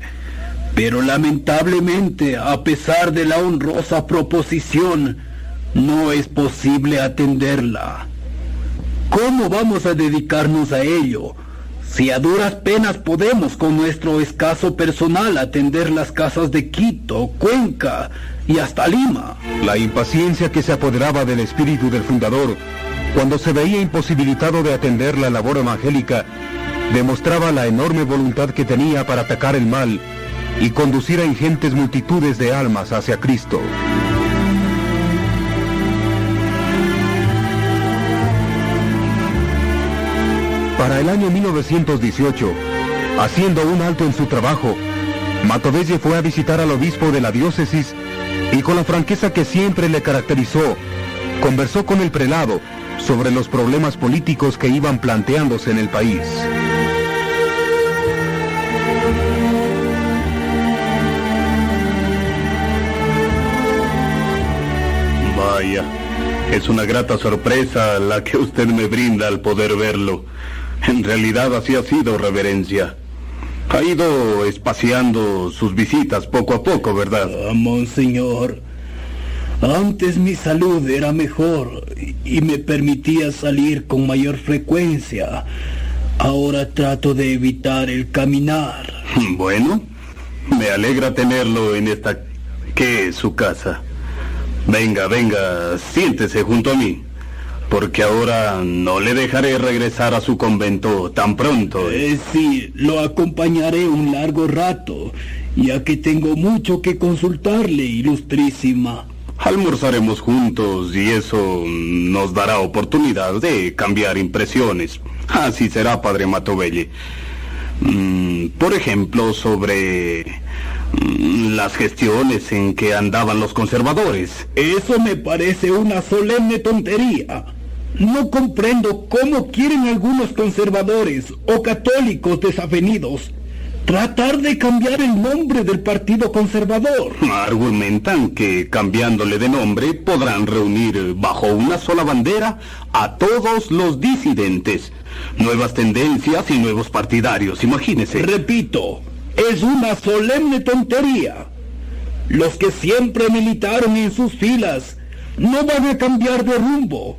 pero lamentablemente, a pesar de la honrosa proposición, no es posible atenderla. ¿Cómo vamos a dedicarnos a ello? Si a duras penas podemos con nuestro escaso personal atender las casas de Quito, Cuenca y hasta Lima. La impaciencia que se apoderaba del espíritu del fundador cuando se veía imposibilitado de atender la labor evangélica demostraba la enorme voluntad que tenía para atacar el mal y conducir a ingentes multitudes de almas hacia Cristo. Para el año 1918, haciendo un alto en su trabajo, Matovelle fue a visitar al obispo de la diócesis y con la franqueza que siempre le caracterizó, conversó con el prelado sobre los problemas políticos que iban planteándose en el país. Vaya, es una grata sorpresa la que usted me brinda al poder verlo. En realidad así ha sido, reverencia. Ha ido espaciando sus visitas poco a poco, ¿verdad? Ah, monseñor. Antes mi salud era mejor y me permitía salir con mayor frecuencia. Ahora trato de evitar el caminar. [laughs] Bueno, me alegra tenerlo en esta... ¿Qué es su casa? Venga, venga, siéntese junto a mí. Porque ahora no le dejaré regresar a su convento tan pronto. Eh, sí, lo acompañaré un largo rato, ya que tengo mucho que consultarle, ilustrísima. Almorzaremos juntos y eso nos dará oportunidad de cambiar impresiones. Así será, padre Matovelle. Mm, por ejemplo, sobre las gestiones en que andaban los conservadores. Eso me parece una solemne tontería. No comprendo cómo quieren algunos conservadores o católicos desavenidos tratar de cambiar el nombre del Partido Conservador. Argumentan que cambiándole de nombre podrán reunir bajo una sola bandera a todos los disidentes. Nuevas tendencias y nuevos partidarios, imagínese. Repito, es una solemne tontería. Los que siempre militaron en sus filas no van a cambiar de rumbo,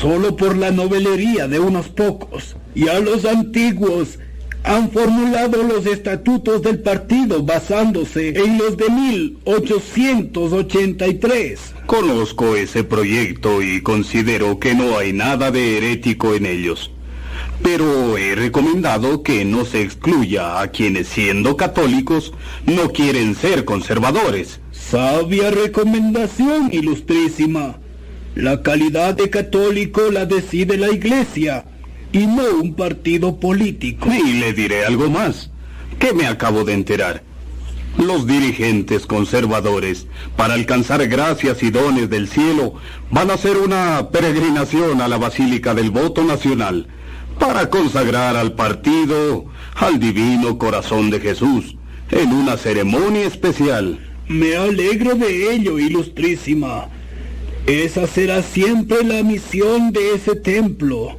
solo por la novelería de unos pocos. Y a los antiguos han formulado los estatutos del partido basándose en los de 1883. Conozco ese proyecto y considero que no hay nada de herético en ellos. Pero he recomendado que no se excluya a quienes siendo católicos no quieren ser conservadores. Sabia recomendación, ilustrísima. La calidad de católico la decide la iglesia y no un partido político. Y le diré algo más, que me acabo de enterar. Los dirigentes conservadores, para alcanzar gracias y dones del cielo, van a hacer una peregrinación a la Basílica del Voto Nacional para consagrar al partido al divino corazón de Jesús en una ceremonia especial. Me alegro de ello, ilustrísima. Esa será siempre la misión de ese templo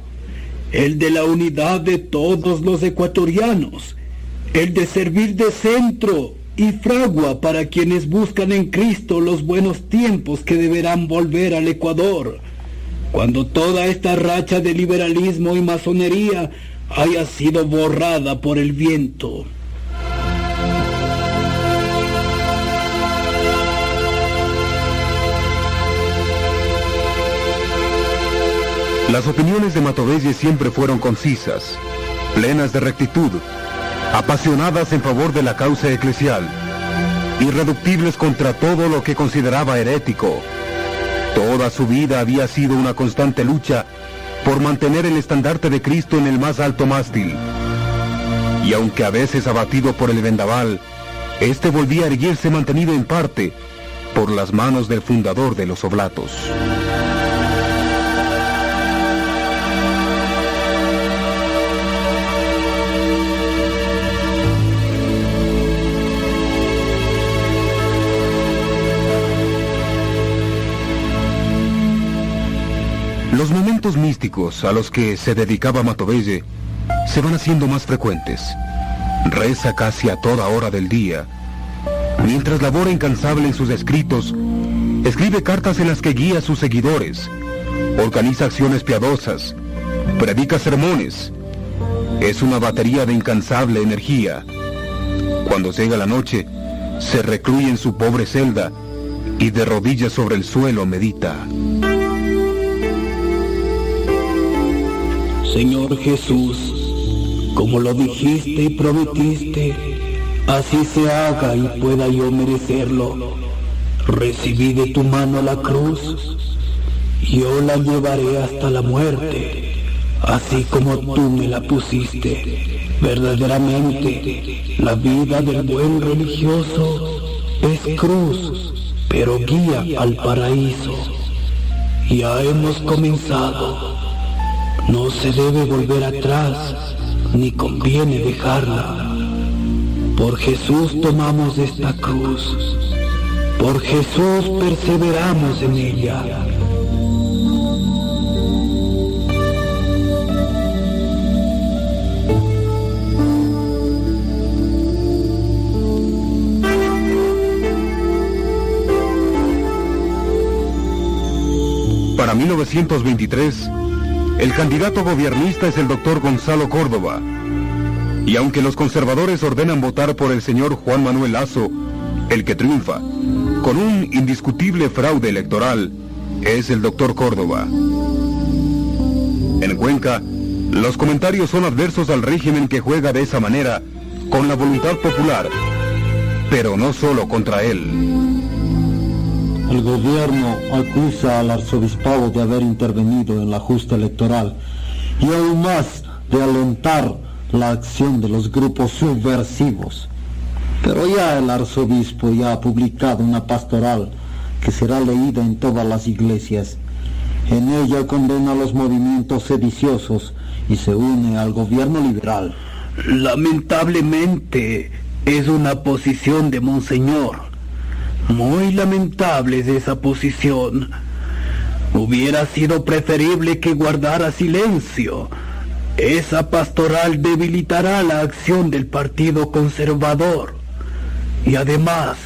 el de la unidad de todos los ecuatorianos, el de servir de centro y fragua para quienes buscan en Cristo los buenos tiempos que deberán volver al Ecuador, cuando toda esta racha de liberalismo y masonería haya sido borrada por el viento. Las opiniones de Matovelle siempre fueron concisas, plenas de rectitud, apasionadas en favor de la causa eclesial, irreductibles contra todo lo que consideraba herético. Toda su vida había sido una constante lucha por mantener el estandarte de Cristo en el más alto mástil. Y aunque a veces abatido por el vendaval, este volvía a erguirse mantenido en parte por las manos del fundador de los oblatos. Los momentos místicos a los que se dedicaba Matovelle se van haciendo más frecuentes. Reza casi a toda hora del día. Mientras labora incansable en sus escritos, escribe cartas en las que guía a sus seguidores, organiza acciones piadosas, predica sermones. Es una batería de incansable energía. Cuando llega la noche, se recluye en su pobre celda y de rodillas sobre el suelo medita. Señor Jesús, como lo dijiste y prometiste, así se haga y pueda yo merecerlo. Recibí de tu mano la cruz, yo la llevaré hasta la muerte, así como tú me la pusiste. Verdaderamente, la vida del buen religioso es cruz, pero guía al paraíso. Ya hemos comenzado. No se debe volver atrás, ni conviene dejarla. Por Jesús tomamos esta cruz. Por Jesús perseveramos en ella. Para 1923, el candidato gobiernista es el doctor Gonzalo Córdoba. Y aunque los conservadores ordenan votar por el señor Juan Manuel Lazo, el que triunfa, con un indiscutible fraude electoral, es el doctor Córdoba. En Cuenca, los comentarios son adversos al régimen que juega de esa manera con la voluntad popular, pero no solo contra él. El gobierno acusa al arzobispado de haber intervenido en la justa electoral y aún más de alentar la acción de los grupos subversivos. Pero ya el arzobispo ya ha publicado una pastoral que será leída en todas las iglesias. En ella condena los movimientos sediciosos y se une al gobierno liberal. Lamentablemente es una posición de Monseñor. Muy lamentable es esa posición. Hubiera sido preferible que guardara silencio. Esa pastoral debilitará la acción del Partido Conservador. Y además,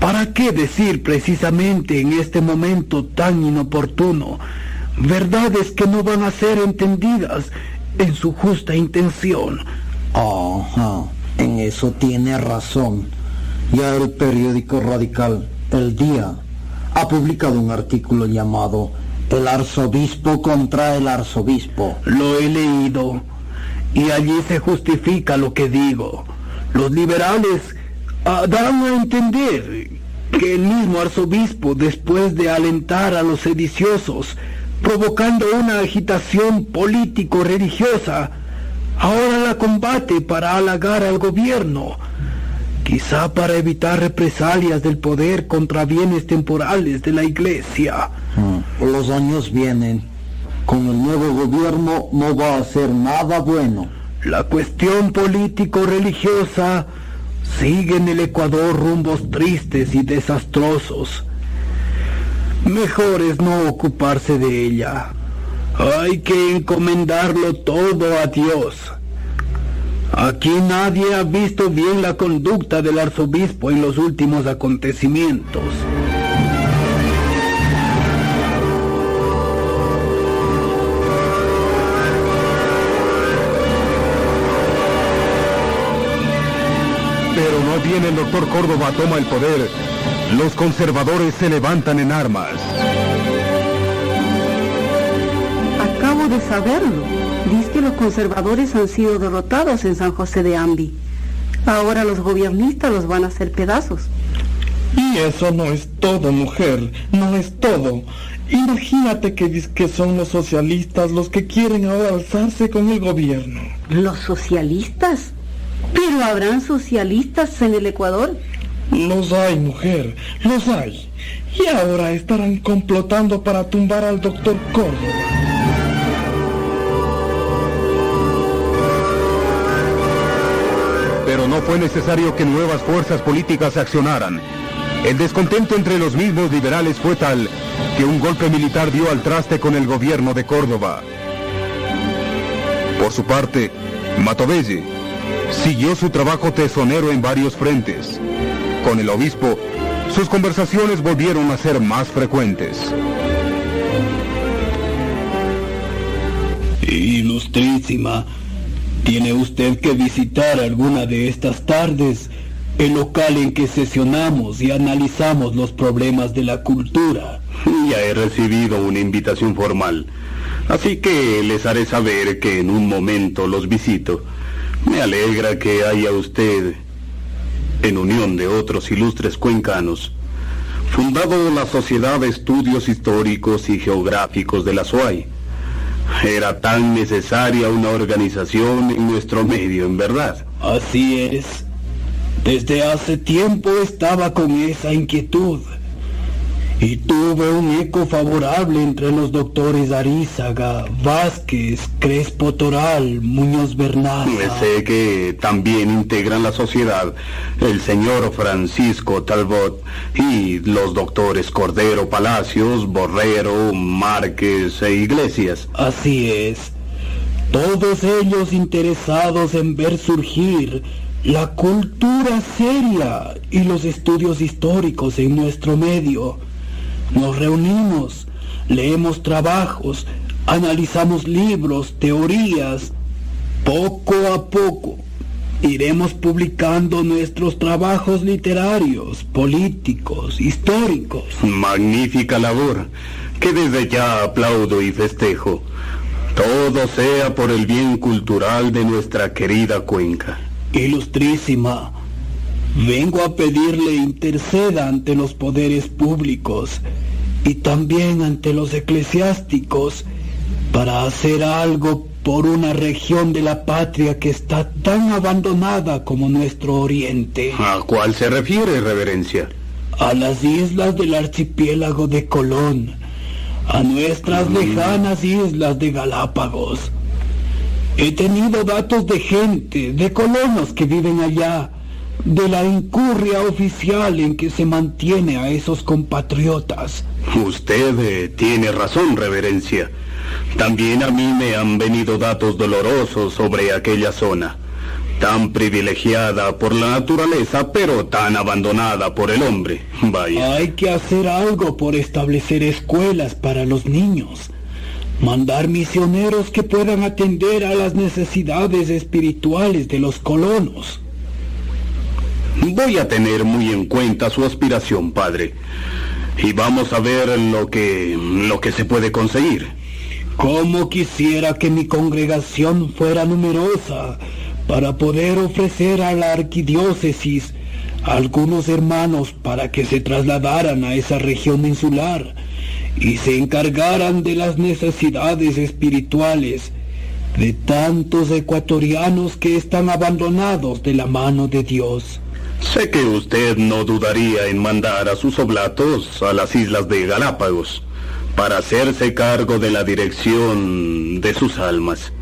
¿para qué decir precisamente en este momento tan inoportuno verdades que no van a ser entendidas en su justa intención? Ajá, en eso tiene razón. Ya el periódico radical, El Día, ha publicado un artículo llamado El arzobispo contra el arzobispo. Lo he leído y allí se justifica lo que digo. Los liberales ah, dan a entender que el mismo arzobispo, después de alentar a los sediciosos, provocando una agitación político-religiosa, ahora la combate para halagar al gobierno, quizá para evitar represalias del poder contra bienes temporales de la iglesia. Mm, Los años vienen. Con el nuevo gobierno no va a ser nada bueno. La cuestión político-religiosa sigue en el Ecuador rumbos tristes y desastrosos. Mejor es no ocuparse de ella. Hay que encomendarlo todo a Dios. Aquí nadie ha visto bien la conducta del arzobispo en los últimos acontecimientos. Pero no bien el doctor Córdoba toma el poder, los conservadores se levantan en armas. De saberlo. Dice que los conservadores han sido derrotados en San José de Ambi. Ahora los gobiernistas los van a hacer pedazos. Y eso no es todo, mujer, no es todo. Imagínate que, que son los socialistas los que quieren ahora alzarse con el gobierno. ¿Los socialistas? ¿Pero habrán socialistas en el Ecuador? Los hay, mujer, los hay. Y ahora estarán complotando para tumbar al doctor Córdoba. Fue necesario que nuevas fuerzas políticas accionaran. El descontento entre los mismos liberales fue tal que un golpe militar dio al traste con el gobierno de Córdoba. Por su parte, Matovelle siguió su trabajo tesonero en varios frentes. Con el obispo, sus conversaciones volvieron a ser más frecuentes. Ilustrísima, tiene usted que visitar alguna de estas tardes el local en que sesionamos y analizamos los problemas de la cultura. Ya he recibido una invitación formal, así que les haré saber que en un momento los visito. Me alegra que haya usted, en unión de otros ilustres cuencanos, fundado la Sociedad de Estudios Históricos y Geográficos de la SUAY. Era tan necesaria una organización en nuestro medio, en verdad. Así es. Desde hace tiempo estaba con esa inquietud. Y tuve un eco favorable entre los doctores Arízaga, Vázquez, Crespo Toral, Muñoz Bernal. Sé que también integran la sociedad el señor Francisco Talbot y los doctores Cordero Palacios, Borrero, Márquez e Iglesias. Así es. Todos ellos interesados en ver surgir la cultura seria y los estudios históricos en nuestro medio. Nos reunimos, leemos trabajos, analizamos libros, teorías. Poco a poco iremos publicando nuestros trabajos literarios, políticos, históricos. Magnífica labor, que desde ya aplaudo y festejo. Todo sea por el bien cultural de nuestra querida cuenca. Ilustrísima, vengo a pedirle interceda ante los poderes públicos y también ante los eclesiásticos para hacer algo por una región de la patria que está tan abandonada como nuestro oriente. ¿A cuál se refiere, reverencia? A las islas del archipiélago de Colón, a nuestras lejanas islas de Galápagos. He tenido datos de gente, de colonos que viven allá, de la incurria oficial en que se mantiene a esos compatriotas. Usted eh, tiene razón, reverencia. También a mí me han venido datos dolorosos sobre aquella zona, tan privilegiada por la naturaleza, pero tan abandonada por el hombre. Vaya. Hay que hacer algo por establecer escuelas para los niños, mandar misioneros que puedan atender a las necesidades espirituales de los colonos. Voy a tener muy en cuenta su aspiración, padre. Y vamos a ver lo que lo que se puede conseguir. Como quisiera que mi congregación fuera numerosa para poder ofrecer a la arquidiócesis algunos hermanos para que se trasladaran a esa región insular y se encargaran de las necesidades espirituales de tantos ecuatorianos que están abandonados de la mano de Dios. Sé que usted no dudaría en mandar a sus oblatos a las islas de Galápagos para hacerse cargo de la dirección de sus almas.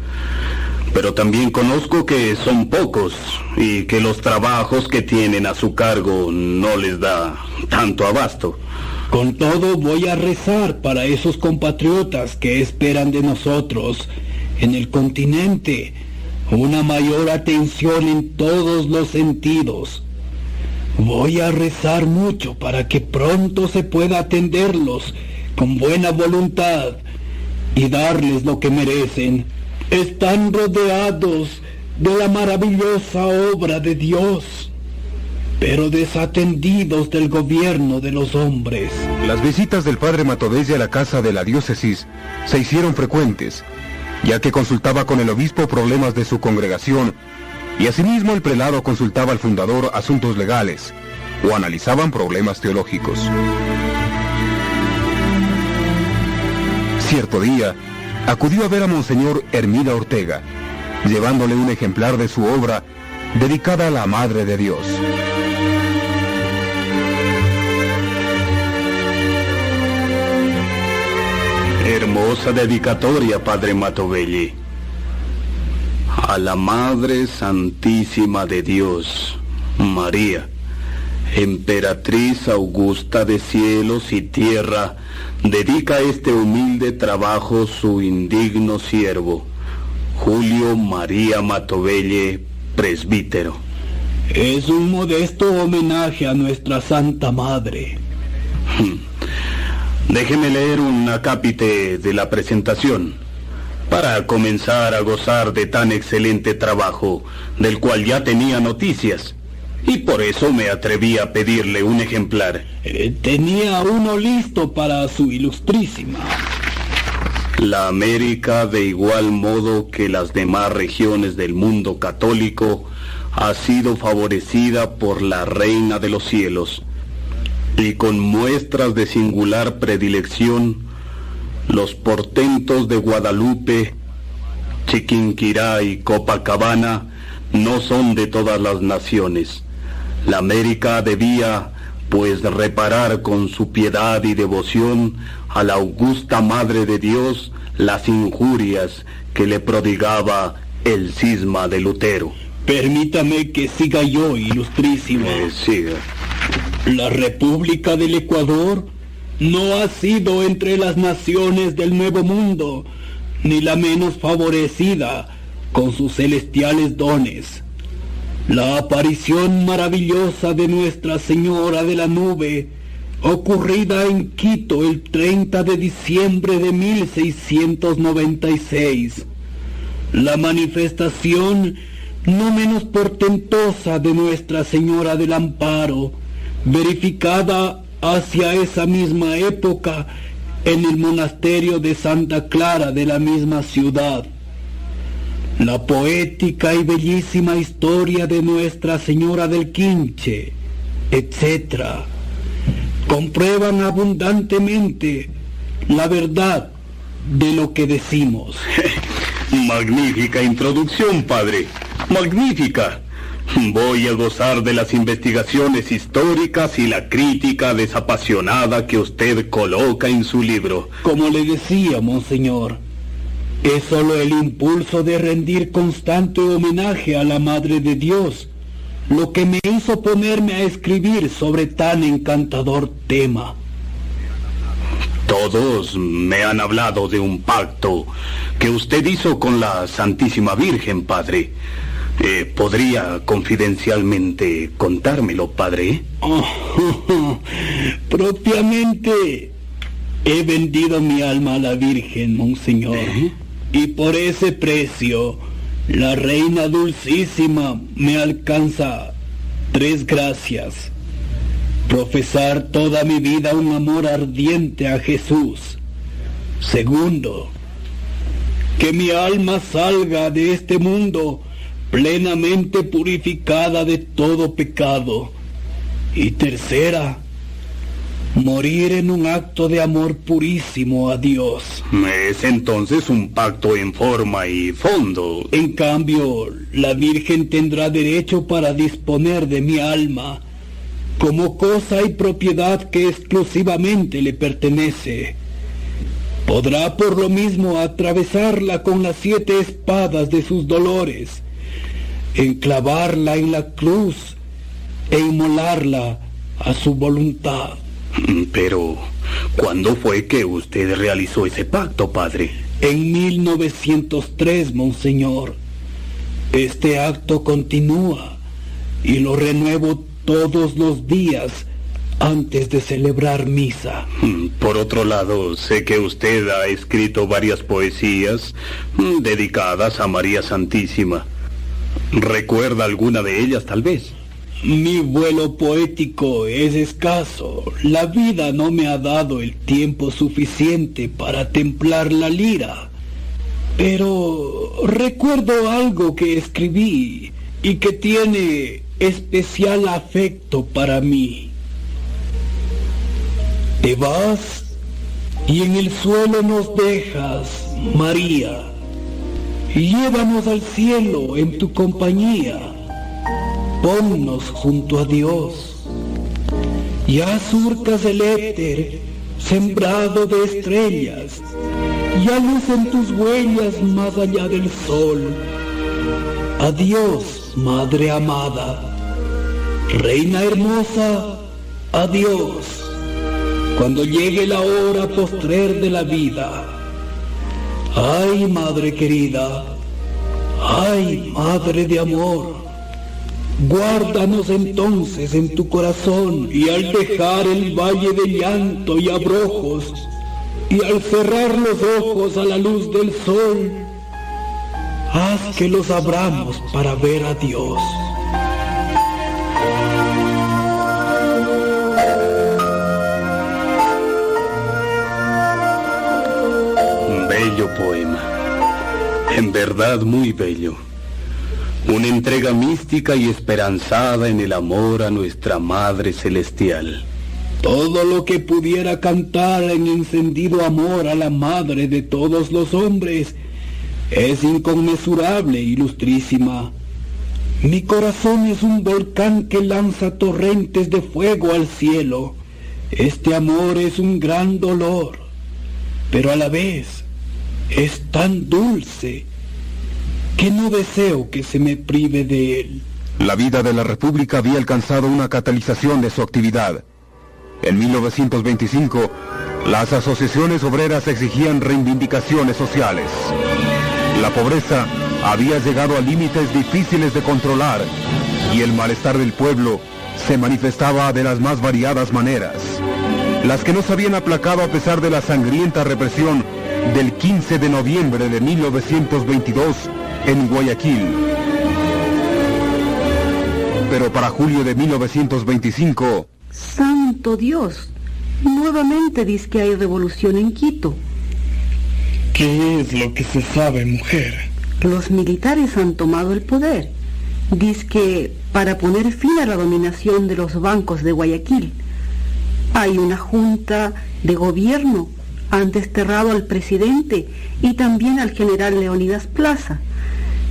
Pero también conozco que son pocos y que los trabajos que tienen a su cargo no les da tanto abasto. Con todo voy a rezar para esos compatriotas que esperan de nosotros en el continente una mayor atención en todos los sentidos. Voy a rezar mucho para que pronto se pueda atenderlos con buena voluntad y darles lo que merecen. Están rodeados de la maravillosa obra de Dios, pero desatendidos del gobierno de los hombres. Las visitas del padre Matovesi a la casa de la diócesis se hicieron frecuentes, ya que consultaba con el obispo problemas de su congregación y asimismo el prelado consultaba al fundador asuntos legales o analizaban problemas teológicos. Cierto día, acudió a ver a Monseñor Hermida Ortega, llevándole un ejemplar de su obra dedicada a la Madre de Dios. Hermosa dedicatoria, Padre Matovelli. A la Madre Santísima de Dios, María, emperatriz augusta de cielos y tierra, dedica este humilde trabajo su indigno siervo, Julio María Matovelle, presbítero. Es un modesto homenaje a nuestra Santa Madre. Déjeme leer un acápite de la presentación para comenzar a gozar de tan excelente trabajo, del cual ya tenía noticias. Y por eso me atreví a pedirle un ejemplar. Eh, tenía uno listo para su ilustrísima. La América, de igual modo que las demás regiones del mundo católico, ha sido favorecida por la Reina de los Cielos. Y con muestras de singular predilección, los portentos de Guadalupe, Chiquinquirá y Copacabana no son de todas las naciones. La América debía, pues, reparar con su piedad y devoción a la augusta Madre de Dios las injurias que le prodigaba el cisma de Lutero. Permítame que siga yo, ilustrísimo. Eh, siga. La República del Ecuador no ha sido entre las naciones del Nuevo Mundo, ni la menos favorecida con sus celestiales dones. La aparición maravillosa de Nuestra Señora de la Nube, ocurrida en Quito el 30 de diciembre de 1696. La manifestación no menos portentosa de Nuestra Señora del Amparo, verificada hacia esa misma época en el monasterio de Santa Clara de la misma ciudad. La poética y bellísima historia de Nuestra Señora del Quinche, etc., comprueban abundantemente la verdad de lo que decimos. [laughs] Magnífica introducción, padre. Magnífica. Voy a gozar de las investigaciones históricas y la crítica desapasionada que usted coloca en su libro. Como le decía, monseñor, es solo el impulso de rendir constante homenaje a la Madre de Dios lo que me hizo ponerme a escribir sobre tan encantador tema. Todos me han hablado de un pacto que usted hizo con la Santísima Virgen, padre. Eh, ¿Podría confidencialmente contármelo, padre? Oh, [laughs] propiamente he vendido mi alma a la Virgen, monseñor. ¿Eh? Y por ese precio, la Reina Dulcísima me alcanza tres gracias. Profesar toda mi vida un amor ardiente a Jesús. Segundo, que mi alma salga de este mundo plenamente purificada de todo pecado. Y tercera, morir en un acto de amor purísimo a Dios. Es entonces un pacto en forma y fondo. En cambio, la Virgen tendrá derecho para disponer de mi alma como cosa y propiedad que exclusivamente le pertenece. Podrá por lo mismo atravesarla con las siete espadas de sus dolores enclavarla en la cruz e inmolarla a su voluntad. [laughs] Pero, ¿cuándo fue que usted realizó ese pacto, padre? En 1903, monseñor. Este acto continúa y lo renuevo todos los días antes de celebrar misa. Por otro lado, sé que usted ha escrito varias poesías mm, dedicadas a María Santísima. ¿Recuerda alguna de ellas, tal vez? Mi vuelo poético es escaso. La vida no me ha dado el tiempo suficiente para templar la lira. Pero recuerdo algo que escribí y que tiene especial afecto para mí. Te vas y en el suelo nos dejas, María. Llévanos al cielo en tu compañía. Ponnos junto a Dios. Ya surcas el éter, sembrado de estrellas. Ya lucen tus huellas más allá del sol. Adiós, Madre amada. Reina hermosa, adiós. Cuando llegue la hora postrer de la vida, Ay, madre querida, ay, madre de amor, guárdanos entonces en tu corazón y al dejar el valle de llanto y abrojos y al cerrar los ojos a la luz del sol, haz que los abramos para ver a Dios. Bello poema. En verdad muy bello. Una entrega mística y esperanzada en el amor a nuestra Madre Celestial. Todo lo que pudiera cantar en encendido amor a la Madre de todos los hombres es inconmensurable, ilustrísima. Mi corazón es un volcán que lanza torrentes de fuego al cielo. Este amor es un gran dolor, pero a la vez es tan dulce que no deseo que se me prive de él. La vida de la República había alcanzado una catalización de su actividad. En 1925, las asociaciones obreras exigían reivindicaciones sociales. La pobreza había llegado a límites difíciles de controlar y el malestar del pueblo se manifestaba de las más variadas maneras. Las que no se habían aplacado a pesar de la sangrienta represión del 15 de noviembre de 1922 en Guayaquil. Pero para julio de 1925... Santo Dios, nuevamente dice que hay revolución en Quito. ¿Qué es lo que se sabe, mujer? Los militares han tomado el poder. Dice que para poner fin a la dominación de los bancos de Guayaquil, hay una junta de gobierno han desterrado al presidente y también al general Leonidas Plaza.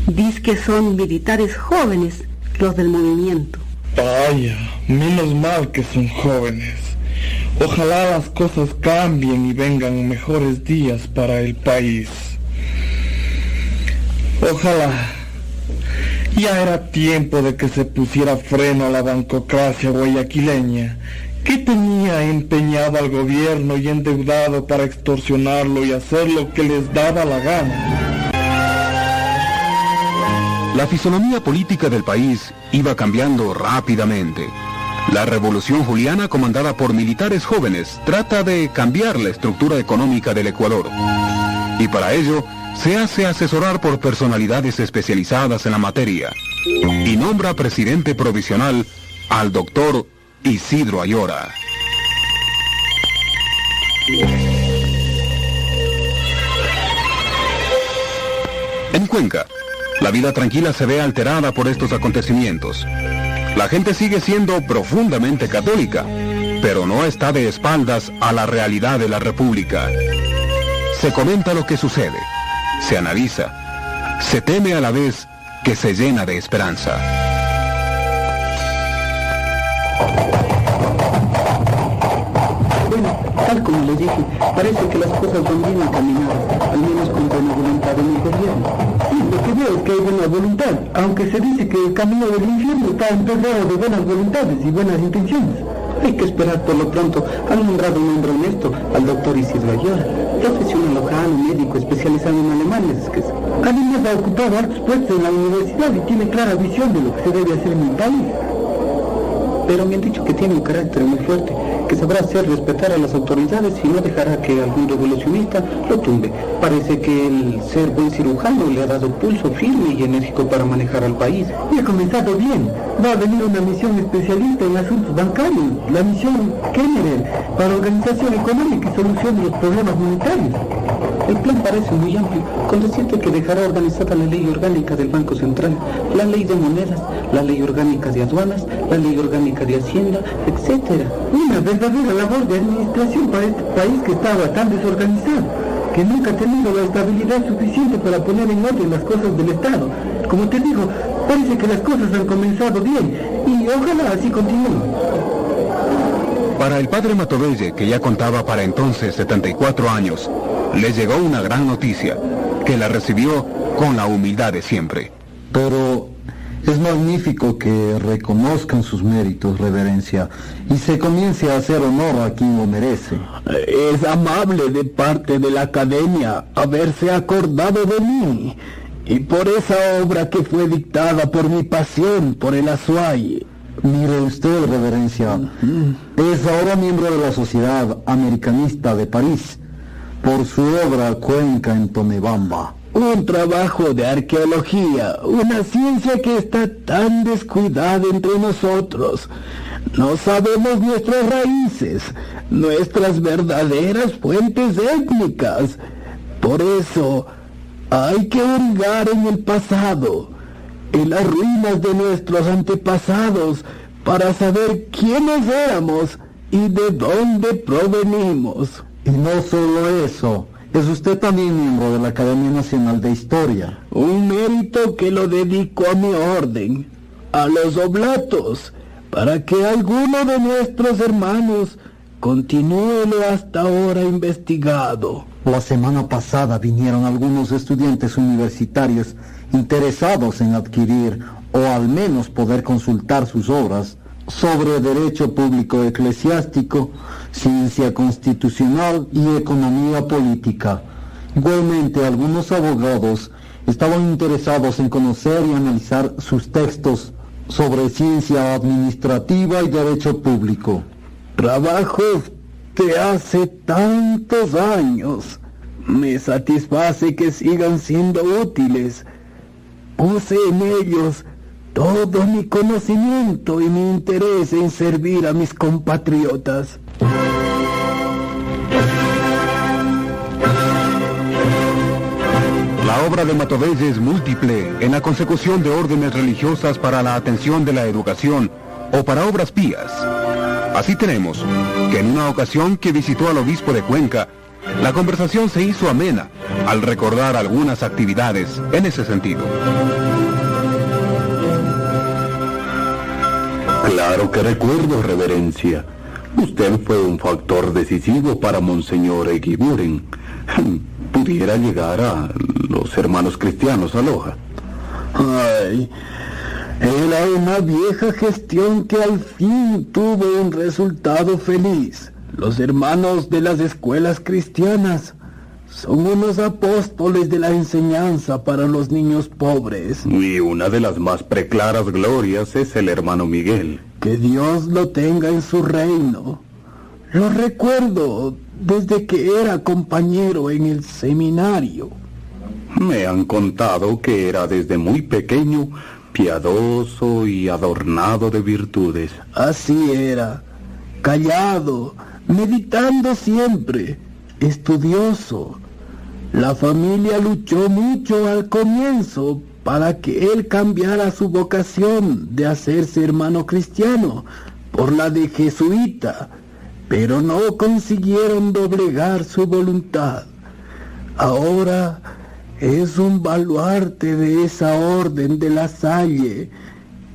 Dice que son militares jóvenes los del movimiento. Vaya, menos mal que son jóvenes. Ojalá las cosas cambien y vengan mejores días para el país. Ojalá. Ya era tiempo de que se pusiera freno a la bancocracia guayaquileña, que tenía empeñado al gobierno y endeudado para extorsionarlo y hacer lo que les daba la gana. La fisonomía política del país iba cambiando rápidamente. La revolución juliana, comandada por militares jóvenes, trata de cambiar la estructura económica del Ecuador. Y para ello, se hace asesorar por personalidades especializadas en la materia. Y nombra presidente provisional al doctor Isidro Ayora. En Cuenca, la vida tranquila se ve alterada por estos acontecimientos. La gente sigue siendo profundamente católica, pero no está de espaldas a la realidad de la República. Se comenta lo que sucede, se analiza, se teme a la vez que se llena de esperanza. Bueno, tal como le dije, parece que las cosas van bien encaminadas, al menos con buena voluntad en el gobierno. Sí, lo que veo es que hay buena voluntad, aunque se dice que el camino del infierno está empezado de buenas voluntades y buenas intenciones. Hay que esperar por lo pronto. Han nombrado un hombre honesto al doctor Isidro Ayora, profesional lojano, médico especializado en Alemania. Es que además ha ocupado altos puestos en la universidad y tiene clara visión de lo que se debe hacer en mi país. Pero me han dicho que tiene un carácter muy fuerte, que sabrá hacer respetar a las autoridades y no dejará que algún revolucionista lo tumbe. Parece que el ser buen cirujano le ha dado pulso firme y enérgico para manejar al país. Y ha comenzado bien. Va a venir una misión especialista en asuntos bancarios, la misión Kennedy, para organización económica y solución de los problemas monetarios. El plan parece muy amplio, con decirte que dejará organizada la ley orgánica del Banco Central, la ley de monedas, la ley orgánica de aduanas, la ley orgánica de Hacienda, etc. Una verdadera labor de administración para este país que estaba tan desorganizado, que nunca ha tenido la estabilidad suficiente para poner en orden las cosas del Estado. Como te digo, parece que las cosas han comenzado bien y ojalá así continúen. Para el padre Matovelle, que ya contaba para entonces 74 años, le llegó una gran noticia, que la recibió con la humildad de siempre. Pero es magnífico que reconozcan sus méritos, reverencia, y se comience a hacer honor a quien lo merece. Es amable de parte de la academia haberse acordado de mí y por esa obra que fue dictada por mi pasión por el Azuay. Mire usted, reverencia, es ahora miembro de la Sociedad Americanista de París por su obra Cuenca en Tonebamba. Un trabajo de arqueología, una ciencia que está tan descuidada entre nosotros. No sabemos nuestras raíces, nuestras verdaderas fuentes étnicas. Por eso hay que hurgar en el pasado, en las ruinas de nuestros antepasados, para saber quiénes éramos y de dónde provenimos. Y no solo eso, es usted también miembro de la Academia Nacional de Historia. Un mérito que lo dedico a mi orden, a los oblatos, para que alguno de nuestros hermanos continúe lo hasta ahora investigado. La semana pasada vinieron algunos estudiantes universitarios interesados en adquirir o al menos poder consultar sus obras sobre derecho público eclesiástico, ciencia constitucional y economía política. Igualmente, algunos abogados estaban interesados en conocer y analizar sus textos sobre ciencia administrativa y derecho público. Trabajos de hace tantos años. Me satisface que sigan siendo útiles. Puse en ellos todo mi conocimiento y mi interés en servir a mis compatriotas. La obra de Matovelle es múltiple en la consecución de órdenes religiosas para la atención de la educación o para obras pías. Así tenemos que en una ocasión que visitó al obispo de Cuenca, la conversación se hizo amena al recordar algunas actividades en ese sentido. Claro que recuerdo, reverencia. Usted fue un factor decisivo para Monseñor Eguiburen. [laughs] Pudiera llegar a los hermanos cristianos a Loja. Ay, era una vieja gestión que al fin tuvo un resultado feliz. Los hermanos de las escuelas cristianas son unos apóstoles de la enseñanza para los niños pobres. Y una de las más preclaras glorias es el hermano Miguel. Que Dios lo tenga en su reino. Lo recuerdo desde que era compañero en el seminario. Me han contado que era desde muy pequeño piadoso y adornado de virtudes. Así era, callado, meditando siempre, estudioso. La familia luchó mucho al comienzo para que él cambiara su vocación de hacerse hermano cristiano por la de jesuita, pero no consiguieron doblegar su voluntad. Ahora es un baluarte de esa orden de la Salle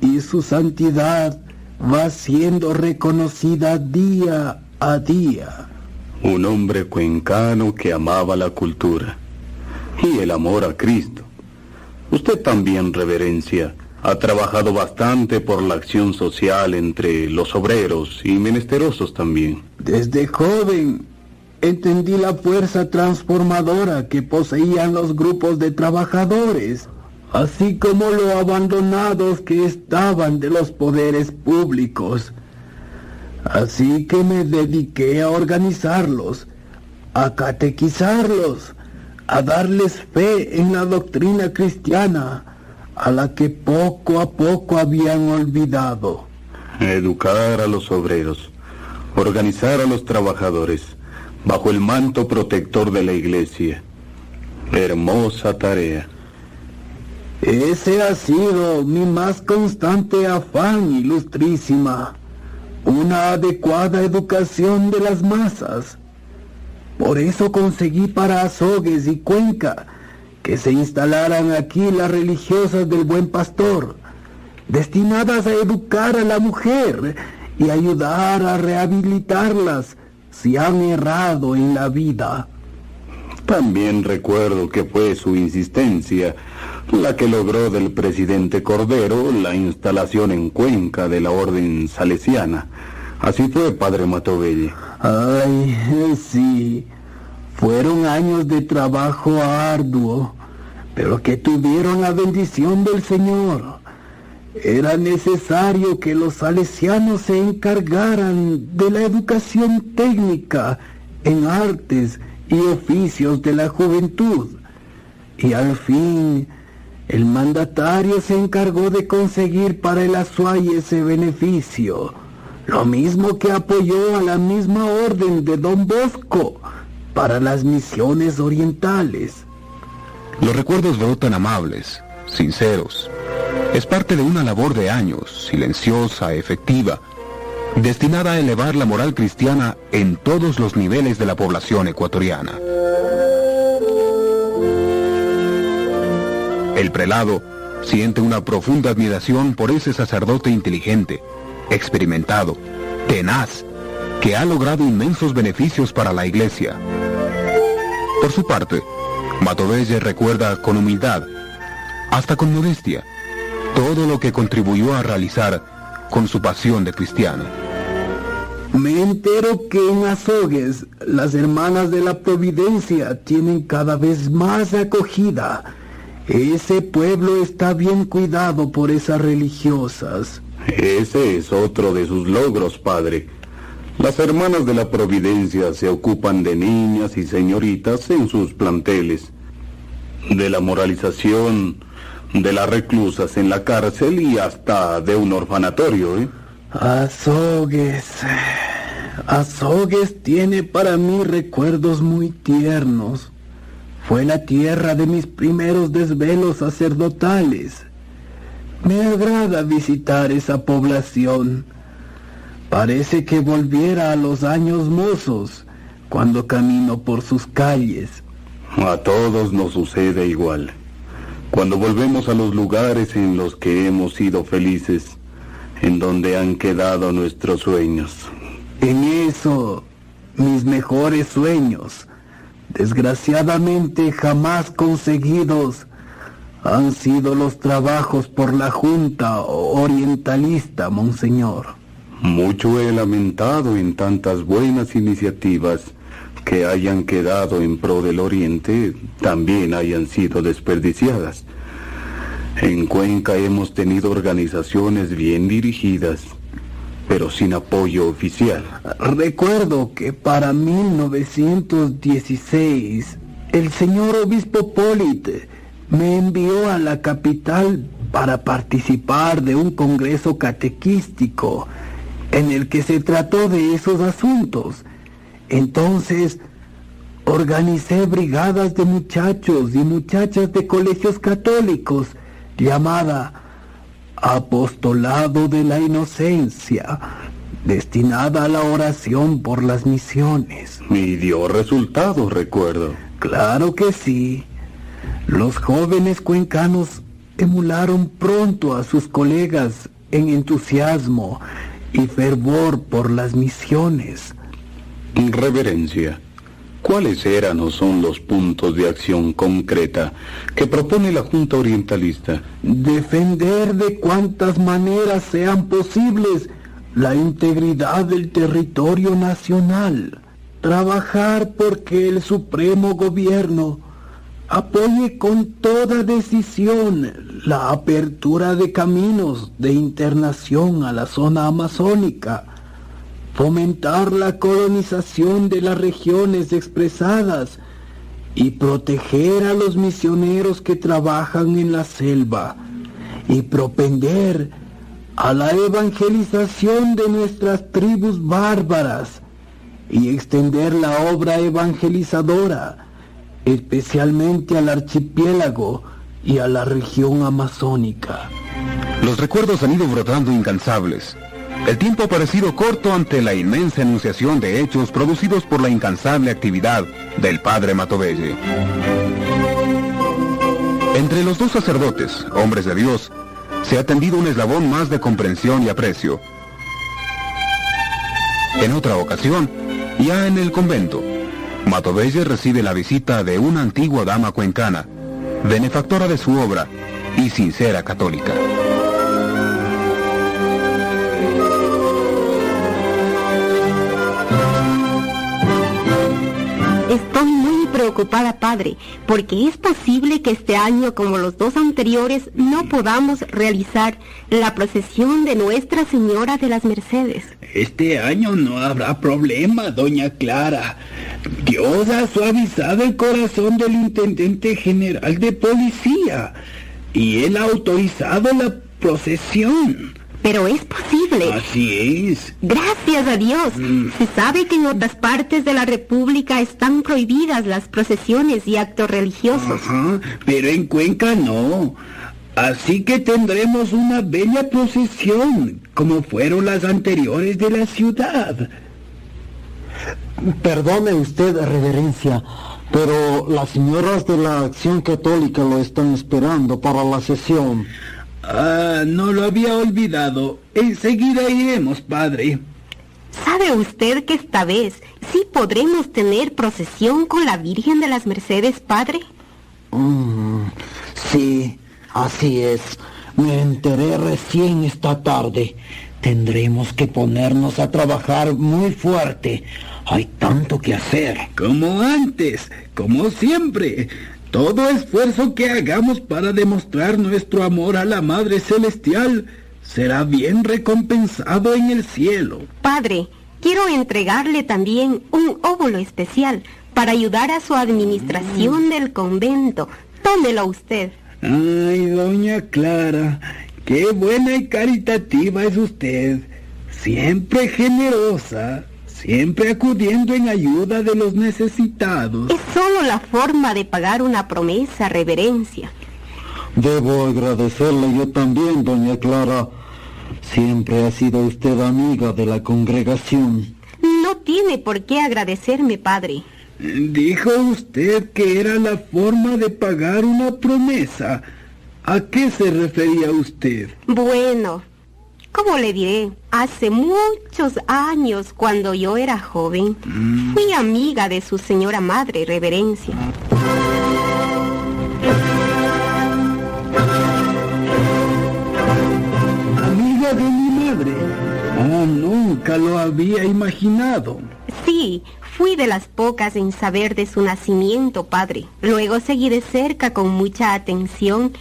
y su santidad va siendo reconocida día a día. Un hombre cuencano que amaba la cultura y el amor a Cristo. Usted también, reverencia, ha trabajado bastante por la acción social entre los obreros y menesterosos también. Desde joven entendí la fuerza transformadora que poseían los grupos de trabajadores, así como lo abandonados que estaban de los poderes públicos. Así que me dediqué a organizarlos, a catequizarlos, a darles fe en la doctrina cristiana, a la que poco a poco habían olvidado. Educar a los obreros, organizar a los trabajadores, bajo el manto protector de la iglesia. Hermosa tarea. Ese ha sido mi más constante afán, ilustrísima. Una adecuada educación de las masas. Por eso conseguí para Azogues y Cuenca que se instalaran aquí las religiosas del buen pastor, destinadas a educar a la mujer y ayudar a rehabilitarlas si han errado en la vida. También recuerdo que fue su insistencia la que logró del presidente Cordero la instalación en Cuenca de la orden salesiana. Así fue, padre Matovelle. Ay, sí, fueron años de trabajo arduo, pero que tuvieron la bendición del Señor. Era necesario que los salesianos se encargaran de la educación técnica en artes y oficios de la juventud. Y al fin, el mandatario se encargó de conseguir para el Azuay ese beneficio, lo mismo que apoyó a la misma orden de Don Bosco para las misiones orientales. Los recuerdos brotan amables, sinceros. Es parte de una labor de años, silenciosa, efectiva, destinada a elevar la moral cristiana en todos los niveles de la población ecuatoriana. El prelado siente una profunda admiración por ese sacerdote inteligente, experimentado, tenaz, que ha logrado inmensos beneficios para la iglesia. Por su parte, Matovelle recuerda con humildad, hasta con modestia, todo lo que contribuyó a realizar con su pasión de cristiano. Me entero que en Azogues las hermanas de la Providencia tienen cada vez más acogida. Ese pueblo está bien cuidado por esas religiosas. Ese es otro de sus logros, padre. Las hermanas de la Providencia se ocupan de niñas y señoritas en sus planteles, de la moralización, de las reclusas en la cárcel y hasta de un orfanatorio, ¿eh? Azogues. Azogues tiene para mí recuerdos muy tiernos. Fue la tierra de mis primeros desvelos sacerdotales. Me agrada visitar esa población. Parece que volviera a los años mozos, cuando camino por sus calles. A todos nos sucede igual. Cuando volvemos a los lugares en los que hemos sido felices, en donde han quedado nuestros sueños. En eso, mis mejores sueños, desgraciadamente jamás conseguidos, han sido los trabajos por la Junta Orientalista, Monseñor. Mucho he lamentado en tantas buenas iniciativas que hayan quedado en pro del Oriente, también hayan sido desperdiciadas. En Cuenca hemos tenido organizaciones bien dirigidas, pero sin apoyo oficial. Recuerdo que para 1916 el señor obispo Polite me envió a la capital para participar de un congreso catequístico en el que se trató de esos asuntos. Entonces, organicé brigadas de muchachos y muchachas de colegios católicos llamada Apostolado de la Inocencia, destinada a la oración por las misiones. Y dio resultados, recuerdo. Claro que sí. Los jóvenes cuencanos emularon pronto a sus colegas en entusiasmo y fervor por las misiones. Reverencia. ¿Cuáles eran o son los puntos de acción concreta que propone la Junta Orientalista? Defender de cuantas maneras sean posibles la integridad del territorio nacional. Trabajar porque el Supremo Gobierno apoye con toda decisión la apertura de caminos de internación a la zona amazónica fomentar la colonización de las regiones expresadas y proteger a los misioneros que trabajan en la selva y propender a la evangelización de nuestras tribus bárbaras y extender la obra evangelizadora, especialmente al archipiélago y a la región amazónica. Los recuerdos han ido brotando incansables. El tiempo ha parecido corto ante la inmensa enunciación de hechos producidos por la incansable actividad del padre Matovelle. Entre los dos sacerdotes, hombres de Dios, se ha tendido un eslabón más de comprensión y aprecio. En otra ocasión, ya en el convento, Matovelle recibe la visita de una antigua dama cuencana, benefactora de su obra y sincera católica. Estoy muy preocupada, padre, porque es posible que este año, como los dos anteriores, no podamos realizar la procesión de Nuestra Señora de las Mercedes. Este año no habrá problema, doña Clara. Dios ha suavizado el corazón del intendente general de policía y él ha autorizado la procesión. Pero es posible. Así es. Gracias a Dios. Se sabe que en otras partes de la República están prohibidas las procesiones y actos religiosos. Ajá, pero en Cuenca no. Así que tendremos una bella procesión, como fueron las anteriores de la ciudad. Perdone usted, reverencia, pero las señoras de la Acción Católica lo están esperando para la sesión. Ah, no lo había olvidado. Enseguida iremos, padre. ¿Sabe usted que esta vez sí podremos tener procesión con la Virgen de las Mercedes, padre? Mm, sí, así es. Me enteré recién esta tarde. Tendremos que ponernos a trabajar muy fuerte. Hay tanto que hacer. Como antes, como siempre. Todo esfuerzo que hagamos para demostrar nuestro amor a la Madre Celestial será bien recompensado en el cielo. Padre, quiero entregarle también un óvulo especial para ayudar a su administración del convento. Tómelo usted. Ay, doña Clara, qué buena y caritativa es usted. Siempre generosa, siempre acudiendo en ayuda de los necesitados. Es solo la forma de pagar una promesa, reverencia. Debo agradecerle yo también, doña Clara. Siempre ha sido usted amiga de la congregación. No No tiene por qué agradecerme, padre. Dijo usted que era la forma de pagar una promesa. ¿A qué se refería usted? Bueno, ¿cómo le diré? Hace muchos años, cuando yo era joven, fui amiga de su señora madre, reverencia. Amiga de mi madre. Oh, nunca lo había imaginado. Sí, fui de las pocas en saber de su nacimiento, padre. Luego seguí de cerca con mucha atención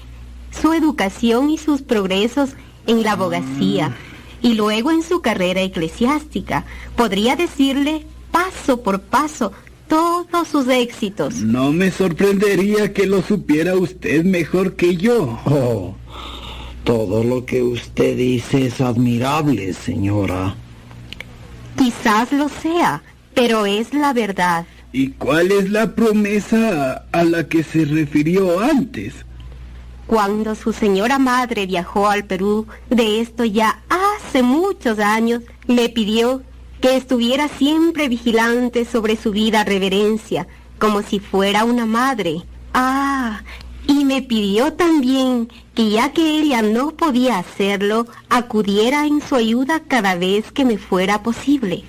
su educación y sus progresos en la abogacía y luego en su carrera eclesiástica. Podría decirle paso por paso todos sus éxitos. No me sorprendería que lo supiera usted mejor que yo. Oh, todo lo que usted dice es admirable, señora. Quizás lo sea, pero es la verdad. ¿Y cuál es la promesa a la que se refirió antes? Cuando su señora madre viajó al Perú, de esto ya hace muchos años, me pidió que estuviera siempre vigilante sobre su vida reverencia, como si fuera una madre. Ah, y me pidió también que ya que ella no podía hacerlo, acudiera en su ayuda cada vez que me fuera posible.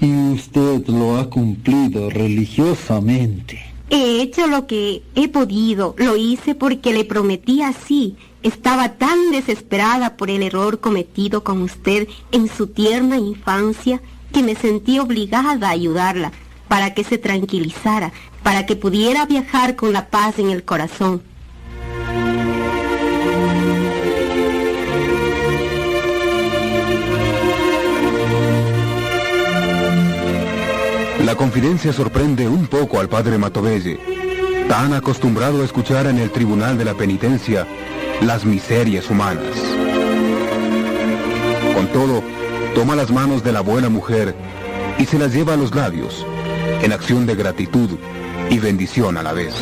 Y usted lo ha cumplido religiosamente. He hecho lo que he podido, lo hice porque le prometí así. Estaba tan desesperada por el error cometido con usted en su tierna infancia que me sentí obligada a ayudarla para que se tranquilizara, para que pudiera viajar con la paz en el corazón. La confidencia sorprende un poco al padre Matovelle, tan acostumbrado a escuchar en el tribunal de la penitencia las miserias humanas. Con todo, toma las manos de la buena mujer y se las lleva a los labios, en acción de gratitud y bendición a la vez.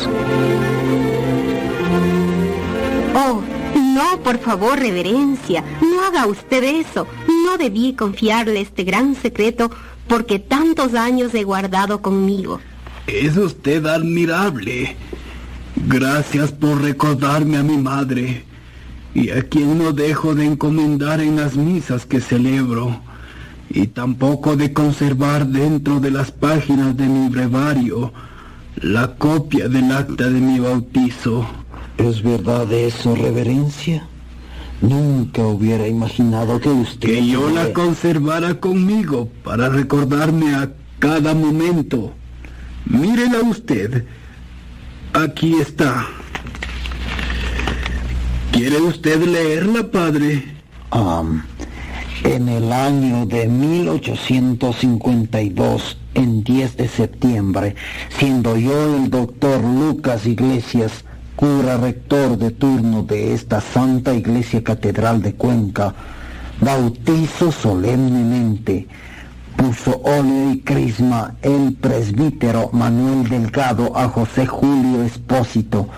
Oh, no, por favor, reverencia, no haga usted eso. No debí confiarle este gran secreto porque tantos años he guardado conmigo. Es usted admirable. Gracias por recordarme a mi madre y a quien no dejo de encomendar en las misas que celebro y tampoco de conservar dentro de las páginas de mi brevario la copia del acta de mi bautizo. ¿Es verdad eso, reverencia? Nunca hubiera imaginado que usted... Que yo la conservara conmigo para recordarme a cada momento. Mírela usted. Aquí está. ¿Quiere usted leerla, padre? Ah, en el año de 1852, en 10 de septiembre, siendo yo el doctor Lucas Iglesias, cura rector de turno de esta Santa Iglesia Catedral de Cuenca, bautizo solemnemente, puso óleo y crisma el presbítero Manuel Delgado a José Julio Espósito,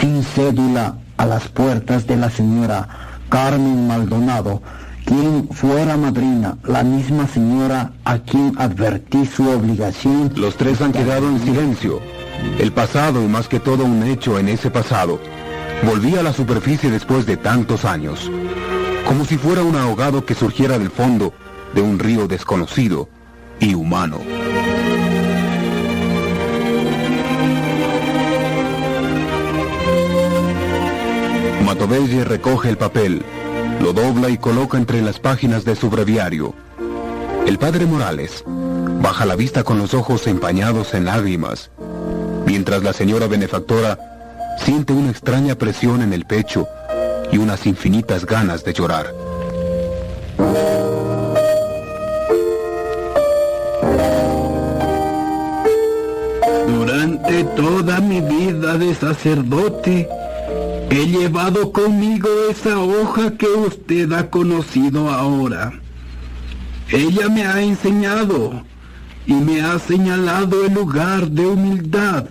sin cédula a las puertas de la señora Carmen Maldonado, quien fuera madrina, la misma señora a quien advertí su obligación. Los tres han quedado en silencio. El pasado y más que todo un hecho en ese pasado volvía a la superficie después de tantos años, como si fuera un ahogado que surgiera del fondo de un río desconocido y humano. Matovelle recoge el papel, lo dobla y coloca entre las páginas de su breviario. El padre Morales baja la vista con los ojos empañados en lágrimas, mientras la señora benefactora siente una extraña presión en el pecho y unas infinitas ganas de llorar. Durante toda mi vida de sacerdote, he llevado conmigo esa hoja que usted ha conocido ahora. Ella me ha enseñado y me ha señalado el lugar de humildad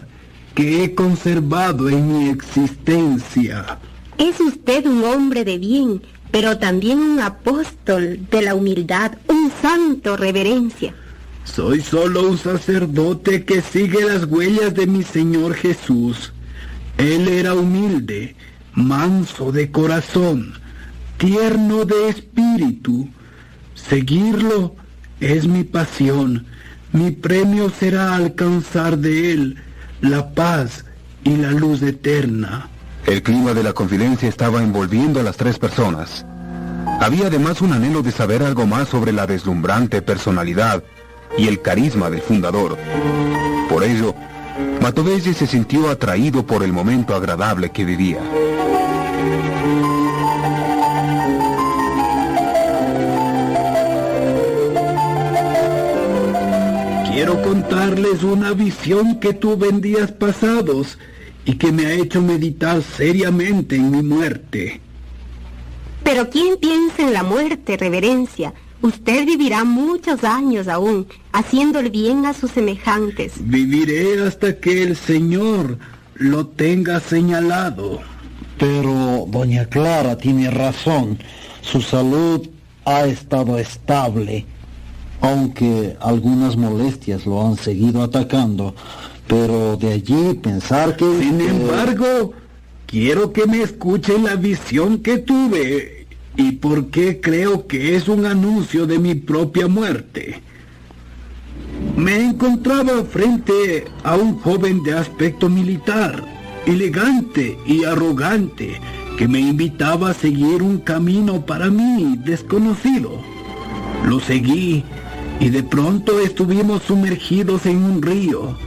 que he conservado en mi existencia. Es usted un hombre de bien, pero también un apóstol de la humildad, un santo reverencia. Soy solo un sacerdote que sigue las huellas de mi Señor Jesús. Él era humilde, manso de corazón, tierno de espíritu. Seguirlo es mi pasión. Mi premio será alcanzar de él la paz y la luz eterna. El clima de la confidencia estaba envolviendo a las tres personas. Había además un anhelo de saber algo más sobre la deslumbrante personalidad y el carisma del fundador. Por ello, Matovelle se sintió atraído por el momento agradable que vivía. Quiero contarles una visión que tuve en días pasados y que me ha hecho meditar seriamente en mi muerte. Pero ¿quién piensa en la muerte, reverencia? Usted vivirá muchos años aún, haciendo el bien a sus semejantes. Viviré hasta que el Señor lo tenga señalado. Pero doña Clara tiene razón. Su salud ha estado estable, aunque algunas molestias lo han seguido atacando. Pero de allí pensar que... Sin embargo, quiero que me escuchen la visión que tuve y por qué creo que es un anuncio de mi propia muerte. Me encontraba frente a un joven de aspecto militar, elegante y arrogante, que me invitaba a seguir un camino para mí desconocido. Lo seguí y de pronto estuvimos sumergidos en un río,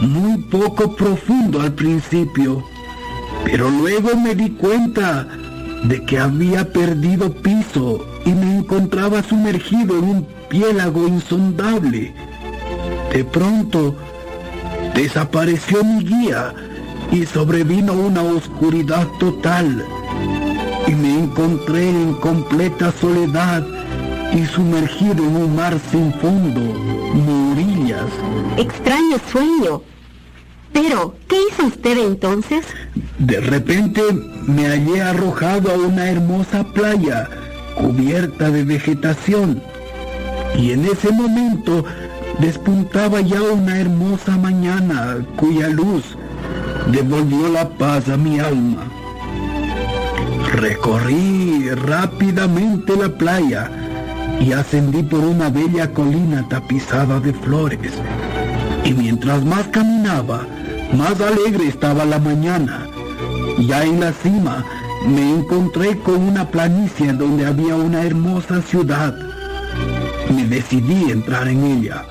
muy poco profundo al principio, pero luego me di cuenta de que había perdido piso y me encontraba sumergido en un piélago insondable. De pronto desapareció mi guía y sobrevino una oscuridad total y me encontré en completa soledad y sumergido en un mar sin fondo, ni orillas. Extraño sueño. Pero, ¿qué hizo usted entonces? De repente me hallé arrojado a una hermosa playa cubierta de vegetación y en ese momento despuntaba ya una hermosa mañana cuya luz devolvió la paz a mi alma. Recorrí rápidamente la playa y ascendí por una bella colina tapizada de flores. Y mientras más caminaba, más alegre estaba la mañana. Ya en la cima me encontré con una planicie donde había una hermosa ciudad. Me decidí entrar en ella.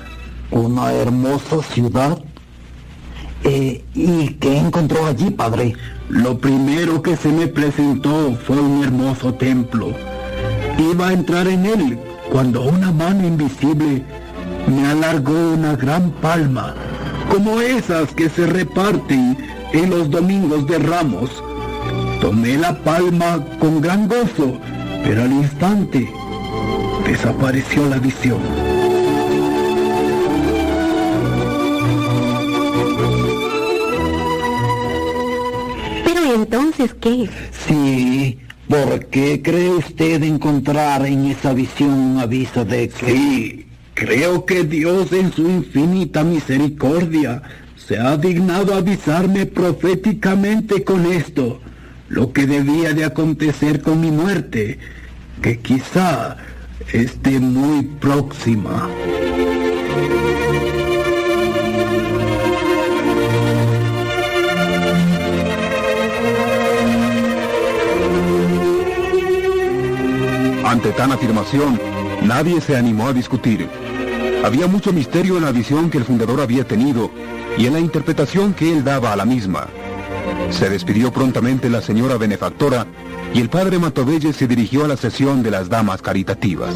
¿Una hermosa ciudad? Eh, ¿Y qué encontró allí, padre? Lo primero que se me presentó fue un hermoso templo. Iba a entrar en él cuando una mano invisible me alargó una gran palma, como esas que se reparten en los domingos de ramos. Tomé la palma con gran gozo, pero al instante desapareció la visión. Pero entonces, ¿qué? Sí, ¿por qué cree usted encontrar en esa visión un aviso de que... Sí, creo que Dios en su infinita misericordia se ha dignado avisarme proféticamente con esto, lo que debía de acontecer con mi muerte, que quizá esté muy próxima. Ante tan afirmación, nadie se animó a discutir. Había mucho misterio en la visión que el fundador había tenido y en la interpretación que él daba a la misma. Se despidió prontamente la señora benefactora y el padre Matovelle se dirigió a la sesión de las damas caritativas.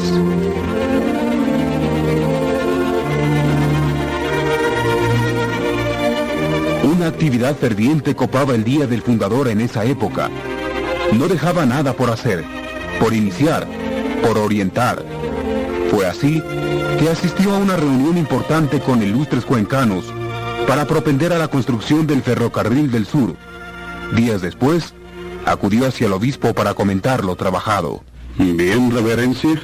Una actividad ferviente copaba el día del fundador en esa época. No dejaba nada por hacer, por iniciar, por orientar. Fue así que asistió a una reunión importante con ilustres cuencanos para propender a la construcción del ferrocarril del sur. Días después, acudió hacia el obispo para comentar lo trabajado. Bien, reverencia.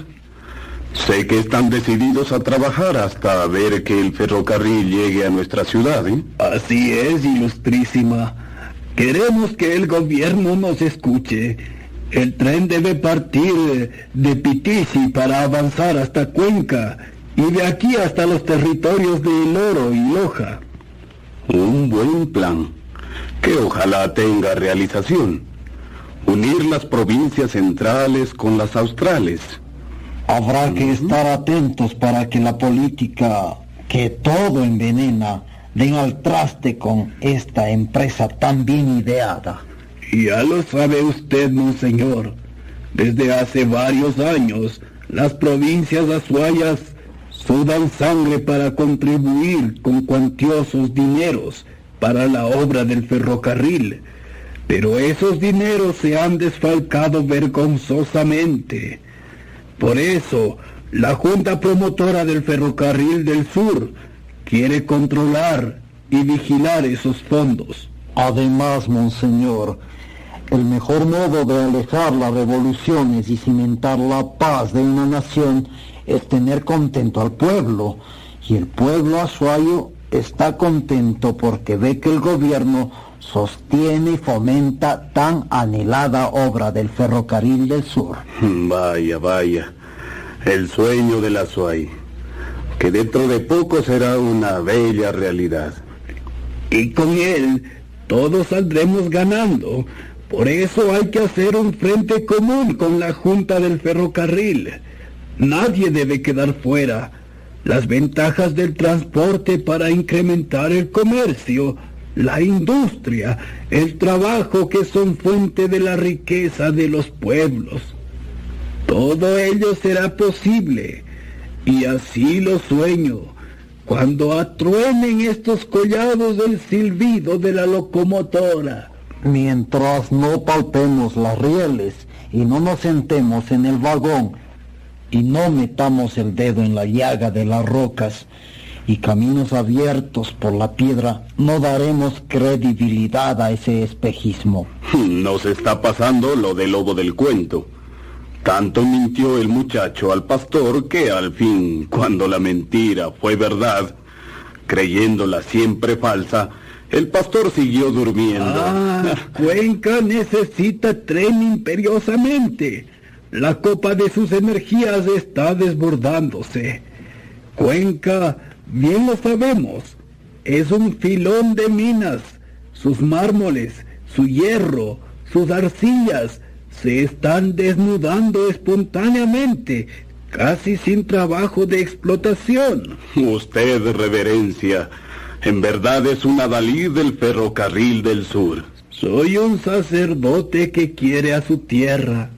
Sé que están decididos a trabajar hasta ver que el ferrocarril llegue a nuestra ciudad, ¿eh? Así es, ilustrísima. Queremos que el gobierno nos escuche. El tren debe partir de Pitisi para avanzar hasta Cuenca y de aquí hasta los territorios de El Oro y Loja. Un buen plan, que ojalá tenga realización. Unir las provincias centrales con las australes. Habrá que estar atentos para que la política que todo envenena den al traste con esta empresa tan bien ideada. Ya lo sabe usted, monseñor. Desde hace varios años, las provincias azuayas sudan sangre para contribuir con cuantiosos dineros para la obra del ferrocarril. Pero esos dineros se han desfalcado vergonzosamente. Por eso, la Junta Promotora del Ferrocarril del Sur quiere controlar y vigilar esos fondos. Además, monseñor, el mejor modo de alejar las revoluciones y cimentar la paz de una nación es tener contento al pueblo. Y el pueblo azuayo está contento porque ve que el gobierno sostiene y fomenta tan anhelada obra del ferrocarril del sur. Vaya, vaya. El sueño de la Suay, que dentro de poco será una bella realidad. Y con él todos saldremos ganando. Por eso hay que hacer un frente común con la Junta del Ferrocarril. Nadie debe quedar fuera. Las ventajas del transporte para incrementar el comercio, la industria, el trabajo que son fuente de la riqueza de los pueblos. Todo ello será posible, y así lo sueño, cuando atruenen estos collados del silbido de la locomotora. Mientras no palpemos las rieles y no nos sentemos en el vagón y no metamos el dedo en la llaga de las rocas y caminos abiertos por la piedra, no daremos credibilidad a ese espejismo. Nos está pasando lo del lobo del cuento. Tanto mintió el muchacho al pastor que al fin, cuando la mentira fue verdad, creyéndola siempre falsa, el pastor siguió durmiendo. Ah, Cuenca necesita tren imperiosamente. La copa de sus energías está desbordándose. Cuenca, bien lo sabemos, es un filón de minas. Sus mármoles, su hierro, sus arcillas se están desnudando espontáneamente, casi sin trabajo de explotación. Usted, reverencia, en verdad es un adalid del ferrocarril del sur. Soy un sacerdote que quiere a su tierra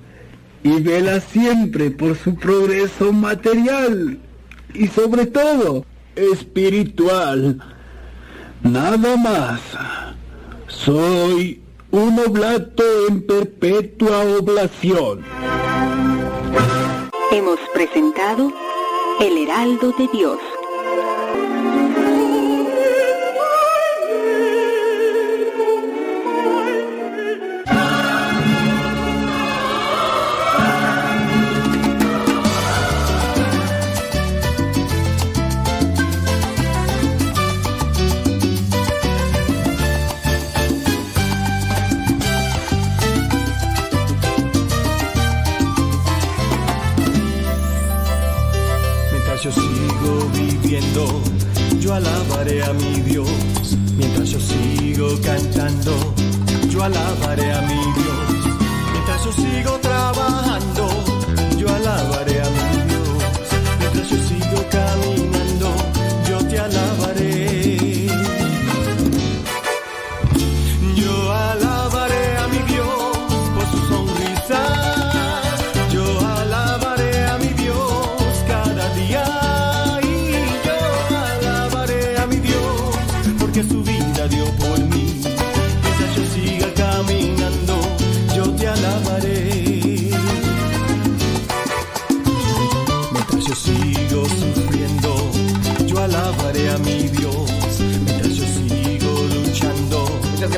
y vela siempre por su progreso material y sobre todo espiritual. Nada más. Soy un oblato en perpetua oblación. Hemos presentado El Heraldo de Dios. Yo alabaré a mi Dios. Mientras yo sigo cantando, yo alabaré a mi Dios. Mientras yo sigo trabajando, yo alabaré a mi Dios. Mientras yo sigo caminando,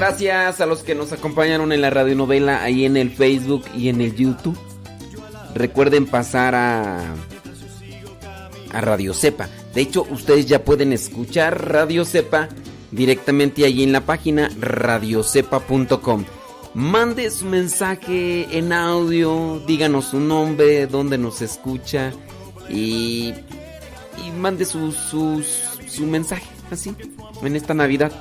gracias a los que nos acompañaron en la radionovela ahí en el Facebook y en el YouTube. Recuerden pasar a a Radio Cepa. De hecho, ustedes ya pueden escuchar Radio Cepa directamente allí en la página radiocepa.com. Mande su mensaje en audio, díganos su nombre, dónde nos escucha y, y mande su, su, su mensaje así en esta Navidad.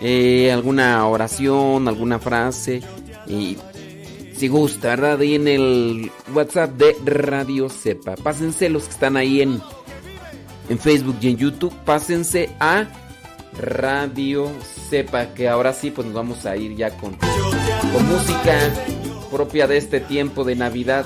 Eh, alguna oración, alguna frase y si gusta, ¿verdad? Ahí en el WhatsApp de Radio Cepa. Pásense los que están ahí en, en Facebook y en YouTube. Pásense a Radio Cepa. Que ahora sí, pues nos vamos a ir ya con, con música propia de este tiempo de Navidad.